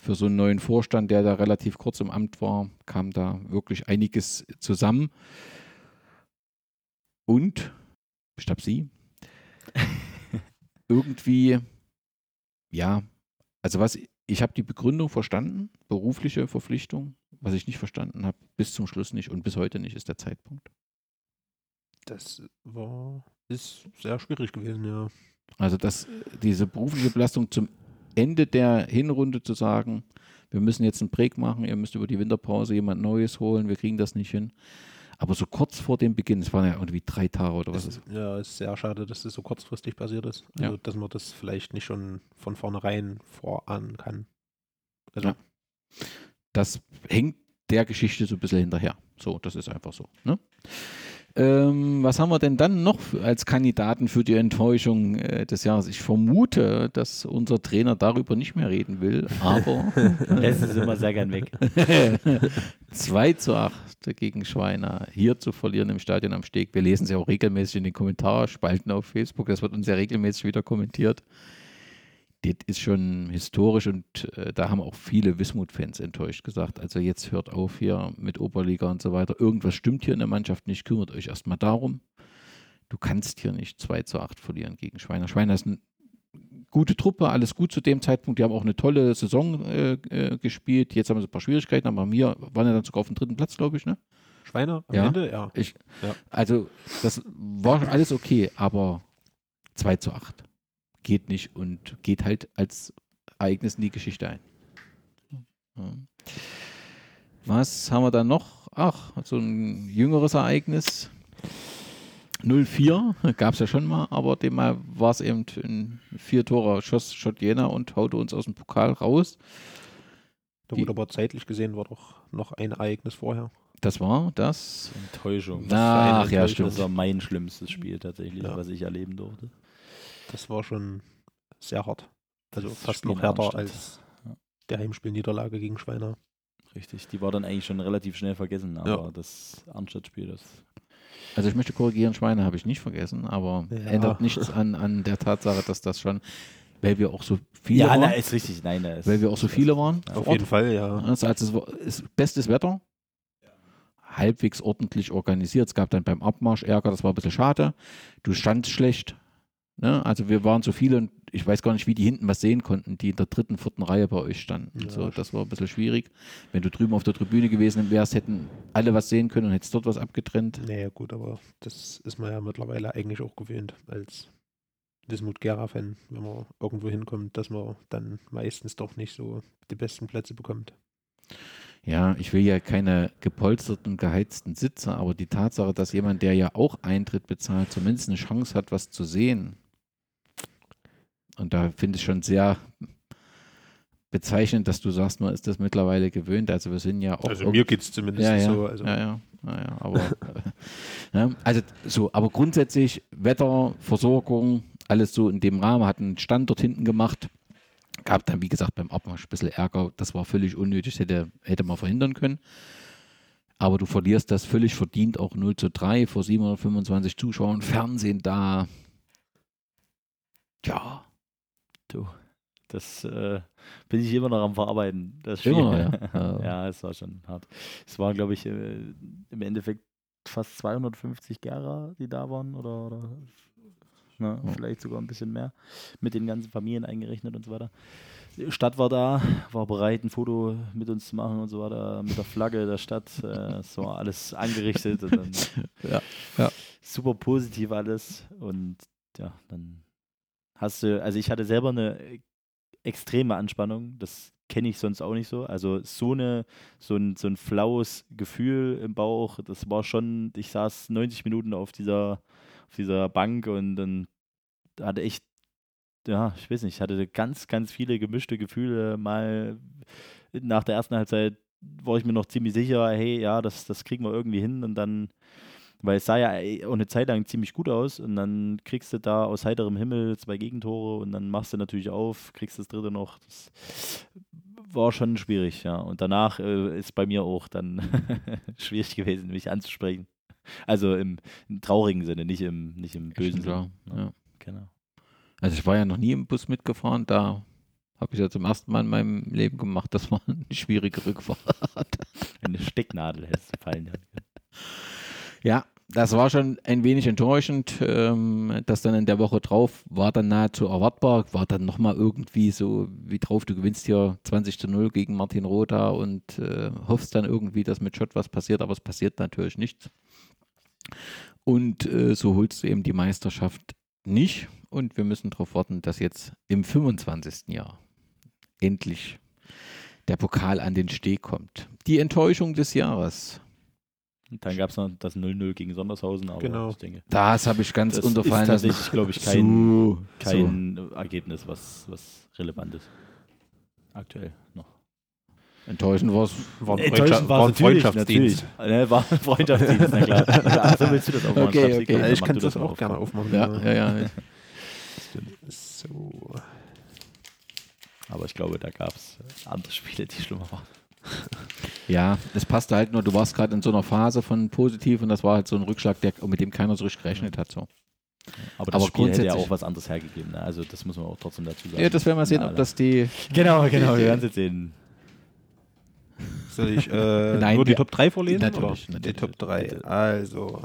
für so einen neuen Vorstand, der da relativ kurz im Amt war, kam da wirklich einiges zusammen. Und, ich glaube Sie, irgendwie, ja, also was, ich habe die Begründung verstanden, berufliche Verpflichtung. Was ich nicht verstanden habe, bis zum Schluss nicht und bis heute nicht, ist der Zeitpunkt. Das war, ist sehr schwierig gewesen, ja. Also dass diese berufliche Belastung zum Ende der Hinrunde zu sagen, wir müssen jetzt einen Break machen, ihr müsst über die Winterpause jemand Neues holen, wir kriegen das nicht hin. Aber so kurz vor dem Beginn, es waren ja irgendwie drei Tage oder was ist ja, ist sehr schade, dass das so kurzfristig passiert ist. Also, Ja. dass man das vielleicht nicht schon von vornherein vorahnen kann. Also, Ja. das hängt der Geschichte so ein bisschen hinterher. So, das ist einfach so. Ne? Ähm, was haben wir denn dann noch als Kandidaten für die Enttäuschung äh, des Jahres? Ich vermute, dass unser Trainer darüber nicht mehr reden will, aber Lässt es immer sehr gern weg. 2 zu 8 gegen Schweiner. Hier zu verlieren im Stadion am Steg. Wir lesen es ja auch regelmäßig in den Kommentarspalten auf Facebook. Das wird uns ja regelmäßig wieder kommentiert. Das ist schon historisch und äh, da haben auch viele Wismut-Fans enttäuscht gesagt. Also jetzt hört auf hier mit Oberliga und so weiter. Irgendwas stimmt hier in der Mannschaft nicht. Kümmert euch erstmal darum. Du kannst hier nicht 2 zu 8 verlieren gegen Schweiner. Schweiner ist eine gute Truppe, alles gut zu dem Zeitpunkt. Die haben auch eine tolle Saison äh, äh, gespielt. Jetzt haben sie ein paar Schwierigkeiten, aber wir waren ja dann sogar auf dem dritten Platz, glaube ich, ne? Schweiner am Ja. Ende, ja. Ich, Ja. Also, das war alles okay, aber 2 zu 8 geht nicht und geht halt als Ereignis in die Geschichte ein. Ja. Was haben wir da noch? Ach, so ein jüngeres Ereignis. 04 gab es ja schon mal, aber dem Mal war es eben ein vier Tore schoss Schott Jena und haute uns aus dem Pokal raus. Da gut, aber zeitlich gesehen war doch noch ein Ereignis vorher. Das war das. Enttäuschung. Ach, ja, Enttäuschung. stimmt. Das war mein schlimmstes Spiel tatsächlich, Ja. was ich erleben durfte. Das war schon sehr hart. Also Das fast Spiel noch härter Arnstadt. als Ja. der Heimspielniederlage gegen Schweiner. Richtig, die war dann eigentlich schon relativ schnell vergessen, aber Ja. das Arnstadt-Spiel, das Also ich möchte korrigieren, Schweine habe ich nicht vergessen, aber Ja. ändert nichts an, an der Tatsache, dass das schon, weil wir auch so viele Ja, waren, na, ist richtig, nein, ist, weil wir auch so viele waren. Auf jeden Fall, ja. Also, also es war ist bestes Wetter, halbwegs ordentlich organisiert. Es gab dann beim Abmarsch Ärger, das war ein bisschen schade. Du standst schlecht. Ne? Also wir waren so viele und ich weiß gar nicht, wie die hinten was sehen konnten, die in der dritten, vierten Reihe bei euch standen. Ja. So, das war ein bisschen schwierig. Wenn du drüben auf der Tribüne gewesen wärst, hätten alle was sehen können und hättest dort was abgetrennt. Naja, gut, aber das ist man ja mittlerweile eigentlich auch gewöhnt als Wismut-Gera-Fan, wenn man irgendwo hinkommt, dass man dann meistens doch nicht so die besten Plätze bekommt. Ja, ich will ja keine gepolsterten, geheizten Sitze, aber die Tatsache, dass jemand, der ja auch Eintritt bezahlt, zumindest eine Chance hat, was zu sehen. Und da finde ich schon sehr bezeichnend, dass du sagst, man ist das mittlerweile gewöhnt. Also wir sind ja auch. Also mir geht es zumindest ja, ja, so. Also ja, ja, ja, ja, aber ja, also so, aber grundsätzlich Wetter, Versorgung, alles so in dem Rahmen, hat einen Stand dort hinten gemacht. Gab dann, wie gesagt, beim Abmarsch ein bisschen Ärger. Das war völlig unnötig, hätte, hätte man verhindern können. Aber du verlierst das völlig verdient auch 0 zu 3 vor 725 Zuschauern, Fernsehen da. Ja. Du, das äh, bin ich immer noch am Verarbeiten. Das Spiel. Immer noch, ja. Ja. es war schon hart. Es waren, glaube ich, äh, im Endeffekt fast 250 Gera, die da waren oder, oder ne, Ja. vielleicht sogar ein bisschen mehr, mit den ganzen Familien eingerechnet und so weiter. Die Stadt war da, war bereit, ein Foto mit uns zu machen und so weiter, mit der Flagge der Stadt. Äh, war alles angerichtet dann Ja, ja. super positiv alles. Und ja, dann hast du, also ich hatte selber eine extreme Anspannung, das kenne ich sonst auch nicht so. Also so eine, so ein, so ein flaues Gefühl im Bauch, das war schon, ich saß 90 Minuten auf dieser, auf dieser Bank und dann hatte echt, ja, ich weiß nicht, ich hatte ganz, ganz viele gemischte Gefühle. Mal nach der ersten Halbzeit war ich mir noch ziemlich sicher, hey, ja, das, das kriegen wir irgendwie hin und dann weil es sah ja auch eine Zeit lang ziemlich gut aus und dann kriegst du da aus heiterem Himmel zwei Gegentore und dann machst du natürlich auf, kriegst das dritte noch. Das war schon schwierig, ja. Und danach äh, ist bei mir auch dann schwierig gewesen, mich anzusprechen. Also im, im traurigen Sinne, nicht im, nicht im bösen Sinne. ja. Genau. Also ich war ja noch nie im Bus mitgefahren, da habe ich ja zum ersten Mal in meinem Leben gemacht. Das war eine schwierige Rückfahrt. Eine Stecknadel hättest du fallen können. Ja, das war schon ein wenig enttäuschend. Ähm, das dann in der Woche drauf war dann nahezu erwartbar, war dann nochmal irgendwie so wie drauf, du gewinnst hier 20 zu 0 gegen Martin Roda und äh, hoffst dann irgendwie, dass mit Schott was passiert, aber es passiert natürlich nichts. Und äh, so holst du eben die Meisterschaft nicht und wir müssen darauf warten, dass jetzt im 25. Jahr endlich der Pokal an den Steg kommt. Die Enttäuschung des Jahres. Und dann gab es noch das 0-0 gegen Sondershausen, aber Genau. ich denke, Das habe ich ganz das unterfallen ist lassen. tatsächlich, glaube ich, kein, So, kein Ergebnis, was, was relevant ist. Aktuell noch. so. Enttäuschend war es. War ein, Freundschaft, war ein Freundschaftsdienst. Natürlich. Ne, war ein Freundschaftsdienst, na klar. Ja, so willst du das aufmachen. Okay, Schatzi? okay. Komm, Ja, ich kann das mal auch gerne aufmachen. Ja, ja, ja. So. Aber ich glaube, da gab es andere Spiele, die schlimmer waren. Ja, es passte halt nur, du warst gerade in so einer Phase von positiv und das war halt so ein Rückschlag, der, mit dem keiner so richtig gerechnet hat. So. Aber das Aber Spiel hätte ja grundsätzlich- auch was anderes hergegeben. Ne? Also das muss man auch trotzdem dazu sagen. Ja, das werden wir sehen, Ja, ob das die. Genau, genau. Wir werden es jetzt sehen. Soll ich äh, Nein, nur die Top 3 vorlesen? Natürlich, oder? natürlich. Die Top 3. Also,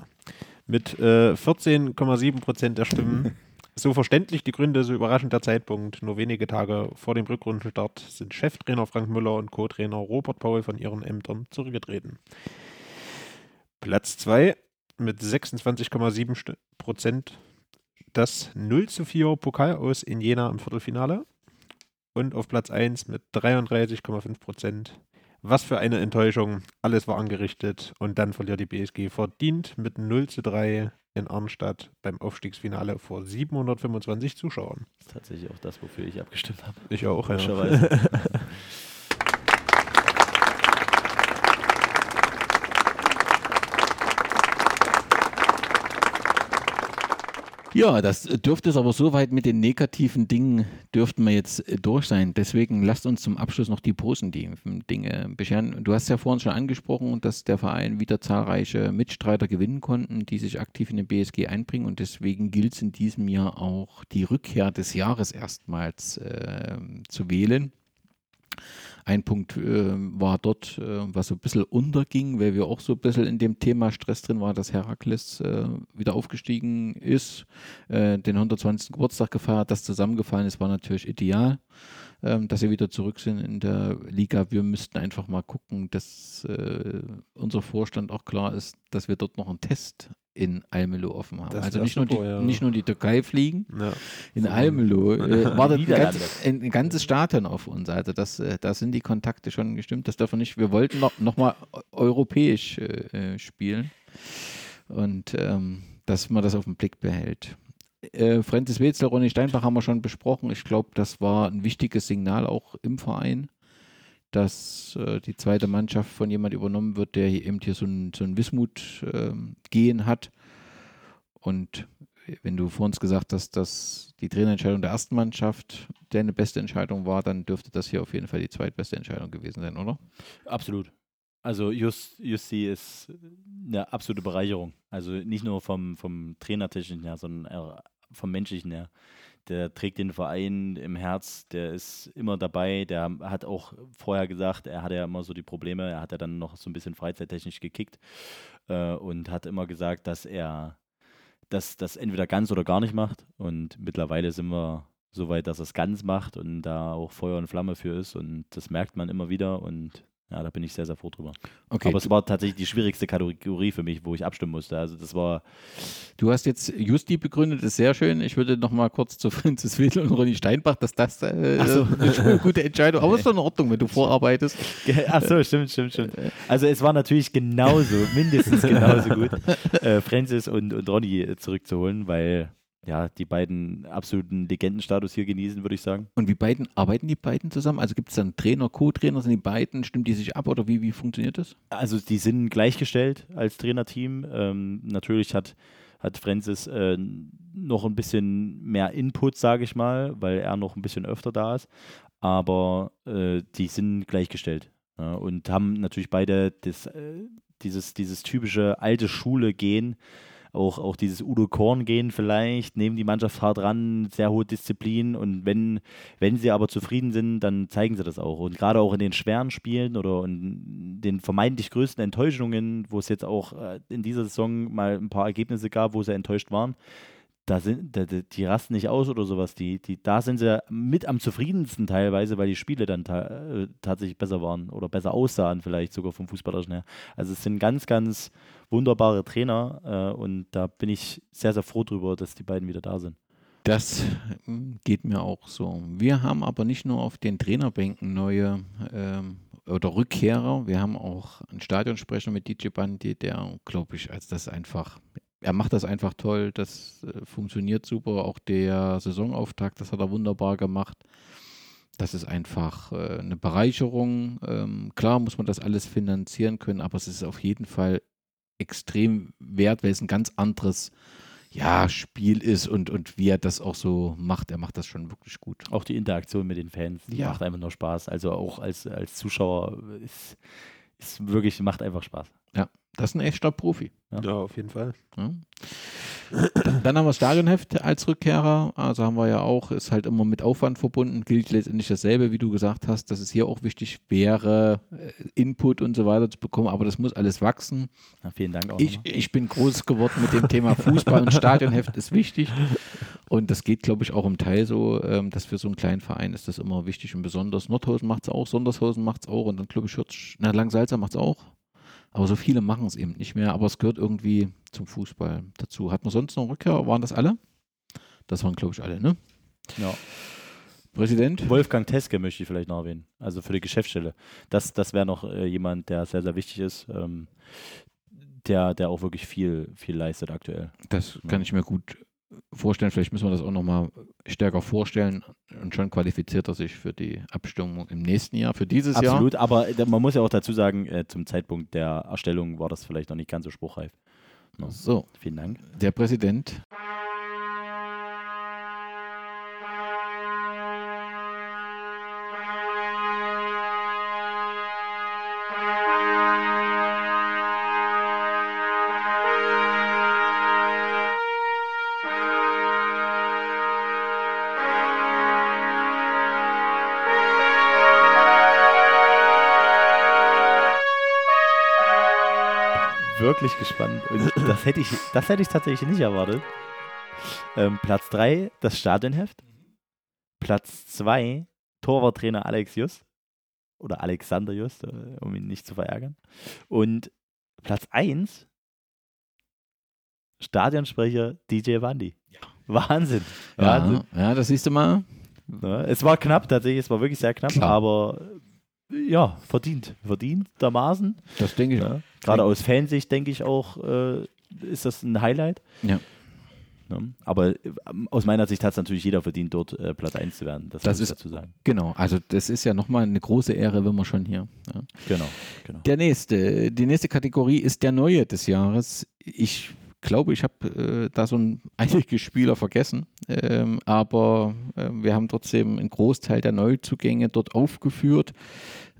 mit äh, 14,7 Prozent der Stimmen. so verständlich die Gründe, so überraschend der Zeitpunkt. Nur wenige Tage vor dem Rückrundenstart sind Cheftrainer Frank Müller und Co-Trainer Robert Paul von ihren Ämtern zurückgetreten. Platz 2 mit 26,7 St- Prozent das 0 zu 4 Pokal aus in Jena im Viertelfinale. Und auf Platz 1 mit 33,5 Prozent was für eine Enttäuschung. Alles war angerichtet und dann verliert die BSG verdient mit 0 zu 3 in Arnstadt beim Aufstiegsfinale vor 725 Zuschauern. Das ist tatsächlich auch das, wofür ich abgestimmt habe. Ich auch, ja. Ja, das dürfte es aber soweit mit den negativen Dingen dürften wir jetzt äh, durch sein. Deswegen lasst uns zum Abschluss noch die positiven Dinge bescheren. Du hast ja vorhin schon angesprochen, dass der Verein wieder zahlreiche Mitstreiter gewinnen konnten, die sich aktiv in den BSG einbringen und deswegen gilt es in diesem Jahr auch die Rückkehr des Jahres erstmals äh, zu wählen. Ein Punkt äh, war dort, äh, was so ein bisschen unterging, weil wir auch so ein bisschen in dem Thema Stress drin waren, dass Herakles äh, wieder aufgestiegen ist, äh, den 120. Geburtstag gefeiert, das zusammengefallen ist, war natürlich ideal, ähm, dass sie wieder zurück sind in der Liga. Wir müssten einfach mal gucken, dass äh, unser Vorstand auch klar ist, dass wir dort noch einen Test in Almelo offen haben. Das also nicht, nur die, ja. nicht nur die Türkei fliegen, Ja. in Almelo äh, wartet ein, ganz, ein, ein ganzes Stadion auf uns. Also das, äh, da sind die Kontakte schon gestimmt. Das dürfen wir nicht. Wir wollten noch, noch mal eu- europäisch äh, äh, spielen und ähm, dass man das auf den Blick behält. Äh, Francis Wetzel, Ronny Steinbach haben wir schon besprochen. Ich glaube, das war ein wichtiges Signal auch im Verein, dass äh, die zweite Mannschaft von jemand übernommen wird, der hier eben hier so ein, so ein Wismut ähm, gehen hat. Und wenn du vor uns gesagt hast, dass die Trainerentscheidung der ersten Mannschaft deine beste Entscheidung war, dann dürfte das hier auf jeden Fall die zweitbeste Entscheidung gewesen sein, oder? Absolut. Also Just, Justi ist eine absolute Bereicherung. Also nicht nur vom, vom Trainertechnischen her, sondern vom Menschlichen her. Der trägt den Verein im Herz, der ist immer dabei. Der hat auch vorher gesagt, er hatte ja immer so die Probleme, er hat ja dann noch so ein bisschen freizeittechnisch gekickt äh, und hat immer gesagt, dass er das, das entweder ganz oder gar nicht macht. Und mittlerweile sind wir so weit, dass er es ganz macht und da auch Feuer und Flamme für ist. Und das merkt man immer wieder und ja, da bin ich sehr, sehr froh drüber. Okay. Aber es war tatsächlich die schwierigste Kategorie für mich, wo ich abstimmen musste. Also das war. Du hast jetzt Justi begründet, ist sehr schön. Ich würde noch mal kurz zu Franzis Wedel und Ronny Steinbach, dass das äh, so. eine gute Entscheidung, aber ist doch in Ordnung, wenn du vorarbeitest. Ach so, stimmt, stimmt, stimmt. Also es war natürlich genauso, mindestens genauso gut, äh, Francis und, und Ronny äh, zurückzuholen, weil ja, die beiden absoluten Legendenstatus hier genießen, würde ich sagen. Und wie beiden, arbeiten die beiden zusammen? Also gibt es dann Trainer, Co-Trainer, sind die beiden, stimmen die sich ab oder wie, wie funktioniert das? Also die sind gleichgestellt als Trainerteam. Ähm, natürlich hat, hat Francis äh, noch ein bisschen mehr Input, sage ich mal, weil er noch ein bisschen öfter da ist. Aber äh, die sind gleichgestellt ja, und haben natürlich beide das, äh, dieses, dieses typische alte Schule-Gehen, auch, auch dieses Udo Korn-Gehen vielleicht, nehmen die Mannschaft hart ran, sehr hohe Disziplin und wenn, wenn sie aber zufrieden sind, dann zeigen sie das auch. Und gerade auch in den schweren Spielen oder in den vermeintlich größten Enttäuschungen, wo es jetzt auch äh, in dieser Saison mal ein paar Ergebnisse gab, wo sie enttäuscht waren, da sind, da, die rasten nicht aus oder sowas. Die, die, da sind sie mit am zufriedensten teilweise, weil die Spiele dann ta äh, tatsächlich besser waren oder besser aussahen, vielleicht sogar vom Fußballerischen her. Also es sind ganz, ganz wunderbare Trainer äh, und da bin ich sehr, sehr froh drüber, dass die beiden wieder da sind. Das geht mir auch so. Wir haben aber nicht nur auf den Trainerbänken neue ähm, oder Rückkehrer, wir haben auch einen Stadionsprecher mit DJ Bandi, der, glaube ich, als das einfach er macht das einfach toll, das äh, funktioniert super. Auch der Saisonauftakt, das hat er wunderbar gemacht. Das ist einfach äh, eine Bereicherung. Ähm, klar muss man das alles finanzieren können, aber es ist auf jeden Fall extrem wert, weil es ein ganz anderes ja, Spiel ist und, und wie er das auch so macht. Er macht das schon wirklich gut. Auch die Interaktion mit den Fans Ja. macht einfach nur Spaß. Also auch als, als Zuschauer ist, ist wirklich, macht einfach Spaß. Ja, das ist ein echter Profi. Ja, auf jeden Fall. Ja. Dann, haben wir Stadionheft als Rückkehrer. Also haben wir ja auch, ist halt immer mit Aufwand verbunden, gilt letztendlich dasselbe, wie du gesagt hast, dass es hier auch wichtig wäre, äh, Input und so weiter zu bekommen, aber das muss alles wachsen. Ja, vielen Dank auch. Ich, ich bin groß geworden mit dem Thema Fußball und Stadionheft ist wichtig. Und das geht, glaube ich, auch im Teil so, ähm, dass für so einen kleinen Verein ist das immer wichtig und besonders. Nordhausen macht es auch, Sondershausen macht es auch und dann, glaube ich, Hürth, na, Langsalza macht es auch. Aber so viele machen es eben nicht mehr, aber es gehört irgendwie zum Fußball dazu. Hat man sonst noch Rückkehr? Waren das alle? Das waren, glaube ich, alle, ne? Ja. Präsident? Wolfgang Teske möchte ich vielleicht noch erwähnen. Also für die Geschäftsstelle. Das, das wäre noch äh, jemand, der sehr, sehr wichtig ist. Ähm, der, der auch wirklich viel, viel leistet aktuell. Das kann ich mir gut vorstellen. Vielleicht müssen wir das auch nochmal stärker vorstellen und schon qualifiziert er sich für die Abstimmung im nächsten Jahr, für dieses Jahr. Absolut, aber man muss ja auch dazu sagen, äh, zum Zeitpunkt der Erstellung war das vielleicht noch nicht ganz so spruchreif. Ja. So, Vielen Dank. der Präsident. Wirklich gespannt. Und das hätte ich, das hätte ich tatsächlich nicht erwartet. Ähm, Platz 3, das Stadionheft. Platz 2, Torwarttrainer Alex Just. Oder Alexander Just, äh, um ihn nicht zu verärgern. Und Platz 1, Stadionsprecher DJ Wandi. Wahnsinn. Wahnsinn. Ja, ja, das siehst du mal. Ja, es war knapp tatsächlich, es war wirklich sehr knapp, Klar. aber ja, verdient. Verdient dermaßen. Das denke ich. Ja. Gerade aus Fansicht denke ich auch, äh, ist das ein Highlight. Ja. Ja. Aber äh, aus meiner Sicht hat es natürlich jeder verdient, dort äh, Platz 1 zu werden. Das, Das muss ich ist- dazu sagen. Genau, also das ist ja nochmal eine große Ehre, wenn man schon hier. Ja. Genau. genau. Der nächste, die nächste Kategorie ist der Neue des Jahres. Ich glaube, ich habe äh, da so ein, einige Spieler vergessen, ähm, aber äh, wir haben trotzdem einen Großteil der Neuzugänge dort aufgeführt.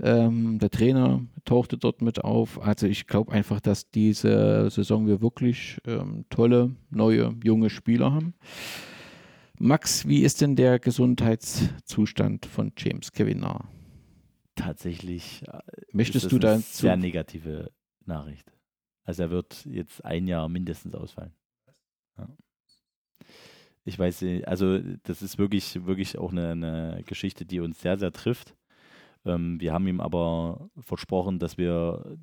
Ähm, der Trainer tauchte dort mit auf. Also ich glaube einfach, dass diese Saison wir wirklich ähm, tolle, neue, junge Spieler haben. Max, wie ist denn der Gesundheitszustand von James Kevin Tatsächlich äh, Möchtest ist du dazu- sehr negative Nachricht. Also er wird jetzt ein Jahr mindestens ausfallen. Ja. Ich weiß nicht, also das ist wirklich, wirklich auch eine, eine Geschichte, die uns sehr, sehr trifft. Ähm, wir haben ihm aber versprochen, dass wir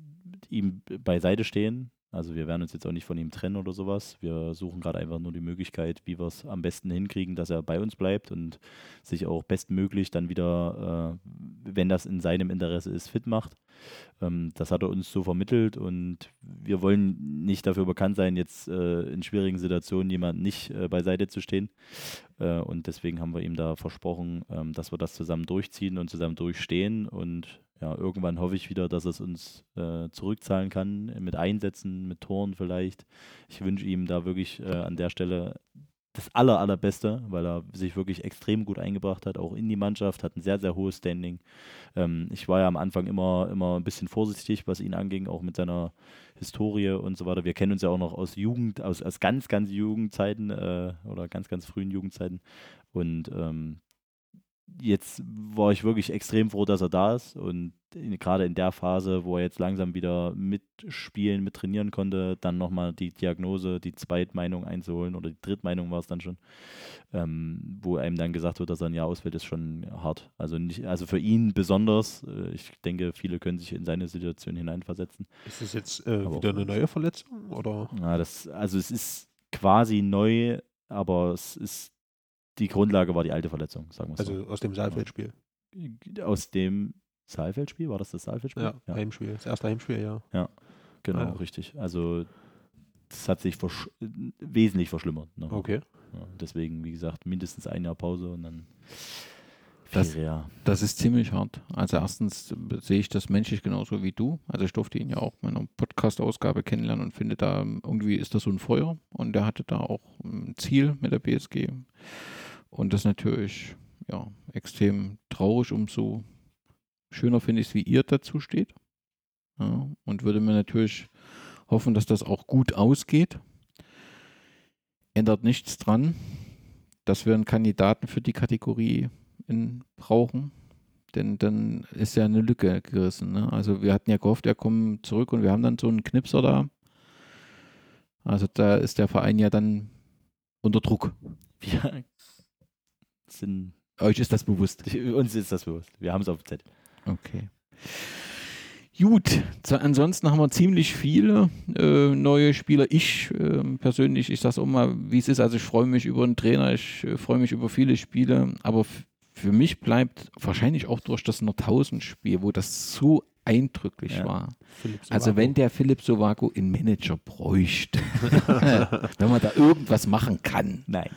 ihm beiseite stehen. Also wir werden uns jetzt auch nicht von ihm trennen oder sowas. Wir suchen gerade einfach nur die Möglichkeit, wie wir es am besten hinkriegen, dass er bei uns bleibt und sich auch bestmöglich dann wieder, äh, wenn das in seinem Interesse ist, fit macht. Ähm, das hat er uns so vermittelt und wir wollen nicht dafür bekannt sein, jetzt äh, in schwierigen Situationen jemandem nicht äh, beiseite zu stehen. Äh, und deswegen haben wir ihm da versprochen, ähm, dass wir das zusammen durchziehen und zusammen durchstehen. Und ja, irgendwann hoffe ich wieder, dass es uns äh, zurückzahlen kann, mit Einsätzen, mit Toren vielleicht. Ich wünsche ihm da wirklich äh, an der Stelle das aller, allerbeste, weil er sich wirklich extrem gut eingebracht hat, auch in die Mannschaft, hat ein sehr, sehr hohes Standing. Ähm, ich war ja am Anfang immer, immer ein bisschen vorsichtig, was ihn anging, auch mit seiner Historie und so weiter. Wir kennen uns ja auch noch aus Jugend, aus, aus ganz, ganz Jugendzeiten äh, oder ganz, ganz frühen Jugendzeiten. Und ähm, jetzt war ich wirklich extrem froh, dass er da ist und in, gerade in der Phase, wo er jetzt langsam wieder mitspielen, mit trainieren konnte, dann nochmal die Diagnose, die Zweitmeinung einzuholen oder die Drittmeinung war es dann schon, ähm, wo einem dann gesagt wird, dass er ein Jahr ausfällt, ist schon hart. Also nicht, also für ihn besonders. Äh, ich denke, viele können sich in seine Situation hineinversetzen. Ist das jetzt äh, wieder eine neue Verletzung? Oder? Ja, das, also es ist quasi neu, aber es ist die Grundlage war die alte Verletzung, sagen wir es Also aus dem Saalfeldspiel. so. Aus dem Saalfeldspiel? War das das Saalfeldspiel? Ja, Heimspiel. Das erste Heimspiel, ja. Ja, genau, Ah, ja. richtig. Also das hat sich versch wesentlich verschlimmert. Ne? Okay. Ja, deswegen, wie gesagt, mindestens ein Jahr Pause und dann Das, ja. das ist ziemlich hart. Also erstens sehe ich das menschlich genauso wie du. Also ich durfte ihn ja auch in meiner Podcast-Ausgabe kennenlernen und finde da irgendwie ist das so ein Feuer und er hatte da auch ein Ziel mit der BSG. Und das ist natürlich ja, extrem traurig, umso schöner finde ich es, wie ihr dazu steht. Ja, und würde mir natürlich hoffen, dass das auch gut ausgeht. Ändert nichts dran, dass wir einen Kandidaten für die Kategorie in, brauchen. Denn dann ist ja eine Lücke gerissen. Ne? Also wir hatten ja gehofft, er kommt zurück und wir haben dann so einen Knipser da. Also da ist der Verein ja dann unter Druck. Wir sind. Euch ist das bewusst. Uns ist das bewusst. Wir haben es auf dem Zettel. Okay. Gut, so, ansonsten haben wir ziemlich viele äh, neue Spieler. Ich ähm, persönlich, ich sage auch mal, wie es ist. Also ich freue mich über einen Trainer, ich äh, freue mich über viele Spiele, aber für mich bleibt wahrscheinlich auch durch das Nordhausen-Spiel, wo das so eindrücklich Ja. war. Also wenn der Philipp Sovaco einen Manager bräuchte, wenn man da irgendwas machen kann. Nein.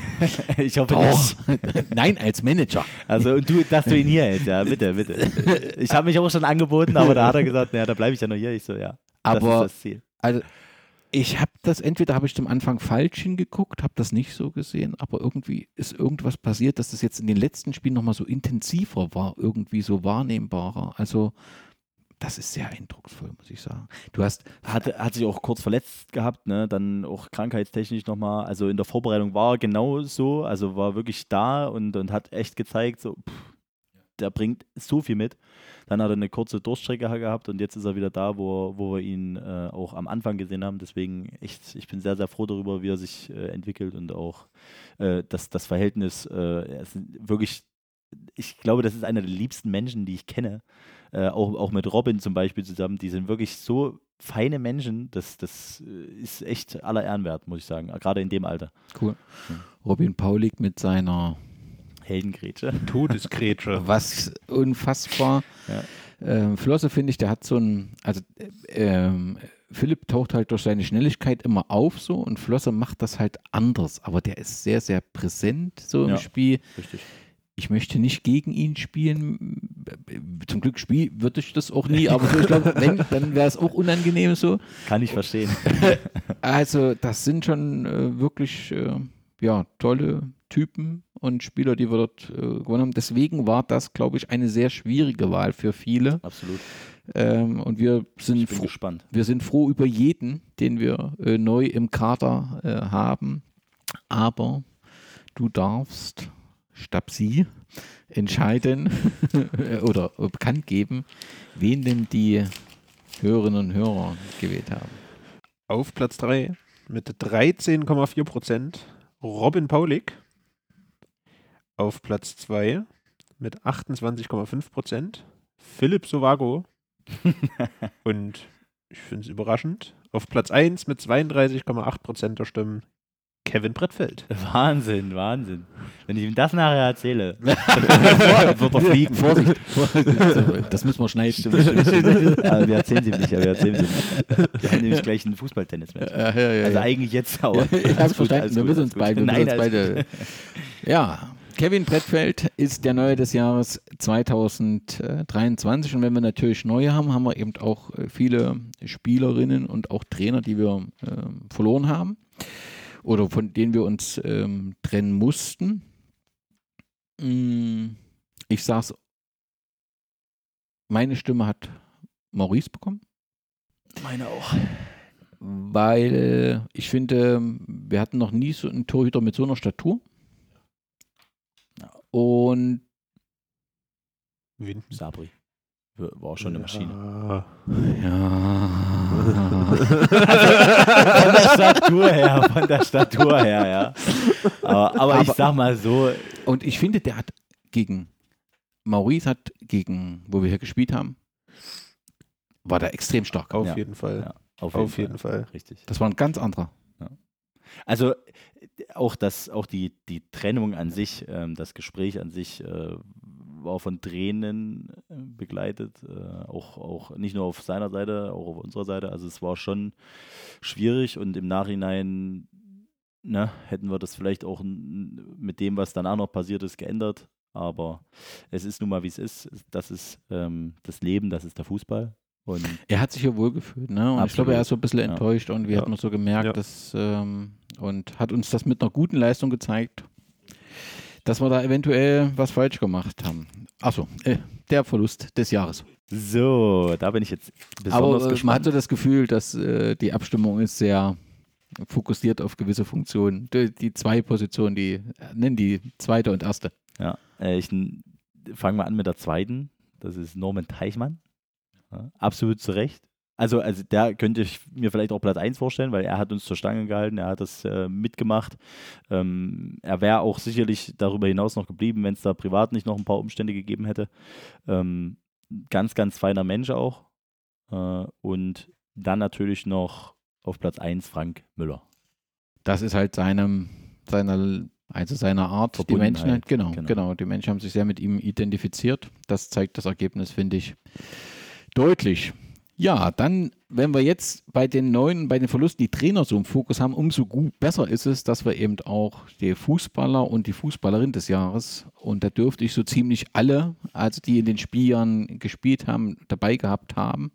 ich hoffe Doch. nicht. Nein, als Manager. Also und du, dass du ihn hier hältst, ja, bitte, bitte. Ich habe mich auch schon angeboten, aber da hat er gesagt, naja, da bleibe ich ja noch hier. Ich so, ja. Aber das ist das Ziel. Also ich habe das, entweder habe ich zum Anfang falsch hingeguckt, habe das nicht so gesehen, aber irgendwie ist irgendwas passiert, dass das jetzt in den letzten Spielen nochmal so intensiver war, irgendwie so wahrnehmbarer. Also das ist sehr eindrucksvoll, muss ich sagen. Du hast, Hat, hat sich auch kurz verletzt gehabt, ne? dann auch krankheitstechnisch nochmal. Also in der Vorbereitung war er genau so, also war wirklich da und, und hat echt gezeigt, so, pff, der bringt so viel mit. Dann hat er eine kurze Durchstrecke gehabt und jetzt ist er wieder da, wo, wo wir ihn äh, auch am Anfang gesehen haben. Deswegen echt, ich bin sehr, sehr froh darüber, wie er sich äh, entwickelt und auch äh, das, das Verhältnis, äh, wirklich, ich glaube, das ist einer der liebsten Menschen, die ich kenne. Äh, auch, auch mit Robin zum Beispiel zusammen, die sind wirklich so feine Menschen, das, das äh, ist echt aller Ehren wert, muss ich sagen, gerade in dem Alter. cool. Robin Paulik mit seiner Heldengrätsche. Todesgrätsche. was unfassbar. Ja. Ähm, Flosse finde ich, der hat so ein, also äh, ähm, Philipp taucht halt durch seine Schnelligkeit immer auf so und Flosse macht das halt anders, aber der ist sehr, sehr präsent so im Ja. Spiel. Richtig. ich möchte nicht gegen ihn spielen. Zum Glück spiel, würde ich das auch nie, aber so, ich glaube, wenn, dann wäre es auch unangenehm so. Kann ich verstehen. Also, das sind schon äh, wirklich äh, ja, tolle Typen und Spieler, die wir dort äh, gewonnen haben. Deswegen war das, glaube ich, eine sehr schwierige Wahl für viele. Absolut. Ähm, und wir sind, Ich bin froh, gespannt. wir sind froh über jeden, den wir äh, neu im Kader äh, haben. Aber du darfst, statt sie, entscheiden oder bekannt geben, wen denn die Hörerinnen und Hörer gewählt haben. Auf Platz 3 mit 13,4 Prozent Robin Paulik. Auf Platz 2 mit 28,5 Prozent Philipp Sovago. Und ich finde es überraschend. Auf Platz 1 mit 32,8 Prozent der Stimmen Kevin Brettfeld. Wahnsinn, Wahnsinn. Wenn ich ihm das nachher erzähle, wird er fliegen. Vorsicht, Vorsicht, das müssen wir schneiden. Stimmt, stimmt, stimmt. Aber wir erzählen sie ihm nicht, aber wir erzählen sie ihm nicht. Wir haben nämlich gleich ein Fußballtennis-Match. Ja, ja, ja, also ja. eigentlich jetzt auch. Ja, ich hab's gut, verstanden. Wir müssen uns beide. Wir Nein, uns beide. Ja, Kevin Brettfeld ist der Neue des Jahres 2023. Und wenn wir natürlich neue haben, haben wir eben auch äh, viele Spielerinnen und auch Trainer, die wir ähm, verloren haben oder von denen wir uns ähm, trennen mussten. Mm, Ich sag's, meine Stimme hat Maurice bekommen Meine auch. weil ich finde, wir hatten noch nie so einen Torhüter mit so einer Statur. Und Wen? Sabri. War schon eine Maschine. Ja. Von der Statur her, von der Statur her, ja. Aber, aber, ich Aber- sag mal so, Und ich finde, der hat gegen Maurice hat gegen, wo wir hier gespielt haben, war der extrem stark. Auf Ja. jeden Fall. ja, auf, Auf jeden Fall. Richtig. Das war ein ganz anderer. Also auch das, auch die, die Trennung an sich, ähm, das Gespräch an sich äh, war von Tränen äh, begleitet, äh, auch, auch nicht nur auf seiner Seite, auch auf unserer Seite. Also es war schon schwierig und im Nachhinein ne, hätten wir das vielleicht auch mit dem, was danach noch passiert ist, geändert. Aber es ist nun mal, wie es ist. Das ist ähm, das Leben, das ist der Fußball. Und Er hat sich ja wohlgefühlt, ne? Und ich glaube, er ist so ein bisschen Ja. enttäuscht und wir Ja. hatten so gemerkt, Ja. dass ähm, und hat uns das mit einer guten Leistung gezeigt, dass wir da eventuell was falsch gemacht haben. Achso, äh, der Verlust des Jahres. so, da bin ich jetzt besonders Aber äh, man gespannt. hat so das Gefühl, dass äh, die Abstimmung ist sehr fokussiert auf gewisse Funktionen. Die, die zwei Positionen, die äh, nennen die zweite und erste. Ja, äh, ich fange mal an mit der zweiten. Das ist Norman Teichmann. Ja, absolut zu Recht. Also, also der könnte ich mir vielleicht auch Platz 1 vorstellen, weil er hat uns zur Stange gehalten, er hat das äh, mitgemacht. Ähm, er wäre auch sicherlich darüber hinaus noch geblieben, wenn es da privat nicht noch ein paar Umstände gegeben hätte. Ähm, ganz, ganz feiner Mensch auch. Äh, und dann natürlich noch auf Platz 1 Frank Müller. Das ist halt seinem, seiner, also seiner Art. Die Menschen, Verbundenheit, genau, genau. genau, die Menschen haben sich sehr mit ihm identifiziert. Das zeigt das Ergebnis, finde ich, deutlich. Ja, dann, wenn wir jetzt bei den neuen, bei den Verlusten die Trainer so im Fokus haben, umso gut besser ist es, dass wir eben auch die Fußballer und die Fußballerin des Jahres, und da dürfte ich so ziemlich alle, also die in den Spieljahren gespielt haben, dabei gehabt haben.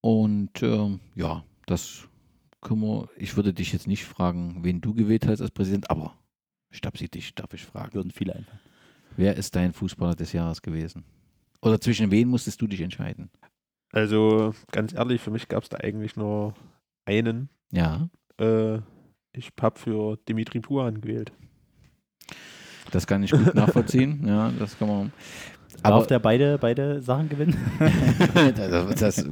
Und ähm, ja, das können wir, ich würde dich jetzt nicht fragen, wen du gewählt hast als Präsident, aber Stabsi, dich darf ich fragen. Würden viele einfach. Wer ist dein Fußballer des Jahres gewesen? Oder zwischen wen musstest du dich entscheiden? Also ganz ehrlich, für mich gab es da eigentlich nur einen. Ja, Äh, ich habe für Dimitri Puan gewählt. das kann ich gut nachvollziehen. Ja, das kann man. Darf Aber der beide, beide Sachen gewinnen? das, das,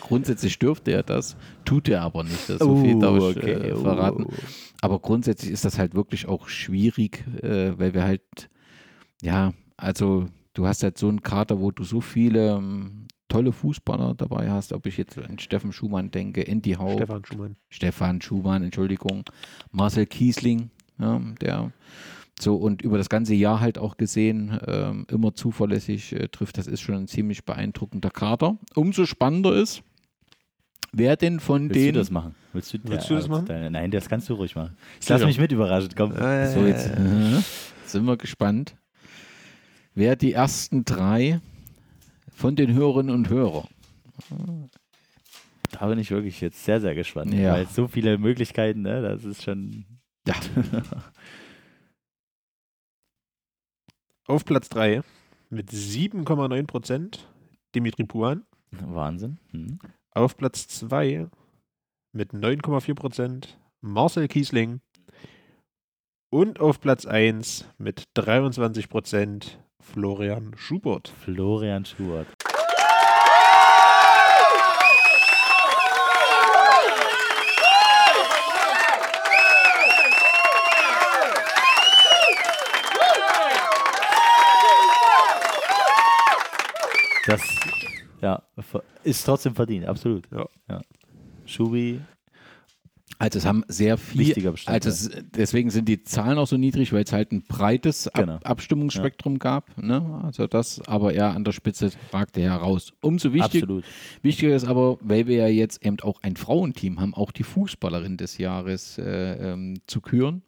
grundsätzlich dürfte er das, tut er aber nicht. Das so viel darf ich äh, oh. verraten. Aber grundsätzlich ist das halt wirklich auch schwierig, äh, weil wir halt, ja, also du hast halt so einen Kader, wo du so viele ähm, tolle Fußballer dabei hast, ob ich jetzt an Steffen Schumann denke, Andy Hau, Stefan Schumann. Stefan Schumann, Entschuldigung, Marcel Kiesling, ja, der so und über das ganze Jahr halt auch gesehen, ähm, immer zuverlässig äh, trifft, das ist schon ein ziemlich beeindruckender Kader. Umso spannender ist, wer denn von Willst den du das machen? Willst du, Willst du das machen? Deine, nein, das kannst du ruhig machen. Ich lass mich mit überraschen. Komm. So, jetzt äh, sind wir gespannt. wer die ersten drei von den Hörerinnen und Hörern. Da bin ich wirklich jetzt sehr, sehr gespannt. Ja. Weil so viele Möglichkeiten, ne, das ist schon. Ja. Auf Platz 3 mit 7,9 Prozent Dimitri Puan. Wahnsinn. Hm. Auf Platz 2 mit 9,4 Prozent Marcel Kiesling. Und auf Platz 1 mit 23 Prozent Florian Schubert. Florian Schubert. Das ja, ist trotzdem verdient, absolut. Ja. Schubi, Also es haben sehr viel, also es, deswegen sind die Zahlen auch so niedrig, weil es halt ein breites Ab Genau. Abstimmungsspektrum gab. Ne? Also das, aber er an der Spitze ragte heraus. Umso wichtig, absolut. wichtiger ist aber, weil wir ja jetzt eben auch ein Frauenteam haben, auch die Fußballerin des Jahres äh, ähm, zu küren.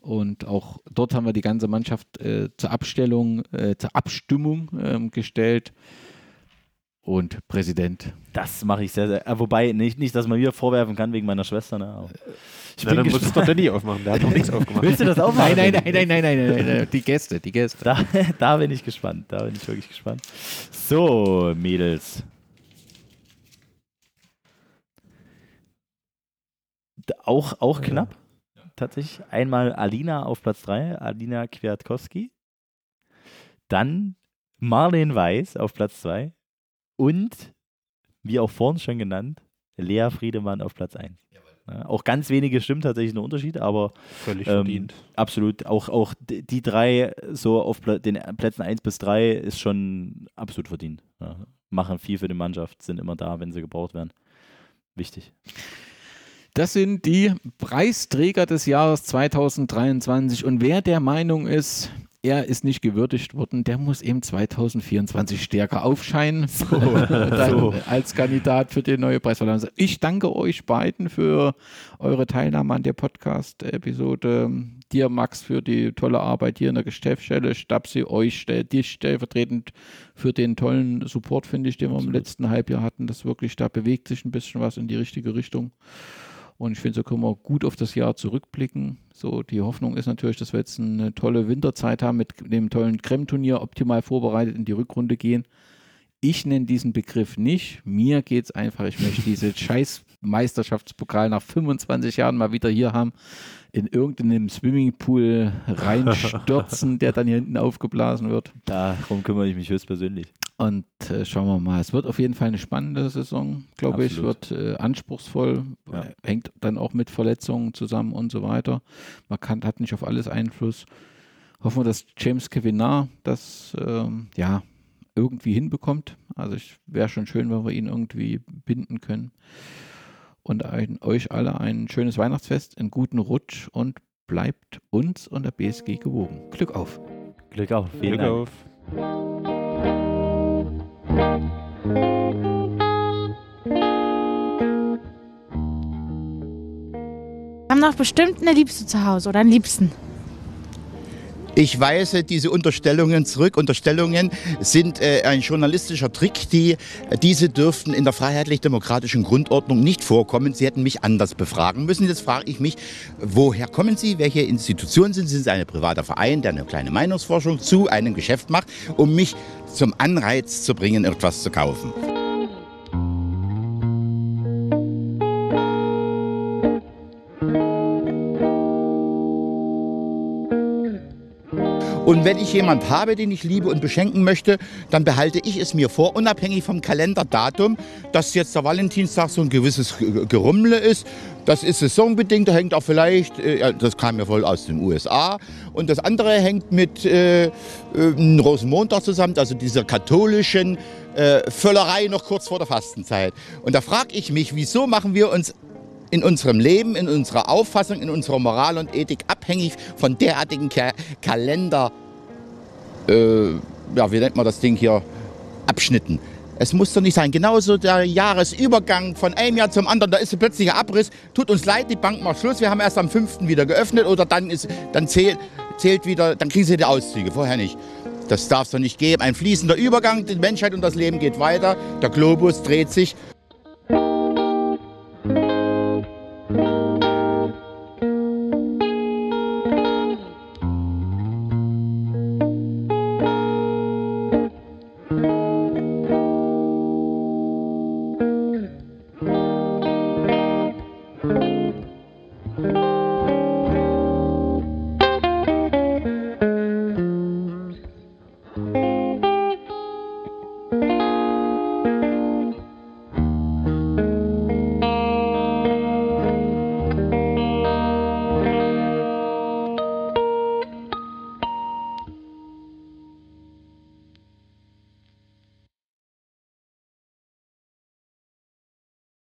Und auch dort haben wir die ganze Mannschaft äh, zur Abstellung, äh, zur Abstimmung ähm, gestellt und Präsident. Das mache ich sehr, sehr. Äh, wobei, nicht, nicht, dass man mir vorwerfen kann wegen meiner Schwester. Ne? Ich Na, bin dann musst doch Danny aufmachen, der hat noch nichts aufgemacht. Willst du das aufmachen? Nein, nein, nein, nein, nein, nein, die Gäste, die Gäste. Da, da bin ich gespannt, da bin ich wirklich gespannt. So, Mädels. Auch, auch knapp, tatsächlich. Einmal Alina auf Platz 3, Alina Kwiatkowski. Dann Marlene Weiß auf Platz 2, und, wie auch vorhin schon genannt, Lea Friedemann auf Platz 1. Ja, auch ganz wenige Stimmen tatsächlich ein Unterschied, aber Völlig ähm, verdient. Absolut. Auch, auch die drei so auf den Plätzen 1 bis 3 ist schon absolut verdient. Ja. Machen viel für die Mannschaft, sind immer da, wenn sie gebraucht werden. Wichtig. Das sind die Preisträger des Jahres 2023. Und wer der Meinung ist, er ist nicht gewürdigt worden, der muss eben 2024 stärker aufscheinen dann so. als Kandidat für die neue Preisverleihung. Ich danke euch beiden für eure Teilnahme an der Podcast-Episode. Dir, Max, für die tolle Arbeit hier in der Geschäftsstelle. Stabsi, euch, dich stellvertretend für den tollen Support, finde ich, den wir im letzten Halbjahr hatten. Das wirklich, da bewegt sich ein bisschen was in die richtige Richtung. Und ich finde, so können wir gut auf das Jahr zurückblicken. So, die Hoffnung ist natürlich, dass wir jetzt eine tolle Winterzeit haben mit dem tollen Creme-Turnier, optimal vorbereitet in die Rückrunde gehen. Ich nenne diesen Begriff nicht. Mir geht es einfach, ich möchte diese scheiß Meisterschaftspokal nach 25 Jahren mal wieder hier haben, in irgendeinem Swimmingpool reinstürzen, der dann hier hinten aufgeblasen wird. Darum kümmere ich mich höchstpersönlich. Und äh, schauen wir mal. Es wird auf jeden Fall eine spannende Saison, glaube ich. Wird äh, anspruchsvoll, Ja. hängt dann auch mit Verletzungen zusammen und so weiter. Man kann, hat nicht auf alles Einfluss. Hoffen wir, dass James Kevinar das ähm, ja, irgendwie hinbekommt. Also ich wäre schon schön, wenn wir ihn irgendwie binden können. Und ein, euch alle ein schönes Weihnachtsfest, einen guten Rutsch und bleibt uns und der BSG gewogen. Glück auf! Glück auf. Vielen Glück Dank. auf. Wir haben doch bestimmt eine Liebste zu Hause oder einen Liebsten. Ich weise diese Unterstellungen zurück. Unterstellungen sind äh, ein journalistischer Trick. Die, diese dürften in der freiheitlich-demokratischen Grundordnung nicht vorkommen. Sie hätten mich anders befragen müssen. Jetzt frage ich mich, woher kommen Sie? Welche Institution sind Sie? Sind Sie ein privater Verein, der eine kleine Meinungsforschung zu einem Geschäft macht, um mich zum Anreiz zu bringen, etwas zu kaufen? Und wenn ich jemand habe, den ich liebe und beschenken möchte, dann behalte ich es mir vor, unabhängig vom Kalenderdatum, dass jetzt der Valentinstag so ein gewisses Ge- Gerummle ist. Das ist saisonbedingt, da hängt auch vielleicht, äh, das kam ja wohl aus den USA. Und das andere hängt mit äh, äh, Rosenmontag zusammen, also dieser katholischen äh, Völlerei noch kurz vor der Fastenzeit. Und da frage ich mich, wieso machen wir uns in unserem Leben, in unserer Auffassung, in unserer Moral und Ethik abhängig von derartigen Ka Kalender, äh, ja, wie nennt man das Ding hier, Abschnitten. Es muss doch nicht sein. Genauso der Jahresübergang von einem Jahr zum anderen, da ist ein plötzlicher Abriss. Tut uns leid, die Bank macht Schluss. Wir haben erst am 5. wieder geöffnet oder dann, ist, dann zählt, zählt wieder, dann kriegen sie die Auszüge, vorher nicht. Das darf es doch nicht geben. Ein fließender Übergang, die Menschheit und das Leben geht weiter. Der Globus dreht sich.